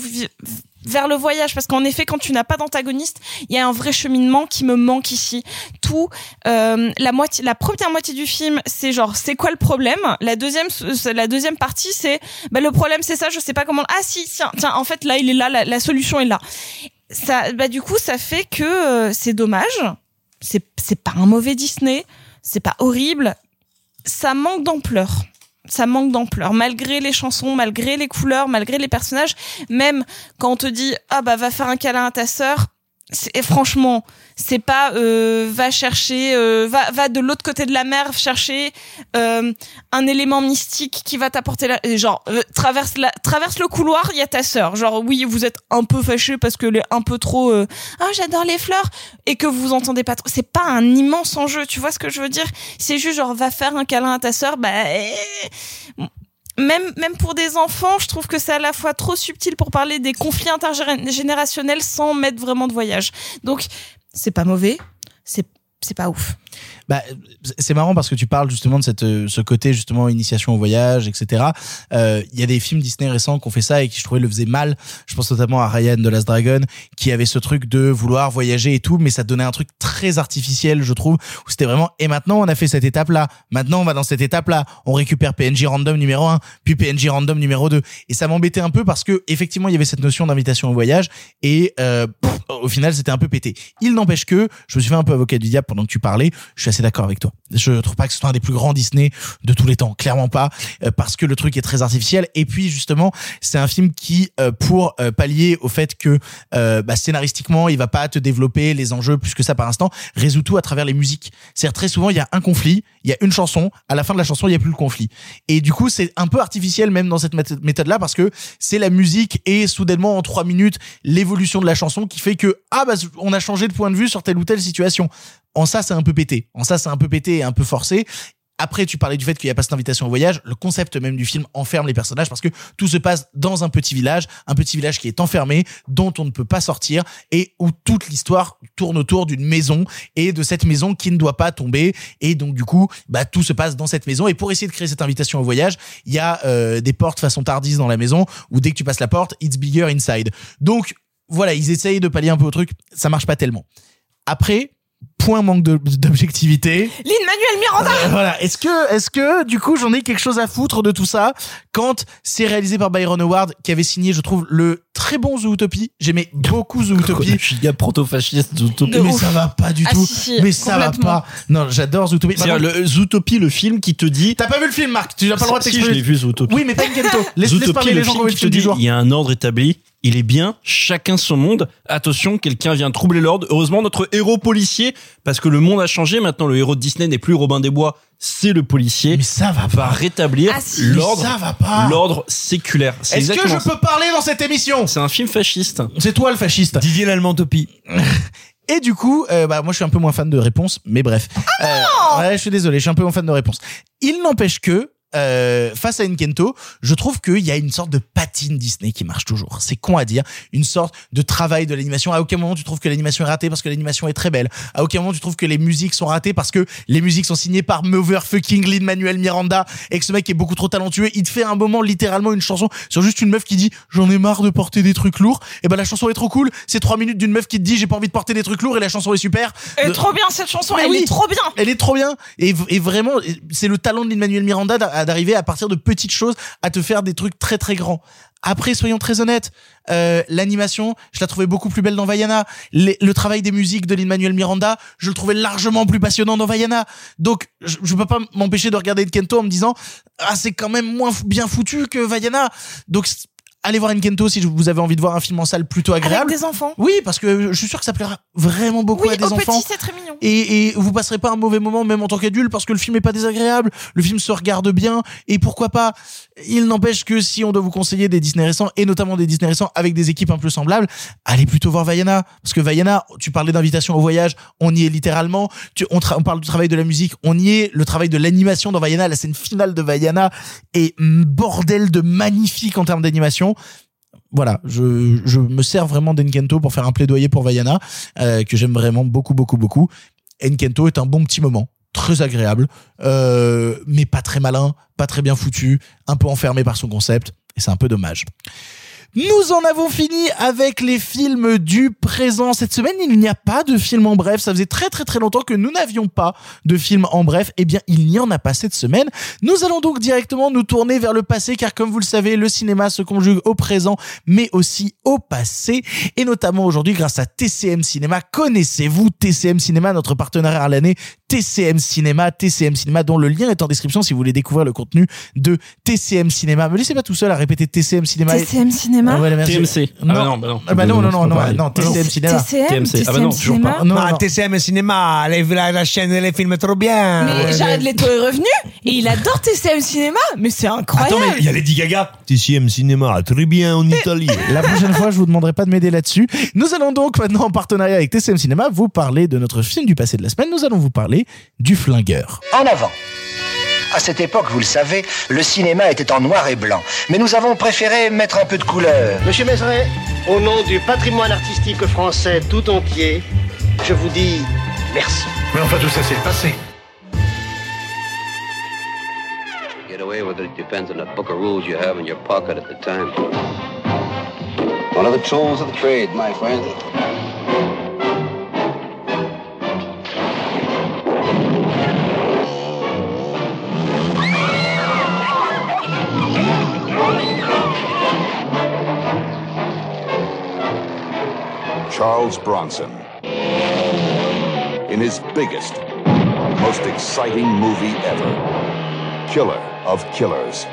vers le voyage parce qu'en effet quand tu n'as pas d'antagoniste il y a un vrai cheminement qui me manque ici tout euh, la moitié la première moitié du film c'est genre c'est quoi le problème? La deuxième la deuxième partie c'est bah le problème c'est ça je sais pas comment ah si tiens tiens en fait là il est là la solution est là ça bah du coup ça fait que euh, c'est dommage. C'est c'est pas un mauvais Disney. C'est pas horrible. Ça manque d'ampleur. Ça manque d'ampleur. Malgré les chansons malgré les couleurs malgré les personnages même quand on te dit ah bah va faire un câlin à ta sœur et franchement c'est pas euh, va chercher euh, va va de l'autre côté de la mer chercher euh, un élément mystique qui va t'apporter la genre euh, traverse la traverse le couloir il y a ta sœur. Genre oui vous êtes un peu fâché parce que est un peu trop euh, ah j'adore les fleurs! Et que vous entendez pas trop. C'est pas un immense enjeu tu vois ce que je veux dire? C'est juste genre va faire un câlin à ta sœur bah eh, même même pour des enfants, je trouve que c'est à la fois trop subtil pour parler des conflits intergénérationnels sans mettre vraiment de voyage. Donc c'est pas mauvais, c'est c'est pas ouf. Bah, c'est marrant parce que tu parles justement de cette, euh, ce côté justement initiation au voyage, etc. Euh, Il y a des films Disney récents qui ont fait ça et qui je trouvais le faisaient mal. Je pense notamment à Ryan de Last Dragon qui avait ce truc de vouloir voyager et tout, mais ça donnait un truc très artificiel, je trouve, où c'était vraiment et maintenant on a fait cette étape là, maintenant on va dans cette étape là, on récupère PNJ random numéro 1, puis PNJ random numéro 2 et ça m'embêtait un peu parce que effectivement il y avait cette notion d'invitation au voyage et euh, au final c'était un peu pété. Il n'empêche que je me suis fait un peu avocat du diable pendant que tu parlais, je suis assez d'accord avec toi. Je trouve pas que ce soit un des plus grands Disney de tous les temps, clairement pas, euh, parce que le truc est très artificiel. Et puis justement, c'est un film qui, euh, pour euh, pallier au fait que euh, bah, scénaristiquement, il va pas te développer les enjeux plus que ça par instant, résout tout à travers les musiques. C'est-à-dire très souvent, il y a un conflit, il y a une chanson, à la fin de la chanson, il y a plus le conflit. Et du coup, c'est un peu artificiel même dans cette méth- méthode-là parce que c'est la musique et soudainement en trois minutes l'évolution de la chanson qui fait que ah bah on a changé de point de vue sur telle ou telle situation En ça, c'est un peu pété. En ça, c'est un peu pété et un peu forcé. Après, tu parlais du fait qu'il n'y a pas cette invitation au voyage. Le concept même du film enferme les personnages parce que tout se passe dans un petit village, un petit village qui est enfermé, dont on ne peut pas sortir et où toute l'histoire tourne autour d'une maison et de cette maison qui ne doit pas tomber. Et donc, du coup, bah, tout se passe dans cette maison. Et pour essayer de créer cette invitation au voyage, il y a euh, des portes façon Tardis dans la maison où dès que tu passes la porte, it's bigger inside. Donc, voilà, ils essayent de pallier un peu au truc. Ça marche pas tellement. Après, point manque de- d'objectivité. Lin-Manuel Miranda Euh, voilà. Est-ce que, est-ce que, du coup, j'en ai quelque chose à foutre de tout ça quand c'est réalisé par Byron Howard, qui avait signé, je trouve, le très bon Zootopie. J'aimais beaucoup Zootopie. Giga proto-fasciste Zootopie. Mais ça va pas du Ah, tout. si, si, mais ça va pas. Non, j'adore Zootopie. C'est-à-dire le Zootopie, le film qui te dit. T'as pas vu le film, Marc? Tu n'as pas le droit de Si, je t'exprimer. l'ai vu Zootopie. Oui, mais pas Kento. Laisse, laisse Zootopie, parler le les gens film qui te dit, il y a un ordre établi, il est bien, chacun son monde. Attention, quelqu'un vient troubler l'ordre. Heureusement, notre héros policier, parce que le monde a changé. Maintenant, le héros de Disney n'est plus Robin des Bois, c'est le policier. Mais ça va pas. rétablir Ah, si. l'ordre, Mais ça va pas. l'ordre séculaire. C'est Est-ce que je ça. peux parler dans cette émission? C'est un film fasciste. C'est toi le fasciste. Didier l'Allemantopie. Et du coup, euh, bah moi je suis un peu moins fan de réponse, mais bref. Euh, ouais, je suis désolé, je suis un peu moins fan de réponse. Il n'empêche que euh, face à Enkento, je trouve qu'il y a une sorte de patine Disney qui marche toujours. C'est con à dire, une sorte de travail de l'animation. À aucun moment tu trouves que l'animation est ratée parce que l'animation est très belle. À aucun moment tu trouves que les musiques sont ratées parce que les musiques sont signées par Motherfucking Lin Manuel Miranda et que ce mec est beaucoup trop talentueux. Il te fait un moment littéralement une chanson sur juste une meuf qui dit j'en ai marre de porter des trucs lourds. Et ben la chanson est trop cool. C'est trois minutes d'une meuf qui te dit j'ai pas envie de porter des trucs lourds et la chanson est super. Elle est De- trop bien cette chanson, Mais elle oui. est trop bien elle est trop bien et, et vraiment c'est le talent de Lin-Manuel Miranda d'a- d'arriver à partir de petites choses à te faire des trucs très très grands. Après, soyons très honnêtes, euh, l'animation, je la trouvais beaucoup plus belle dans Vaiana. Le travail des musiques de Lin-Manuel Miranda, je le trouvais largement plus passionnant dans Vaiana. Donc, je, je peux pas m'empêcher de regarder Kento en me disant, ah, c'est quand même moins bien foutu que Vaiana. Donc, allez voir Kento si vous avez envie de voir un film en salle plutôt Avec agréable. des enfants Oui, parce que je suis sûr que ça plaira vraiment beaucoup Oui, à des enfants. petit, c'est très mignon. Et, et vous passerez pas un mauvais moment même en tant qu'adulte parce que le film est pas désagréable, le film se regarde bien et pourquoi pas. Il n'empêche que si on doit vous conseiller des Disney récents et notamment des Disney récents avec des équipes un peu semblables, allez plutôt voir Vaiana parce que Vaiana, tu parlais d'invitation au voyage, on y est littéralement. Tu, on, on parle du travail de la musique, on y est. Le travail de l'animation dans Vaiana, la scène finale de Vaiana est bordel de magnifique en termes d'animation voilà, je, je me sers vraiment d'Enkento pour faire un plaidoyer pour Vaiana, euh, que j'aime vraiment beaucoup, beaucoup, beaucoup. Enkento est un bon petit moment, très agréable, euh, mais pas très malin, pas très bien foutu, un peu enfermé par son concept, et c'est un peu dommage. Nous en avons fini avec les films du présent. Cette semaine, il n'y a pas de film en bref. Ça faisait très très très longtemps que nous n'avions pas de film en bref. Eh bien, il n'y en a pas cette semaine. Nous allons donc directement nous tourner vers le passé, car comme vous le savez, le cinéma se conjugue au présent, mais aussi au passé. Et notamment aujourd'hui, grâce à TCM Cinéma. Connaissez-vous TCM Cinéma, notre partenaire à l'année? TCM Cinéma, TCM Cinéma, dont le lien est en description si vous voulez découvrir le contenu de TCM Cinéma. Me laissez pas tout seul à répéter TCM Cinéma. TCM Cinéma Ah. TMC. Ah Non. bah non, bah non. Ah bah non, non, non, non, non. TCM Cinéma. TCM, TMC. Ah bah non, toujours pas. Non, Ah. TCM Cinéma, les- la, la chaîne, les films trop bien. Mais Jared Leto est revenu et il adore TCM Cinéma, mais c'est incroyable. Attends, mais il y a Lady Gaga. TCM Cinéma, très bien en Italie. La prochaine fois, je vous demanderai pas de m'aider là-dessus. Nous allons donc maintenant en partenariat avec TCM Cinéma vous parler de notre film du passé de la semaine. Nous allons vous parler du Flingueur. En avant. À cette époque, vous le savez, le cinéma était en noir et blanc. Mais nous avons préféré mettre un peu de couleur. Monsieur Mézeret, au nom du patrimoine artistique français tout entier, je vous dis merci. Mais enfin, tout ça, c'est le passé. Get away with it depends on the book of rules you have in your pocket at the time. One of the tools of the trade, my friend. Charles Bronson. In his biggest, most exciting movie ever Killer of Killers.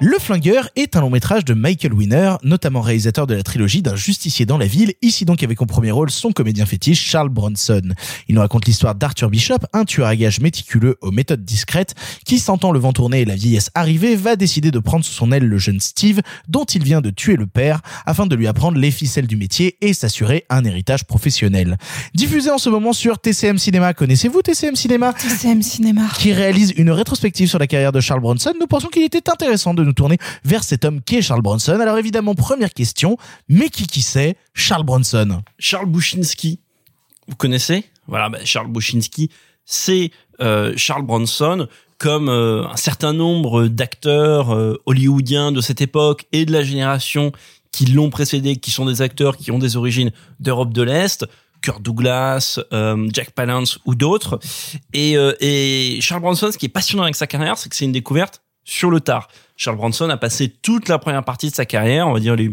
Le Flingueur est un long métrage de Michael Winner, notamment réalisateur de la trilogie d'un justicier dans la ville, ici donc avec en premier rôle son comédien fétiche Charles Bronson. Il nous raconte l'histoire d'Arthur Bishop, un tueur à gages méticuleux aux méthodes discrètes, qui sentant le vent tourner et la vieillesse arriver, va décider de prendre sous son aile le jeune Steve, dont il vient de tuer le père, afin de lui apprendre les ficelles du métier et s'assurer un héritage professionnel. Diffusé en ce moment sur TCM Cinéma, connaissez-vous TCM Cinéma? TCM Cinéma. qui réalise une rétrospective sur la carrière de Charles Bronson, nous pensons qu'il était intéressant de nous tourner vers cet homme qui est Charles Bronson. Alors évidemment, première question, mais qui qui c'est Charles Bronson? Charles Bushinsky, vous connaissez? Voilà, bah, Charles Bushinsky, c'est euh, Charles Bronson, comme euh, un certain nombre d'acteurs euh, hollywoodiens de cette époque et de la génération qui l'ont précédé, qui sont des acteurs qui ont des origines d'Europe de l'Est, Kirk Douglas, euh, Jack Palance ou d'autres. Et, euh, et Charles Bronson, ce qui est passionnant avec sa carrière, c'est que c'est une découverte sur le tard. Charles Bronson a passé toute la première partie de sa carrière, on va dire les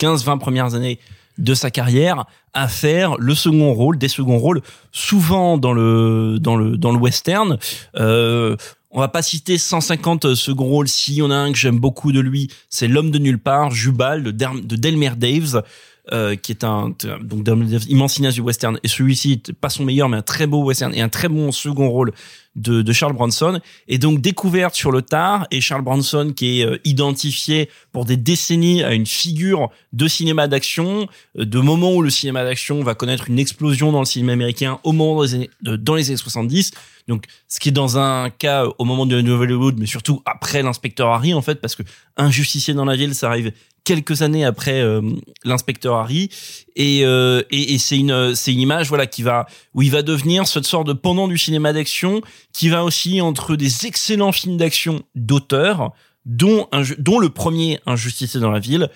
15-20 premières années de sa carrière, à faire le second rôle, des seconds rôles, souvent dans le dans le dans le western. Euh, on va pas citer 150 seconds rôles. Si on a un que j'aime beaucoup de lui, c'est l'homme de nulle part, Jubal de Delmer Daves. Euh, qui est un donc immense cinéaste du western. Et celui-ci pas son meilleur mais un très beau western et un très bon second rôle de, de Charles Bronson. Et donc découverte sur le tard et Charles Bronson qui est euh, identifié pour des décennies à une figure de cinéma d'action euh, de moments où le cinéma d'action va connaître une explosion dans le cinéma américain au moment des années, dans les années 70 donc ce qui est dans un cas au moment de New Hollywood mais surtout après l'inspecteur Harry en fait parce que un justicier dans la ville ça arrive quelques années après euh, l'inspecteur Harry. Et euh, et, et c'est une c'est une image voilà qui va où il va devenir cette sorte de pendant du cinéma d'action qui va aussi entre des excellents films d'action d'auteur dont un dont le premier un justicier dans la ville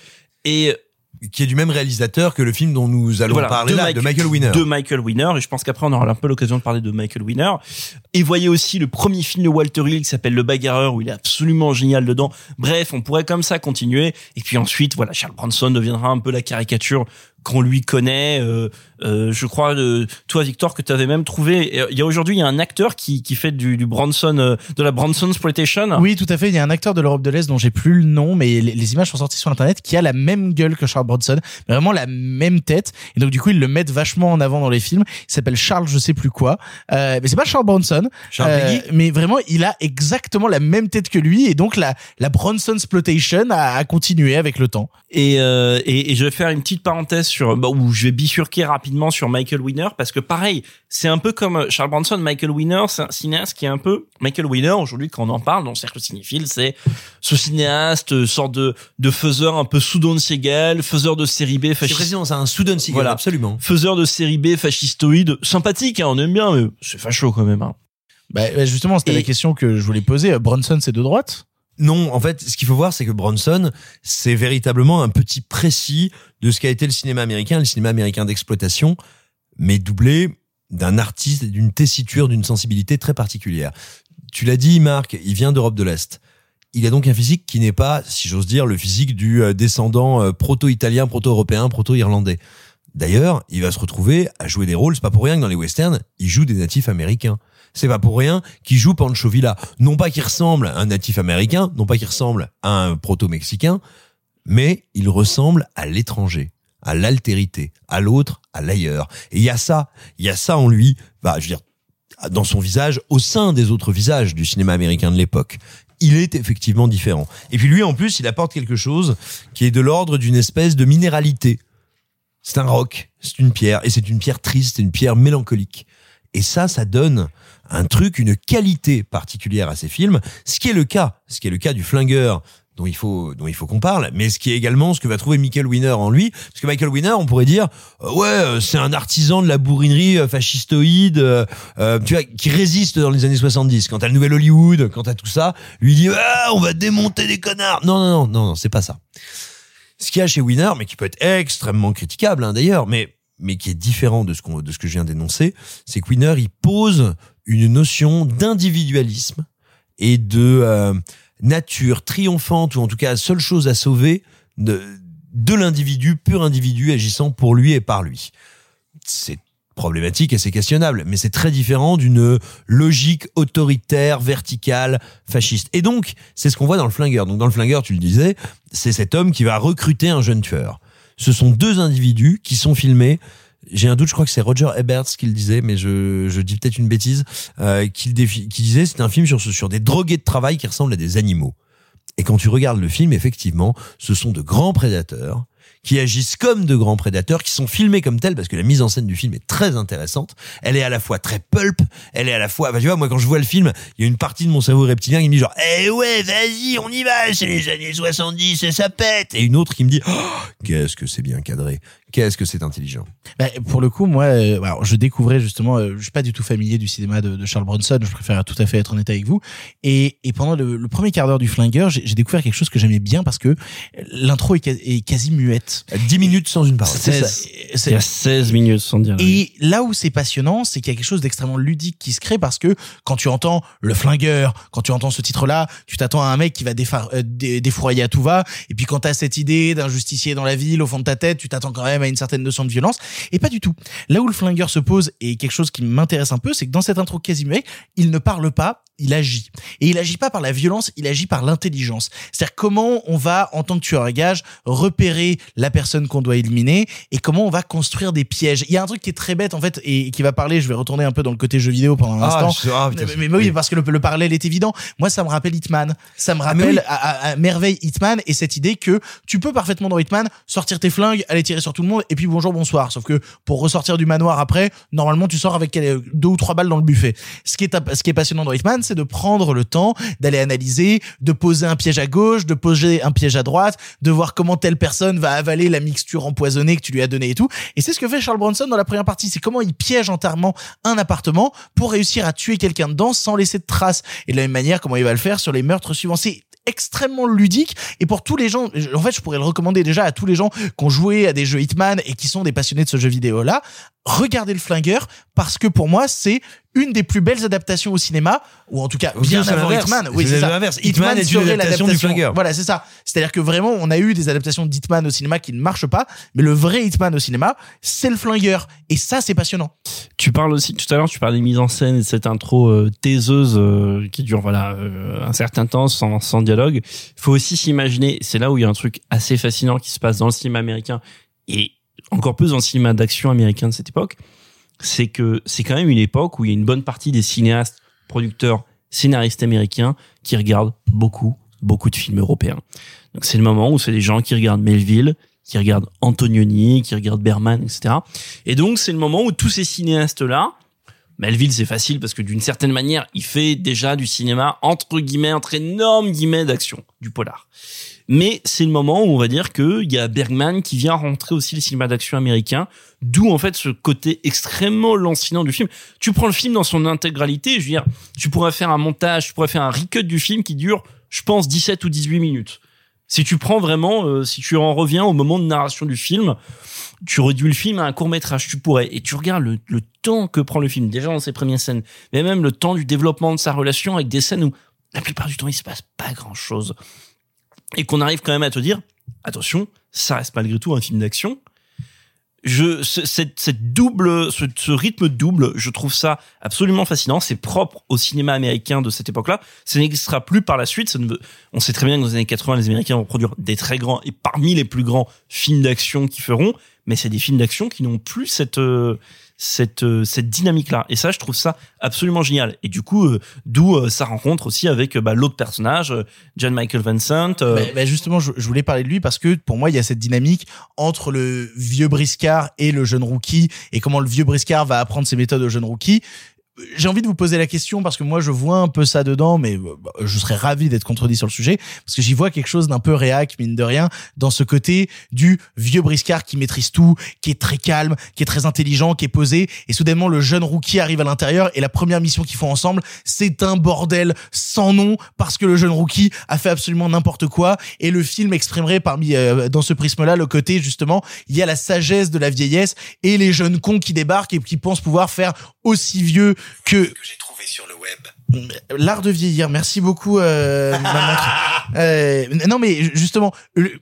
et qui est du même réalisateur que le film dont nous allons voilà, parler là, Mike- de Michael Winner. De Michael Winner, et je pense qu'après on aura un peu l'occasion de parler de Michael Winner. Et voyez aussi le premier film de Walter Hill qui s'appelle Le Bagarreur, où il est absolument génial dedans. Bref, on pourrait comme ça continuer. Et puis ensuite, voilà, Charles Bronson deviendra un peu la caricature qu'on lui connaît. Euh, euh, je crois, euh, toi Victor, que tu avais même trouvé. Il y a aujourd'hui, il y a un acteur qui, qui fait du, du Bronson, euh, de la Bronson exploitation. Oui, tout à fait. Il y a un acteur de l'Europe de l'Est dont j'ai plus le nom, mais les, les images sont sorties sur Internet, qui a la même gueule que Charles Bronson, mais vraiment la même tête. Et donc du coup, ils le mettent vachement en avant dans les films. Il s'appelle Charles, je sais plus quoi. Euh, mais c'est pas Charles Bronson. Charles Euh, mais vraiment, il a exactement la même tête que lui, et donc la la Bronson exploitation a, a continué avec le temps. Et, euh, et, et je vais faire une petite parenthèse sur bah, où je vais bifurquer rapidement sur Michael Winner parce que pareil, c'est un peu comme Charles Bronson, Michael Winner, c'est un cinéaste qui est un peu Michael Winner aujourd'hui quand on en parle dans le cercle cinéphile, c'est ce cinéaste euh, sorte de de faiseur un peu sous Don Siegel, faiseur de série B fasciste. c'est un Sudan Seagal, Voilà. absolument. Faiseur de série B fascistoïde, sympathique, hein, on aime bien, mais c'est facho quand même. Hein. Bah, bah, justement, c'était Et- la question que je voulais poser. Euh, Bronson, c'est de droite? Non, en fait, ce qu'il faut voir, c'est que Bronson, c'est véritablement un petit précis de ce qu'a été le cinéma américain, le cinéma américain d'exploitation, mais doublé d'un artiste, d'une tessiture, d'une sensibilité très particulière. Tu l'as dit, Marc, il vient d'Europe de l'Est. Il a donc un physique qui n'est pas, si j'ose dire, le physique du euh, descendant euh, proto-italien, proto-européen, proto-irlandais. D'ailleurs, il va se retrouver à jouer des rôles, c'est pas pour rien que dans les westerns, il joue des natifs américains. C'est pas pour rien qu'il joue Pancho Villa. Non pas qu'il ressemble à un natif américain, non pas qu'il ressemble à un proto-mexicain, mais il ressemble à l'étranger, à l'altérité, à l'autre, à l'ailleurs. Et il y a ça, il y a ça en lui, bah, je veux dire, dans son visage, au sein des autres visages du cinéma américain de l'époque. Il est effectivement différent. Et puis lui, en plus, il apporte quelque chose qui est de l'ordre d'une espèce de minéralité. C'est un roc, c'est une pierre, et c'est une pierre triste, une pierre mélancolique. Et ça, ça donne un truc, une qualité particulière à ces films, ce qui est le cas, ce qui est le cas du flingueur dont il faut dont il faut qu'on parle, mais ce qui est également ce que va trouver Michael Winner en lui, parce que Michael Winner, on pourrait dire euh, ouais, euh, c'est un artisan de la bourrinerie euh, fascistoïde, euh, tu vois, qui résiste dans les années 70, quand à le Nouvel Hollywood, quand à tout ça, lui dit ah, on va démonter des connards. Non non non non, non c'est pas ça. Ce qu'il y a chez Winner, mais qui peut être extrêmement critiquable hein, d'ailleurs, mais mais qui est différent de ce qu'on de ce que je viens d'énoncer, c'est que Winner il pose une notion d'individualisme et de euh, nature triomphante ou en tout cas seule chose à sauver de de l'individu, pur individu agissant pour lui et par lui. C'est problématique et c'est questionnable, mais c'est très différent d'une logique autoritaire, verticale, fasciste. Et donc, c'est ce qu'on voit dans le flingueur. Donc dans le flingueur, tu le disais, c'est cet homme qui va recruter un jeune tueur. Ce sont deux individus qui sont filmés j'ai un doute, je crois que c'est Roger Ebert qui le disait, mais je, je dis peut-être une bêtise, euh, qui, qui disait c'est un film sur, sur des drogués de travail qui ressemblent à des animaux. Et quand tu regardes le film, effectivement, ce sont de grands prédateurs qui agissent comme de grands prédateurs, qui sont filmés comme tels, parce que la mise en scène du film est très intéressante. Elle est à la fois très pulp, elle est à la fois, bah, tu vois, moi quand je vois le film, il y a une partie de mon cerveau reptilien qui me dit genre, eh ouais, vas-y, on y va, c'est les années 70 et ça pète. Et une autre qui me dit, oh, qu'est-ce que c'est bien cadré, qu'est-ce que c'est intelligent? Bah, pour le coup, moi, euh, alors, je découvrais justement, euh, je suis pas du tout familier du cinéma de, de Charles Bronson. Je préfère tout à fait être honnête avec vous. Et, et pendant le, le premier quart d'heure du Flingueur, j'ai découvert quelque chose que j'aimais bien parce que l'intro est, qua- est quasi muette. 10 minutes sans une parole. C'est ça. Il y a 16 minutes sans dire. Et là où c'est passionnant, c'est qu'il y a quelque chose d'extrêmement ludique qui se crée parce que quand tu entends le flingueur, quand tu entends ce titre-là, tu t'attends à un mec qui va défar- euh, à tout va. Et puis quand t'as cette idée d'un justicier dans la ville au fond de ta tête, tu t'attends quand même à une certaine notion de violence. Et pas du tout. Là où le flingueur se pose et quelque chose qui m'intéresse un peu, c'est que dans cette intro quasi il ne parle pas, il agit. Et il agit pas par la violence, il agit par l'intelligence. C'est-à-dire comment on va, en tant que tueur à gage, repérer la personne qu'on doit éliminer et comment on va construire des pièges. Il y a un truc qui est très bête, en fait, et qui va parler, je vais retourner un peu dans le côté jeu vidéo pendant un Ah, instant. je- ah, putain, mais, mais oui, parce que le, le parallèle est évident. Moi, ça me rappelle Hitman. Ça me Ah, mais rappelle oui. à, à- à merveille Hitman et cette idée que tu peux parfaitement dans Hitman sortir tes flingues, aller tirer sur tout le monde et puis bonjour, bonsoir. Sauf que pour ressortir du manoir après, normalement, tu sors avec euh, deux ou trois balles dans le buffet. Ce qui est, ce qui est passionnant dans Hitman, c'est de prendre le temps d'aller analyser, de poser un piège à gauche, de poser un piège à droite, de voir comment telle personne va avaler la mixture empoisonnée que tu lui as donnée et tout. Et c'est ce que fait Charles Bronson dans la première partie. C'est comment il piège entièrement un appartement pour réussir à tuer quelqu'un dedans sans laisser de traces. Et de la même manière, comment il va le faire sur les meurtres suivants. C'est extrêmement ludique et pour tous les gens en fait je pourrais le recommander déjà à tous les gens qui ont joué à des jeux Hitman et qui sont des passionnés de ce jeu vidéo là regardez le flingueur parce que pour moi c'est une des plus belles adaptations au cinéma ou en tout cas bien avant. Hitman oui C'est ça l'inverse. Hitman est une adaptation du l'adaptation- Flingueur. voilà c'est ça c'est à dire que vraiment on a eu des adaptations d'Hitman au cinéma qui ne marchent pas mais le vrai Hitman au cinéma c'est le flingueur et ça c'est passionnant Tu parles aussi tout à l'heure, tu parlais des mises en scène et de cette intro euh, taiseuse euh, qui dure voilà euh, un certain temps sans, sans dialogue. Il faut aussi s'imaginer, c'est là où il y a un truc assez fascinant qui se passe dans le cinéma américain et encore plus dans le cinéma d'action américain de cette époque, c'est que c'est quand même une époque où il y a une bonne partie des cinéastes, producteurs, scénaristes américains qui regardent beaucoup, beaucoup de films européens. Donc c'est le moment où c'est des gens qui regardent Melville, qui regardent Antonioni, qui regardent Berman, etc. Et donc c'est le moment où tous ces cinéastes-là, Melville c'est facile parce que d'une certaine manière il fait déjà du cinéma entre guillemets, entre énormes guillemets d'action, du polar. Mais c'est le moment où on va dire que il y a Bergman qui vient rentrer aussi le cinéma d'action américain, d'où en fait ce côté extrêmement lancinant du film. Tu prends le film dans son intégralité, je veux dire, tu pourrais faire un montage, tu pourrais faire un recut du film qui dure, je pense, 17 ou 18 minutes. Si tu prends vraiment, euh, si tu en reviens au moment de narration du film, tu réduis le film à un court métrage, tu pourrais, et tu regardes le, le temps que prend le film, déjà dans ses premières scènes, mais même le temps du développement de sa relation avec des scènes où la plupart du temps il se passe pas grand chose, et qu'on arrive quand même à te dire, attention, ça reste malgré tout un film d'action. Je, ce- cette, double, ce, rythme double, je trouve ça absolument fascinant. C'est propre au cinéma américain de cette époque-là. Ça n'existera plus par la suite. On sait très bien que dans les années 80, les Américains vont produire des très grands et parmi les plus grands films d'action qu'ils feront. Mais c'est des films d'action qui n'ont plus cette, euh, cette, euh, cette dynamique-là. Et ça, je trouve ça absolument génial. Et du coup, euh, d'où euh, sa rencontre aussi avec euh, bah, l'autre personnage, euh, John Michael Vincent. Bah, bah, justement, je, je voulais parler de lui parce que pour moi, il y a cette dynamique entre le vieux briscard et le jeune rookie et comment le vieux briscard va apprendre ses méthodes au jeune rookie. J'ai envie de vous poser la question parce que moi je vois un peu ça dedans, mais euh, bah, je serais ravi d'être contredit sur le sujet parce que j'y vois quelque chose d'un peu réac mine de rien dans ce côté du vieux briscard qui maîtrise tout, qui est très calme, qui est très intelligent, qui est posé. Et soudainement le jeune rookie arrive à l'intérieur et la première mission qu'ils font ensemble c'est un bordel sans nom parce que le jeune rookie a fait absolument n'importe quoi. Et le film exprimerait parmi euh, dans ce prisme-là le côté justement il y a la sagesse de la vieillesse et les jeunes cons qui débarquent et qui pensent pouvoir faire aussi vieux que j'ai trouvé sur le web. L'art de vieillir. Merci beaucoup, euh, ma montre. Euh, non mais justement,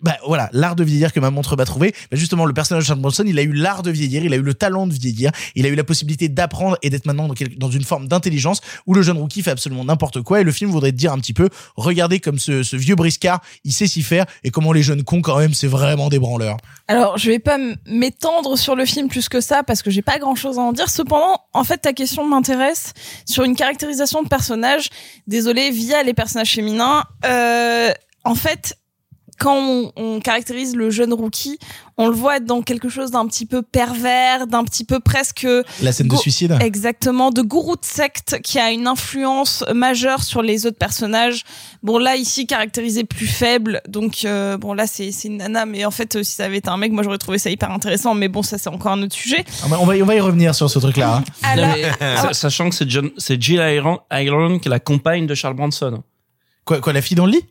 bah voilà, l'art de vieillir que ma montre m'a trouvé. Bah justement, le personnage de Charles Bronson, il a eu l'art de vieillir, il a eu le talent de vieillir, il a eu la possibilité d'apprendre et d'être maintenant dans, une forme d'intelligence où le jeune rookie fait absolument n'importe quoi. Et le film voudrait te dire un petit peu, regardez comme ce, vieux briscard, il sait s'y faire et comment les jeunes cons quand même, c'est vraiment des branleurs. Alors, je vais pas m'étendre sur le film plus que ça parce que j'ai pas grand chose à en dire. Cependant, en fait, ta question m'intéresse sur une caractérisation de personnage. Désolé, via les personnages féminins. Euh, en fait, quand on, on caractérise le jeune rookie, on le voit être dans quelque chose d'un petit peu pervers, d'un petit peu presque La scène de suicide. Exactement, de gourou de secte qui a une influence majeure sur les autres personnages. Bon là ici caractérisé plus faible, donc euh, bon là c'est une nana, mais en fait euh, si ça avait été un mec, moi j'aurais trouvé ça hyper intéressant, mais bon ça c'est encore un autre sujet. Ah On va, on va y revenir sur ce hein. Non, mais, sa- sachant que c'est John, c'est Jill Iron, Iron qui est la compagne de Charles Bronson. Quoi, quoi, la fille dans le lit?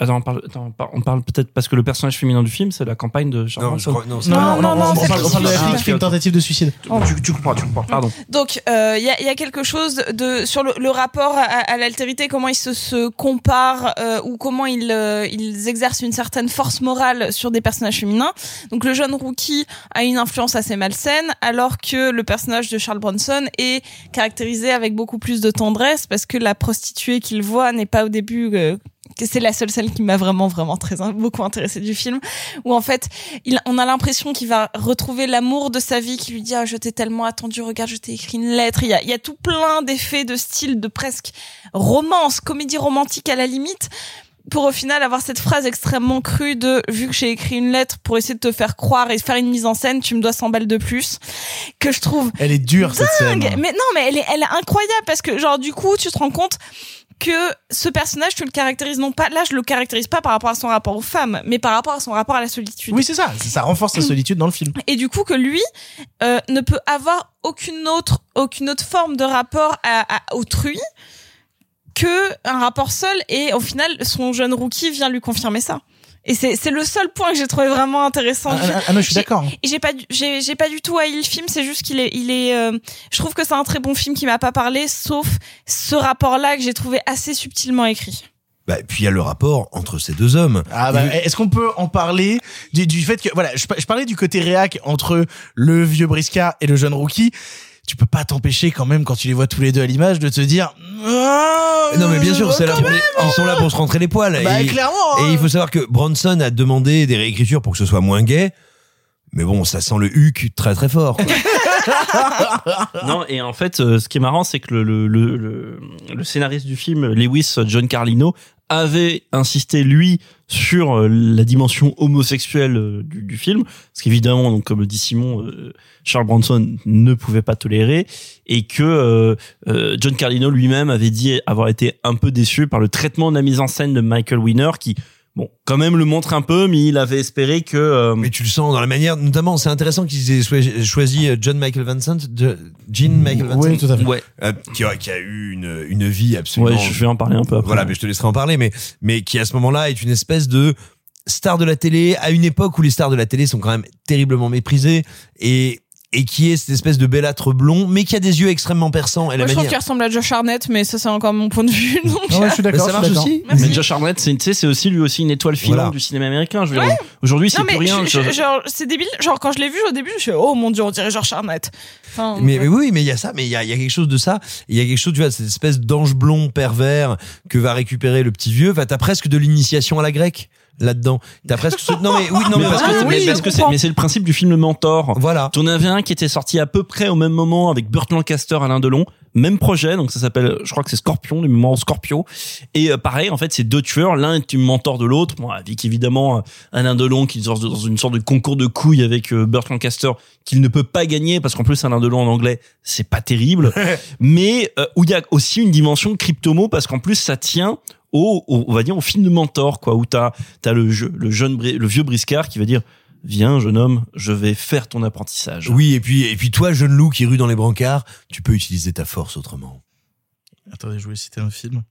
Attends, on parle, attends, on parle- on parle peut-être parce que le personnage féminin du film, c'est la compagne de Charles Non, non, Non, non, non, non, on, parle, de la qui une tentative de suicide. Tu, tu comprends, tu comprends. Pardon. Donc euh, il y, a, il y a quelque chose de sur le, rapport à, l'altérité, comment ils se, comparent euh, ou comment ils, euh, ils exercent une certaine force morale sur des personnages féminins. Donc le jeune rookie a une influence assez malsaine, alors que le personnage de Charles Bronson est caractérisé avec beaucoup plus de tendresse parce que la prostituée qu'il voit n'est pas au début euh, c'est la seule scène qui m'a vraiment vraiment très beaucoup intéressée du film où en fait il, on a l'impression qu'il va retrouver l'amour de sa vie qui lui dit ah je t'ai tellement attendu regarde je t'ai écrit une lettre il y a, il y a tout plein d'effets de style de presque romance comédie romantique à la limite pour au final avoir cette phrase extrêmement crue de vu que j'ai écrit une lettre pour essayer de te faire croire et faire une mise en scène tu me dois 100 balles de plus que je trouve Elle est dure cette scène. dingue. Mais non, mais elle est, elle est incroyable parce que genre du coup, tu te rends compte que ce personnage, tu le caractérises non pas. Là, je le caractérise pas par rapport à son rapport aux femmes, mais par rapport à son rapport à la solitude. Oui, c'est ça. Ça renforce la solitude dans le film. Et du coup, que lui euh, ne peut avoir aucune autre, aucune autre forme de rapport à, à autrui que un rapport seul. Et au final, son jeune rookie vient lui confirmer ça. Et c'est c'est le seul point que j'ai trouvé vraiment intéressant. Ah, ah, ah, non, je suis d'accord. Et j'ai pas du- j'ai j'ai pas du tout haï le film. C'est juste qu'il est il est. euh, je trouve que c'est un très bon film qui m'a pas parlé, sauf ce rapport-là que j'ai trouvé assez subtilement écrit. Bah, puis il y a le rapport entre ces deux hommes. Ah bah, est-ce qu'on peut en parler du, du fait que voilà, je, je parlais du côté réac entre le vieux briscard et le jeune rookie. Tu peux pas t'empêcher quand même quand tu les vois tous les deux à l'image de te dire Ah, non mais bien sûr, c'est là pour- ils sont là pour se rentrer les poils. Bah, et, clairement, Et hein. il faut savoir que Bronson a demandé des réécritures pour que ce soit moins gay. Mais bon, ça sent le huc très très fort. quoi. non, et en fait, euh, ce qui est marrant, c'est que le, le, le, le, le scénariste du film, Lewis John Carlino, avait insisté, lui, sur euh, la dimension homosexuelle euh, du, film. Ce qu'évidemment, donc, comme le dit Simon, euh, Charles Bronson ne pouvait pas tolérer. Et que John Carlino lui-même avait dit avoir été un peu déçu par le traitement de la mise en scène de Michael Winner, qui, bon, quand même le montre un peu, mais il avait espéré que... euh, Mais tu le sens dans la manière, notamment, c'est intéressant qu'ils aient choi- choisi euh, John Michael Vincent, de, Jean Michael Vincent, Oui, tout à fait. Ouais. euh, qui, a, qui a eu une, une vie absolument. Ouais, je vais en parler un peu après. Voilà, mais je te laisserai en parler, mais, mais qui à ce moment-là est une espèce de star de la télé à une époque où les stars de la télé sont quand même terriblement méprisées et et qui est cette espèce de belâtre blond, mais qui a des yeux extrêmement perçants. Et la Moi, je trouve qu'il ressemble à Josh Harnett, mais ça c'est encore mon point de vue. Donc, Ah ouais, je suis Mais d'accord. ça marche aussi. Mais Josh Hartnett, c'est, tu sais, c'est aussi lui aussi une étoile filante Voilà. du cinéma américain. Je veux dire, aujourd'hui, c'est non plus mais rien. je- je- Je- genre c'est débile. Genre quand je l'ai vu au début, je suis oh mon dieu, on dirait Josh. Enfin, Mais, mais oui, mais il y a ça, mais il y a, il y a quelque chose de ça. Il y a quelque chose, tu vois, cette espèce d'ange blond pervers que va récupérer le petit vieux. Enfin, t'as presque de l'initiation à la grecque là-dedans. T'as presque ce- non mais oui, non mais, mais parce que, oui, c'est, mais c'est le principe du film Le Mentor. voilà. T'en avais un qui était sorti à peu près au même moment avec Burt Lancaster, Alain Delon, même projet, donc ça s'appelle, je crois que c'est Scorpion, du mémoire au Scorpio. Et euh, pareil, en fait, c'est deux tueurs, l'un est une mentor de l'autre. Bon, avec évidemment euh, Alain Delon qui est dans dans une sorte de concours de couilles avec euh, Burt Lancaster qu'il ne peut pas gagner parce qu'en plus Alain Delon en anglais c'est pas terrible, mais euh, où il y a aussi une dimension cryptomo parce qu'en plus ça tient au, au- on va dire au film de mentor quoi où t'as t'as le jeu, le jeune le vieux briscard qui va dire viens jeune homme je vais faire ton apprentissage Oui, et puis et puis toi, jeune loup qui rue dans les brancards, tu peux utiliser ta force autrement. Attendez, je voulais citer un film.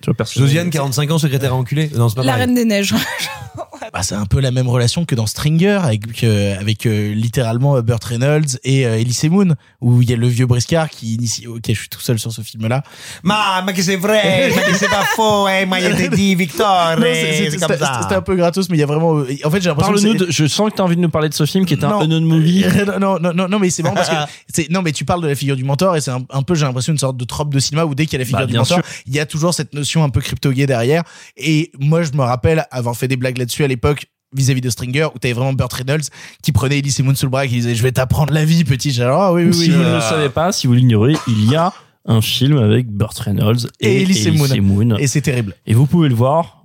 tu vois personne Josiane, 45 ans, secrétaire à enculé? Non, c'est pas la pareil. Reine des Neiges. bah, c'est un peu la même relation que dans Stringer avec euh, avec euh, littéralement euh, Burt Reynolds et euh, Elise Moon où il y a le vieux briscard qui initie ok je suis tout seul sur ce film là Ma, ma que c'est vrai, ma que c'est pas faux, eh, ma il était dit Victor, eh, c'était ça. c'était un peu gratos mais il y a vraiment euh, en fait j'ai l'impression que Parle-nous de, je sens que t'as envie de nous parler de ce film qui est un Non. unknown movie. non, non, non, non, mais c'est marrant parce que c'est non, mais tu parles de la figure du mentor et c'est un, un peu, j'ai l'impression, une sorte de trope de cinéma où dès qu'il y a la figure Bah, du mentor, il y a toujours cette notion un peu crypto-gay derrière. Et moi, je me rappelle avoir fait des blagues là-dessus l'époque vis-à-vis de Stringer où t'avais vraiment Burt Reynolds qui prenait Elise Moon sous le bras et qui disait je vais t'apprendre la vie petit genre, ah oui oui si oui vous ne euh, le savez pas, si vous l'ignorez, il y a un film avec Burt Reynolds et, et Elise Moon. Moon. et c'est terrible Et vous pouvez le voir.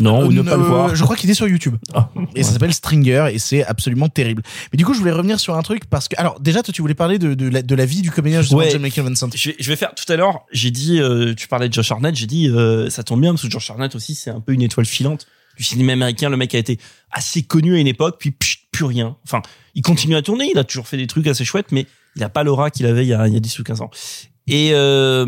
Non, ou ne pas le Euh, voir. Je crois qu'il est sur YouTube. Ah, Et ça s'appelle Stringer et c'est absolument terrible. Mais du coup, je voulais revenir sur un truc parce que, alors, déjà, toi, tu voulais parler de, de, la, de la vie du comédien justement Ouais. John Michael Vincent. Je vais, je vais faire tout à l'heure. J'ai dit, euh, tu parlais de Josh Hartnett. J'ai dit, euh, ça tombe bien parce que Josh Hartnett aussi, c'est un peu une étoile filante du cinéma américain. Le mec a été assez connu à une époque, puis pchit, plus rien. Enfin, il continue à tourner. Il a toujours fait des trucs assez chouettes, mais il a pas l'aura qu'il avait il y, a, il y a 10 ou 15 ans. Et, euh,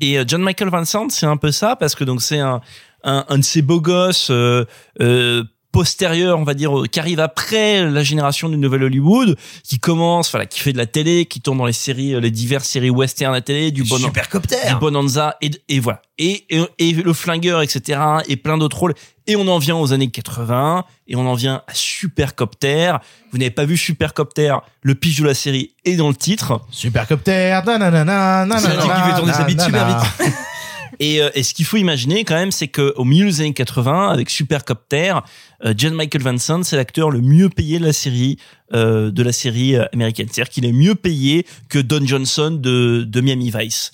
et John Michael Vincent, c'est un peu ça parce que donc c'est un, un, un de ces beaux gosses euh, euh, postérieurs, on va dire, euh, qui arrive après la génération du nouvel Hollywood, qui commence, voilà, qui fait de la télé, qui tourne dans les séries, euh, les diverses séries western à télé, du bon Supercopter. du Bonanza et, et voilà et, et et le flingueur etc et plein d'autres rôles et on en vient aux années 80 et on en vient à Supercopter vous n'avez pas vu Supercopter le pitch de la série est dans le titre Supercopter, nanana, nanana, C'est un type qui fait tourner sa bite super nanana. vite. et, euh, et ce qu'il faut imaginer quand même c'est que au milieu des années 80 avec Supercopter euh, John Michael Vincent c'est l'acteur le mieux payé de la série euh, de la série euh, américaine c'est-à-dire qu'il est mieux payé que Don Johnson de, de Miami Vice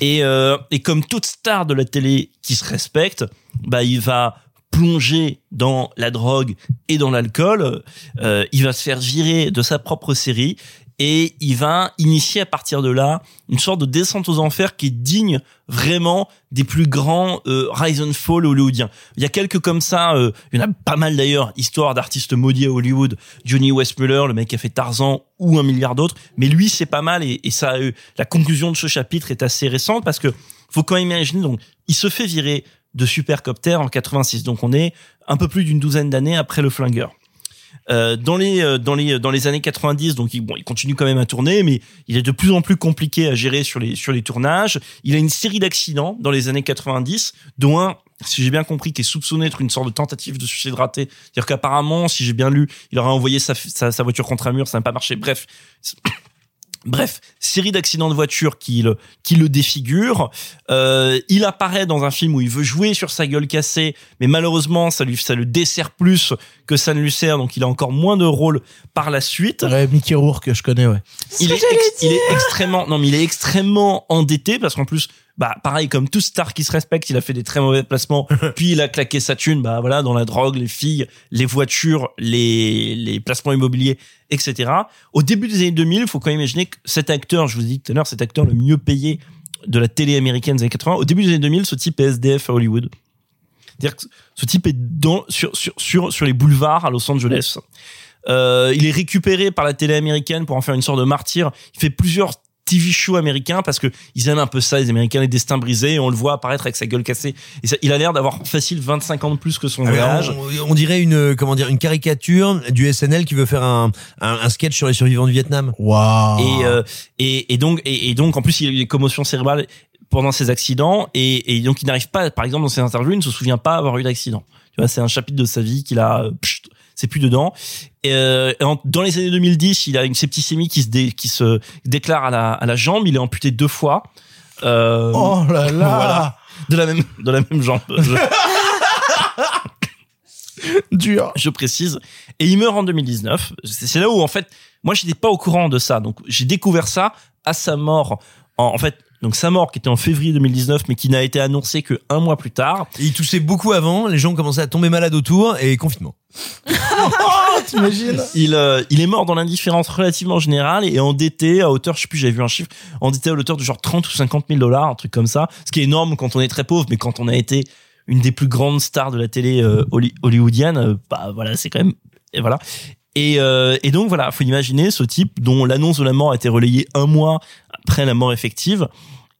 et, euh, et comme toute star de la télé qui se respecte, bah il va plonger dans la drogue et dans l'alcool. Euh, il va se faire virer de sa propre série et il va initier à partir de là une sorte de descente aux enfers qui est digne vraiment des plus grands euh, rise and fall hollywoodiens. Il y a quelques comme ça, euh, il y en a pas mal d'ailleurs, histoire d'artistes maudits à Hollywood. Johnny Westmuller, le mec qui a fait Tarzan ou un milliard d'autres, mais lui c'est pas mal et, ça, euh, la conclusion de ce chapitre est assez récente parce que faut quand même imaginer donc il se fait virer de Supercopter en 86, donc on est un peu plus d'une douzaine d'années après le flingueur. Euh, dans les euh, dans les dans les années 90 donc il, continue quand même à tourner mais il est de plus en plus compliqué à gérer sur les sur les tournages. Il a une série d'accidents dans les années 90 dont un si j'ai bien compris qui est soupçonné d'être une sorte de tentative de suicide raté. C'est-à-dire qu'apparemment si j'ai bien lu il aurait envoyé sa sa voiture contre un mur ça n'a pas marché. Bref Bref, série d'accidents de voiture qui le, qui le défigure. Euh, il apparaît dans un film où il veut jouer sur sa gueule cassée, mais malheureusement, ça lui, ça le dessert plus que ça ne lui sert, donc il a encore moins de rôle par la suite. Ouais, Mickey Rourke, que je connais, ouais. Il est, ex- il est extrêmement, non, mais il est extrêmement endetté parce qu'en plus, bah, pareil, comme tout star qui se respecte, il a fait des très mauvais placements, puis il a claqué sa thune, bah, voilà, dans la drogue, les filles, les voitures, les, les placements immobiliers, etc. Au début des années 2000, il faut quand même imaginer que cet acteur, je vous ai dit tout à l'heure, cet acteur le mieux payé de la télé américaine des années 80, au début des années 2000, ce type est SDF à Hollywood. C'est-à-dire que ce type est dans, sur, sur, sur, sur les boulevards à Los Angeles. Euh, il est récupéré par la télé américaine pour en faire une sorte de martyr. Il fait plusieurs TV shows américains parce que ils aiment un peu ça, les Américains, les destins brisés. Et on le voit apparaître avec sa gueule cassée. Et ça, il a l'air d'avoir facile 25 ans de plus que son âge. on, on dirait une comment dire une caricature du SNL qui veut faire un, un, un sketch sur les survivants du Vietnam. Waouh. Et, euh, et, et donc, et, et donc, en plus, il a eu des commotions cérébrales pendant ses accidents, et, et donc il n'arrive pas, par exemple, dans ses interviews, il ne se souvient pas avoir eu d'accident. Tu vois, c'est un chapitre de sa vie qu'il a, euh, c'est plus dedans. Et, euh, dans les années 2010, il a une septicémie qui se, dé- qui se déclare à la, à la jambe. Il est amputé deux fois. Euh, Oh là là. voilà. de la même, de la même jambe. Je- Dur. je précise. Et il meurt en 2019. C'est c'est là où, en fait, moi, j'étais pas au courant de ça. Donc, j'ai découvert ça à sa mort. En, en fait, donc sa mort qui était en février 2019, mais qui n'a été annoncée que un mois plus tard. Et il toussait beaucoup avant, les gens commençaient à tomber malades autour et confinement. Oh, t'imagines Il, euh, il est mort dans l'indifférence relativement générale et endetté à hauteur, je sais plus, j'avais vu un chiffre, endetté à hauteur de genre 30 ou 50 000 dollars, un truc comme ça. Ce qui est énorme quand on est très pauvre, mais quand on a été une des plus grandes stars de la télé euh, holly- hollywoodienne, euh, bah voilà, c'est quand même, et voilà. Et, euh, et donc voilà, faut imaginer ce type dont l'annonce de la mort a été relayée un mois après la mort effective.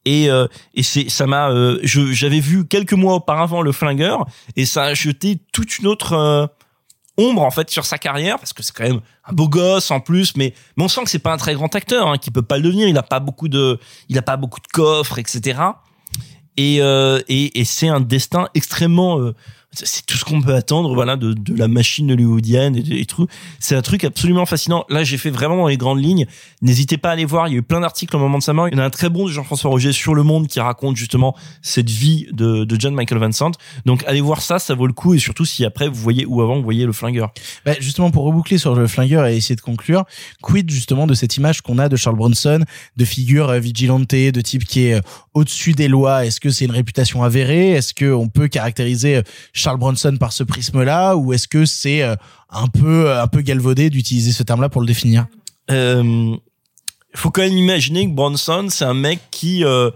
Et, euh, et c'est ça m'a, euh, j'avais vu quelques mois auparavant le flingueur et ça a jeté toute une autre euh, ombre en fait sur sa carrière parce que c'est quand même un beau gosse en plus mais, mais on sent que c'est pas un très grand acteur hein, qui peut pas le devenir il a pas beaucoup de il a pas beaucoup de coffres etc et euh, et, et c'est un destin extrêmement euh, c'est tout ce qu'on peut attendre voilà de, de la machine hollywoodienne et, et tout. C'est un truc absolument fascinant. Là j'ai fait vraiment dans les grandes lignes. N'hésitez pas à aller voir. Il y a eu plein d'articles au moment de sa mort. Il y en a un très bon de Jean-François Roger sur Le Monde qui raconte justement cette vie de, de John Michael Vincent. Donc allez voir ça. Ça vaut le coup. Et surtout si après vous voyez ou avant vous voyez le flingueur. Bah, justement, pour reboucler sur le flingueur et essayer de conclure, quid justement de cette image qu'on a de Charles Bronson, de figure euh, vigilante, de type qui est euh, au-dessus des lois? Est-ce que c'est une réputation avérée? Est-ce que on peut caractériser euh, Charles Bronson par ce prisme-là, ou est-ce que c'est euh, un peu un peu galvaudé d'utiliser ce terme-là pour le définir? Euh, faut quand même imaginer que Bronson, c'est un mec qui, euh,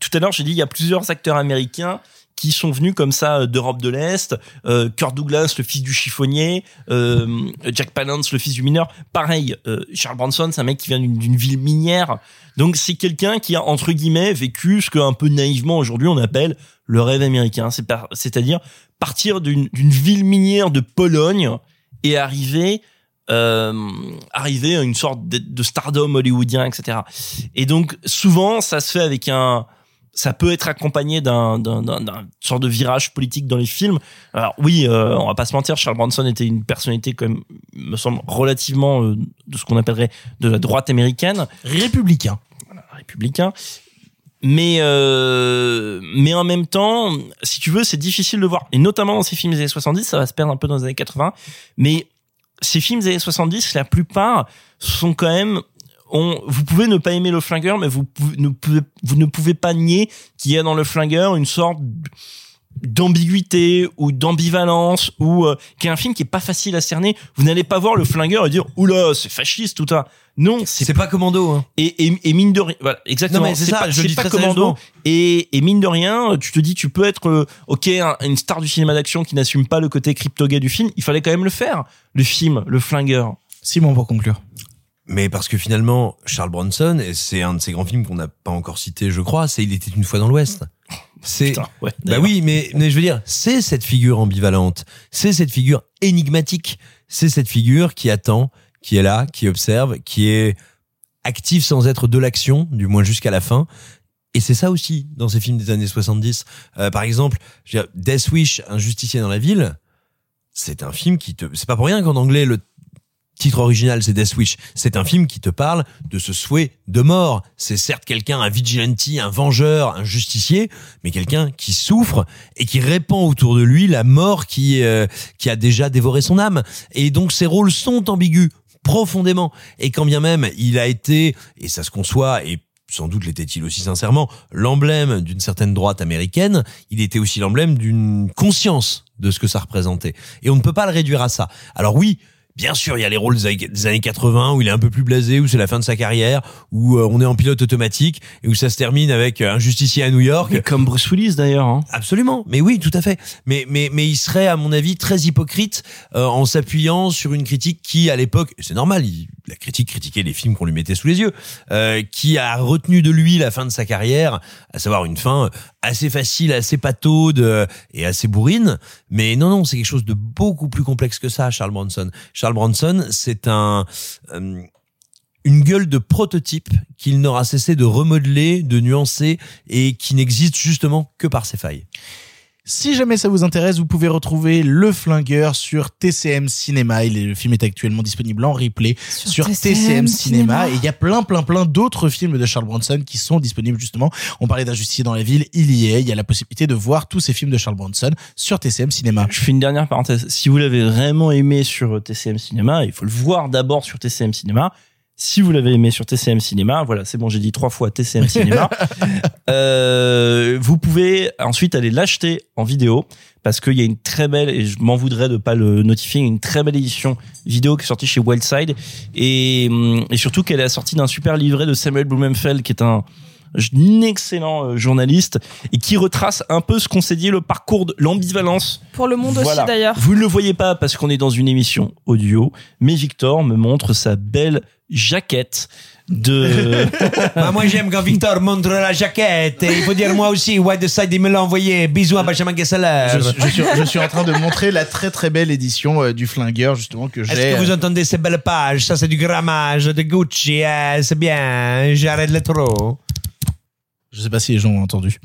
tout à l'heure, j'ai dit, il y a plusieurs acteurs américains qui sont venus comme ça euh, d'Europe de l'Est, euh, Kirk Douglas, le fils du chiffonnier, euh, Jack Palance, le fils du mineur. Pareil, euh, Charles Bronson, c'est un mec qui vient d'une ville minière. Donc c'est quelqu'un qui a, entre guillemets, vécu ce qu'un peu naïvement aujourd'hui on appelle le rêve américain. C'est-à-dire partir d'une ville minière de Pologne et arriver euh, arriver à une sorte de, de stardom hollywoodien, etc. Et donc souvent, ça se fait avec un, ça peut être accompagné d'un d'un sorte de virage politique dans les films. Alors oui, euh, on va pas se mentir, Charles Bronson était une personnalité quand même, me semble relativement euh, de ce qu'on appellerait de la droite américaine, républicain, républicain. Mais euh, mais en même temps, si tu veux, c'est difficile de voir. Et notamment dans ces films des années 70, ça va se perdre un peu dans les années 80. Mais ces films des années 70, la plupart sont quand même on, vous pouvez ne pas aimer le flingueur, mais vous, ne pouvez, vous ne pouvez pas nier qu'il y a dans le flingueur une sorte d'ambiguïté ou d'ambivalence ou euh, qui est un film qui est pas facile à cerner. Vous n'allez pas voir le flingueur et dire oula c'est fasciste tout ça. Non, c'est C'est pas commando, hein. et, et, et mine de rien, voilà, exactement. Non, mais c'est ça, pas, je dis pas commando. Et, et mine de rien, tu te dis, tu peux être, euh, ok, un- une star du cinéma d'action qui n'assume pas le côté crypto-gay du film. Il fallait quand même le faire. Le film, le flingueur. Simon, pour conclure. Mais parce que finalement, Charles Bronson, et c'est un de ces grands films qu'on n'a pas encore cité, je crois, c'est Il était une fois dans l'Ouest. C'est, ouais, bah oui, mais, mais je veux dire, c'est cette figure ambivalente, c'est cette figure énigmatique, c'est cette figure qui attend, qui est là, qui observe, qui est active sans être de l'action, du moins jusqu'à la fin. Et c'est ça aussi dans ces films des années 70. Euh, par exemple, je veux dire, Death Wish, Un justicier dans la ville, c'est un film qui te, c'est pas pour rien qu'en anglais le titre original c'est Death Wish. C'est un film qui te parle de ce souhait de mort. C'est certes quelqu'un, un vigilante, un vengeur, un justicier, mais quelqu'un qui souffre et qui répand autour de lui la mort qui, euh, qui a déjà dévoré son âme. Et donc ces rôles sont ambigus profondément. Et quand bien même il a été, et ça se conçoit, et sans doute l'était-il aussi sincèrement, l'emblème d'une certaine droite américaine, il était aussi l'emblème d'une conscience de ce que ça représentait. Et on ne peut pas le réduire à ça. Alors oui, Bien sûr, il y a les rôles des années- des années 80 où il est un peu plus blasé, où c'est la fin de sa carrière, où euh, on est en pilote automatique et où ça se termine avec euh, un justicier à New York. Mais comme Bruce Willis d'ailleurs. Hein. Absolument, mais oui, tout à fait. Mais mais mais il serait, à mon avis, très hypocrite euh, en s'appuyant sur une critique qui, à l'époque, c'est normal, il- la critique critiquait les films qu'on lui mettait sous les yeux, euh, qui a retenu de lui la fin de sa carrière, à savoir une fin assez facile, assez pataude euh, et assez bourrine. Mais non, non, c'est quelque chose de beaucoup plus complexe que ça, Charles Bronson. Charles Bronson, c'est un euh, une gueule de prototype qu'il n'aura cessé de remodeler, de nuancer et qui n'existe justement que par ses failles. Si jamais ça vous intéresse, vous pouvez retrouver Le Flingueur sur TCM Cinéma. Il est, le film est actuellement disponible en replay sur, TCM, TCM Cinéma. Cinéma. Et il y a plein, plein, plein d'autres films de Charles Bronson qui sont disponibles justement. On parlait d'un justicier dans la ville. Il y est. Il y a la possibilité de voir tous ces films de Charles Bronson sur TCM Cinéma. Je fais une dernière parenthèse. Si vous l'avez vraiment aimé sur TCM Cinéma, il faut le voir d'abord sur TCM Cinéma. Si vous l'avez aimé sur TCM Cinéma, voilà, c'est bon, j'ai dit trois fois TCM Cinéma. euh, vous pouvez ensuite aller l'acheter en vidéo parce qu'il y a une très belle, et je m'en voudrais de pas le notifier, une très belle édition vidéo qui est sortie chez Wildside et, hum, et surtout qu'elle est assortie d'un super livret de Samuel Blumenfeld qui est un un excellent euh, journaliste et qui retrace un peu ce qu'on s'est dit le parcours de l'ambivalence Pour le monde Voilà. aussi d'ailleurs. vous ne le voyez pas parce qu'on est dans une émission audio, mais Victor me montre sa belle jaquette de Bah, moi j'aime quand Victor montre la jaquette. Et il faut dire moi aussi, White Side il me l'a envoyé. Bisous à Benjamin Gessler. Je, je suis, je suis en train de montrer la très très belle édition euh, du flingueur justement que j'ai. Est-ce que vous entendez ces belles pages? Ça c'est du grammage de Gucci. hein, c'est bien. J'arrête le trop. Je sais pas si les gens ont entendu.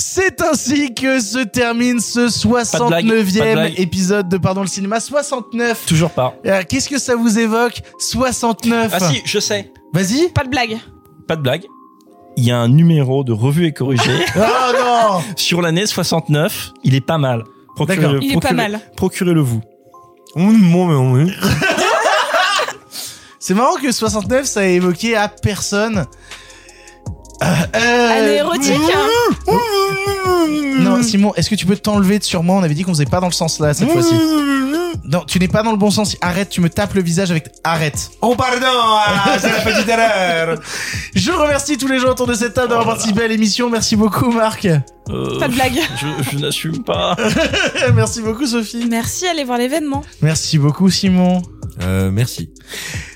C'est ainsi que se termine ce Pas de blague, pas de 69e blague. épisode de Pardon le cinéma. 69 toujours pas. Euh, Qu'est-ce que ça vous évoque? 69 Ah si, je sais. Vas-y Pas de blague. Pas de blague. Il y a un numéro de revue et corrigé Oh non sur l'année 69. Il est pas mal. Procurez- D'accord. Il est pas mal. Procurez-le vous. C'est marrant que 69 ça a évoqué à personne. Euh, euh, Année érotique. hein. Non, Simon, est-ce que tu peux t'enlever de sur moi? On avait dit qu'on faisait pas dans le sens là cette fois-ci. Non, tu n'es pas dans le bon sens. Arrête, tu me tapes le visage avec. Arrête. Oh pardon, ah, c'est la petite erreur. Je remercie tous les gens autour de cette table d'avoir participé à l'émission. Merci beaucoup, Marc. Euh, Pas de blague. Je, je n'assume pas. Merci beaucoup, Sophie. Merci, allez voir l'événement. Merci beaucoup, Simon. Euh, merci.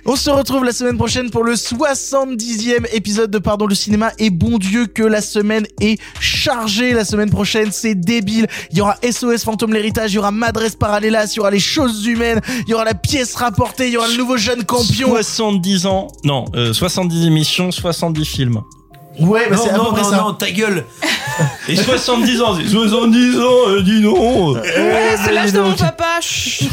On se retrouve la semaine prochaine pour le 70e épisode de Pardon le cinéma. Et bon Dieu que la semaine est chargée la semaine prochaine. C'est débile. Il y aura SOS Fantôme l'héritage, il y aura Madresse Parallelas, il y aura les choses humaines, il y aura la pièce rapportée, il y aura le nouveau jeune campion. 70 ans. Non, euh, 70 émissions, 70 films. Ouais, bah non, c'est à peu non, près non, ça. non, ta gueule. Et 70 ans, c'est 70 ans, euh, dis donc. Ouais, c'est l'âge de mon papa. Chut.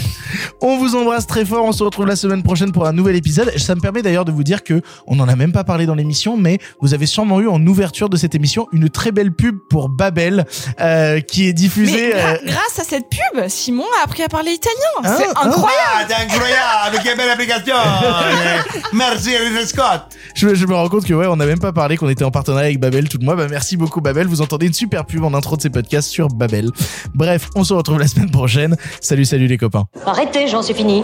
On vous embrasse très fort. On se retrouve la semaine prochaine pour un nouvel épisode. Ça me permet d'ailleurs de vous dire que on n'en a même pas parlé dans l'émission, mais vous avez sûrement eu en ouverture de cette émission une très belle pub pour Babel euh, qui est Mais diffusée. gra- euh, grâce à cette pub, Simon a appris à parler italien. Ah, c'est ah. incroyable. Ah, c'est incroyable, quelle belle application. Merci, Ridley Scott. Je, je me rends compte que ouais, on n'a même pas parlé qu'on était en partenariat avec Babel tout le mois. Bah merci beaucoup Babel. Vous entendez une super pub en intro de ces podcasts sur Babel. Bref, on se retrouve la semaine prochaine. Salut, salut les copains. Arrêtez, j'en suis fini.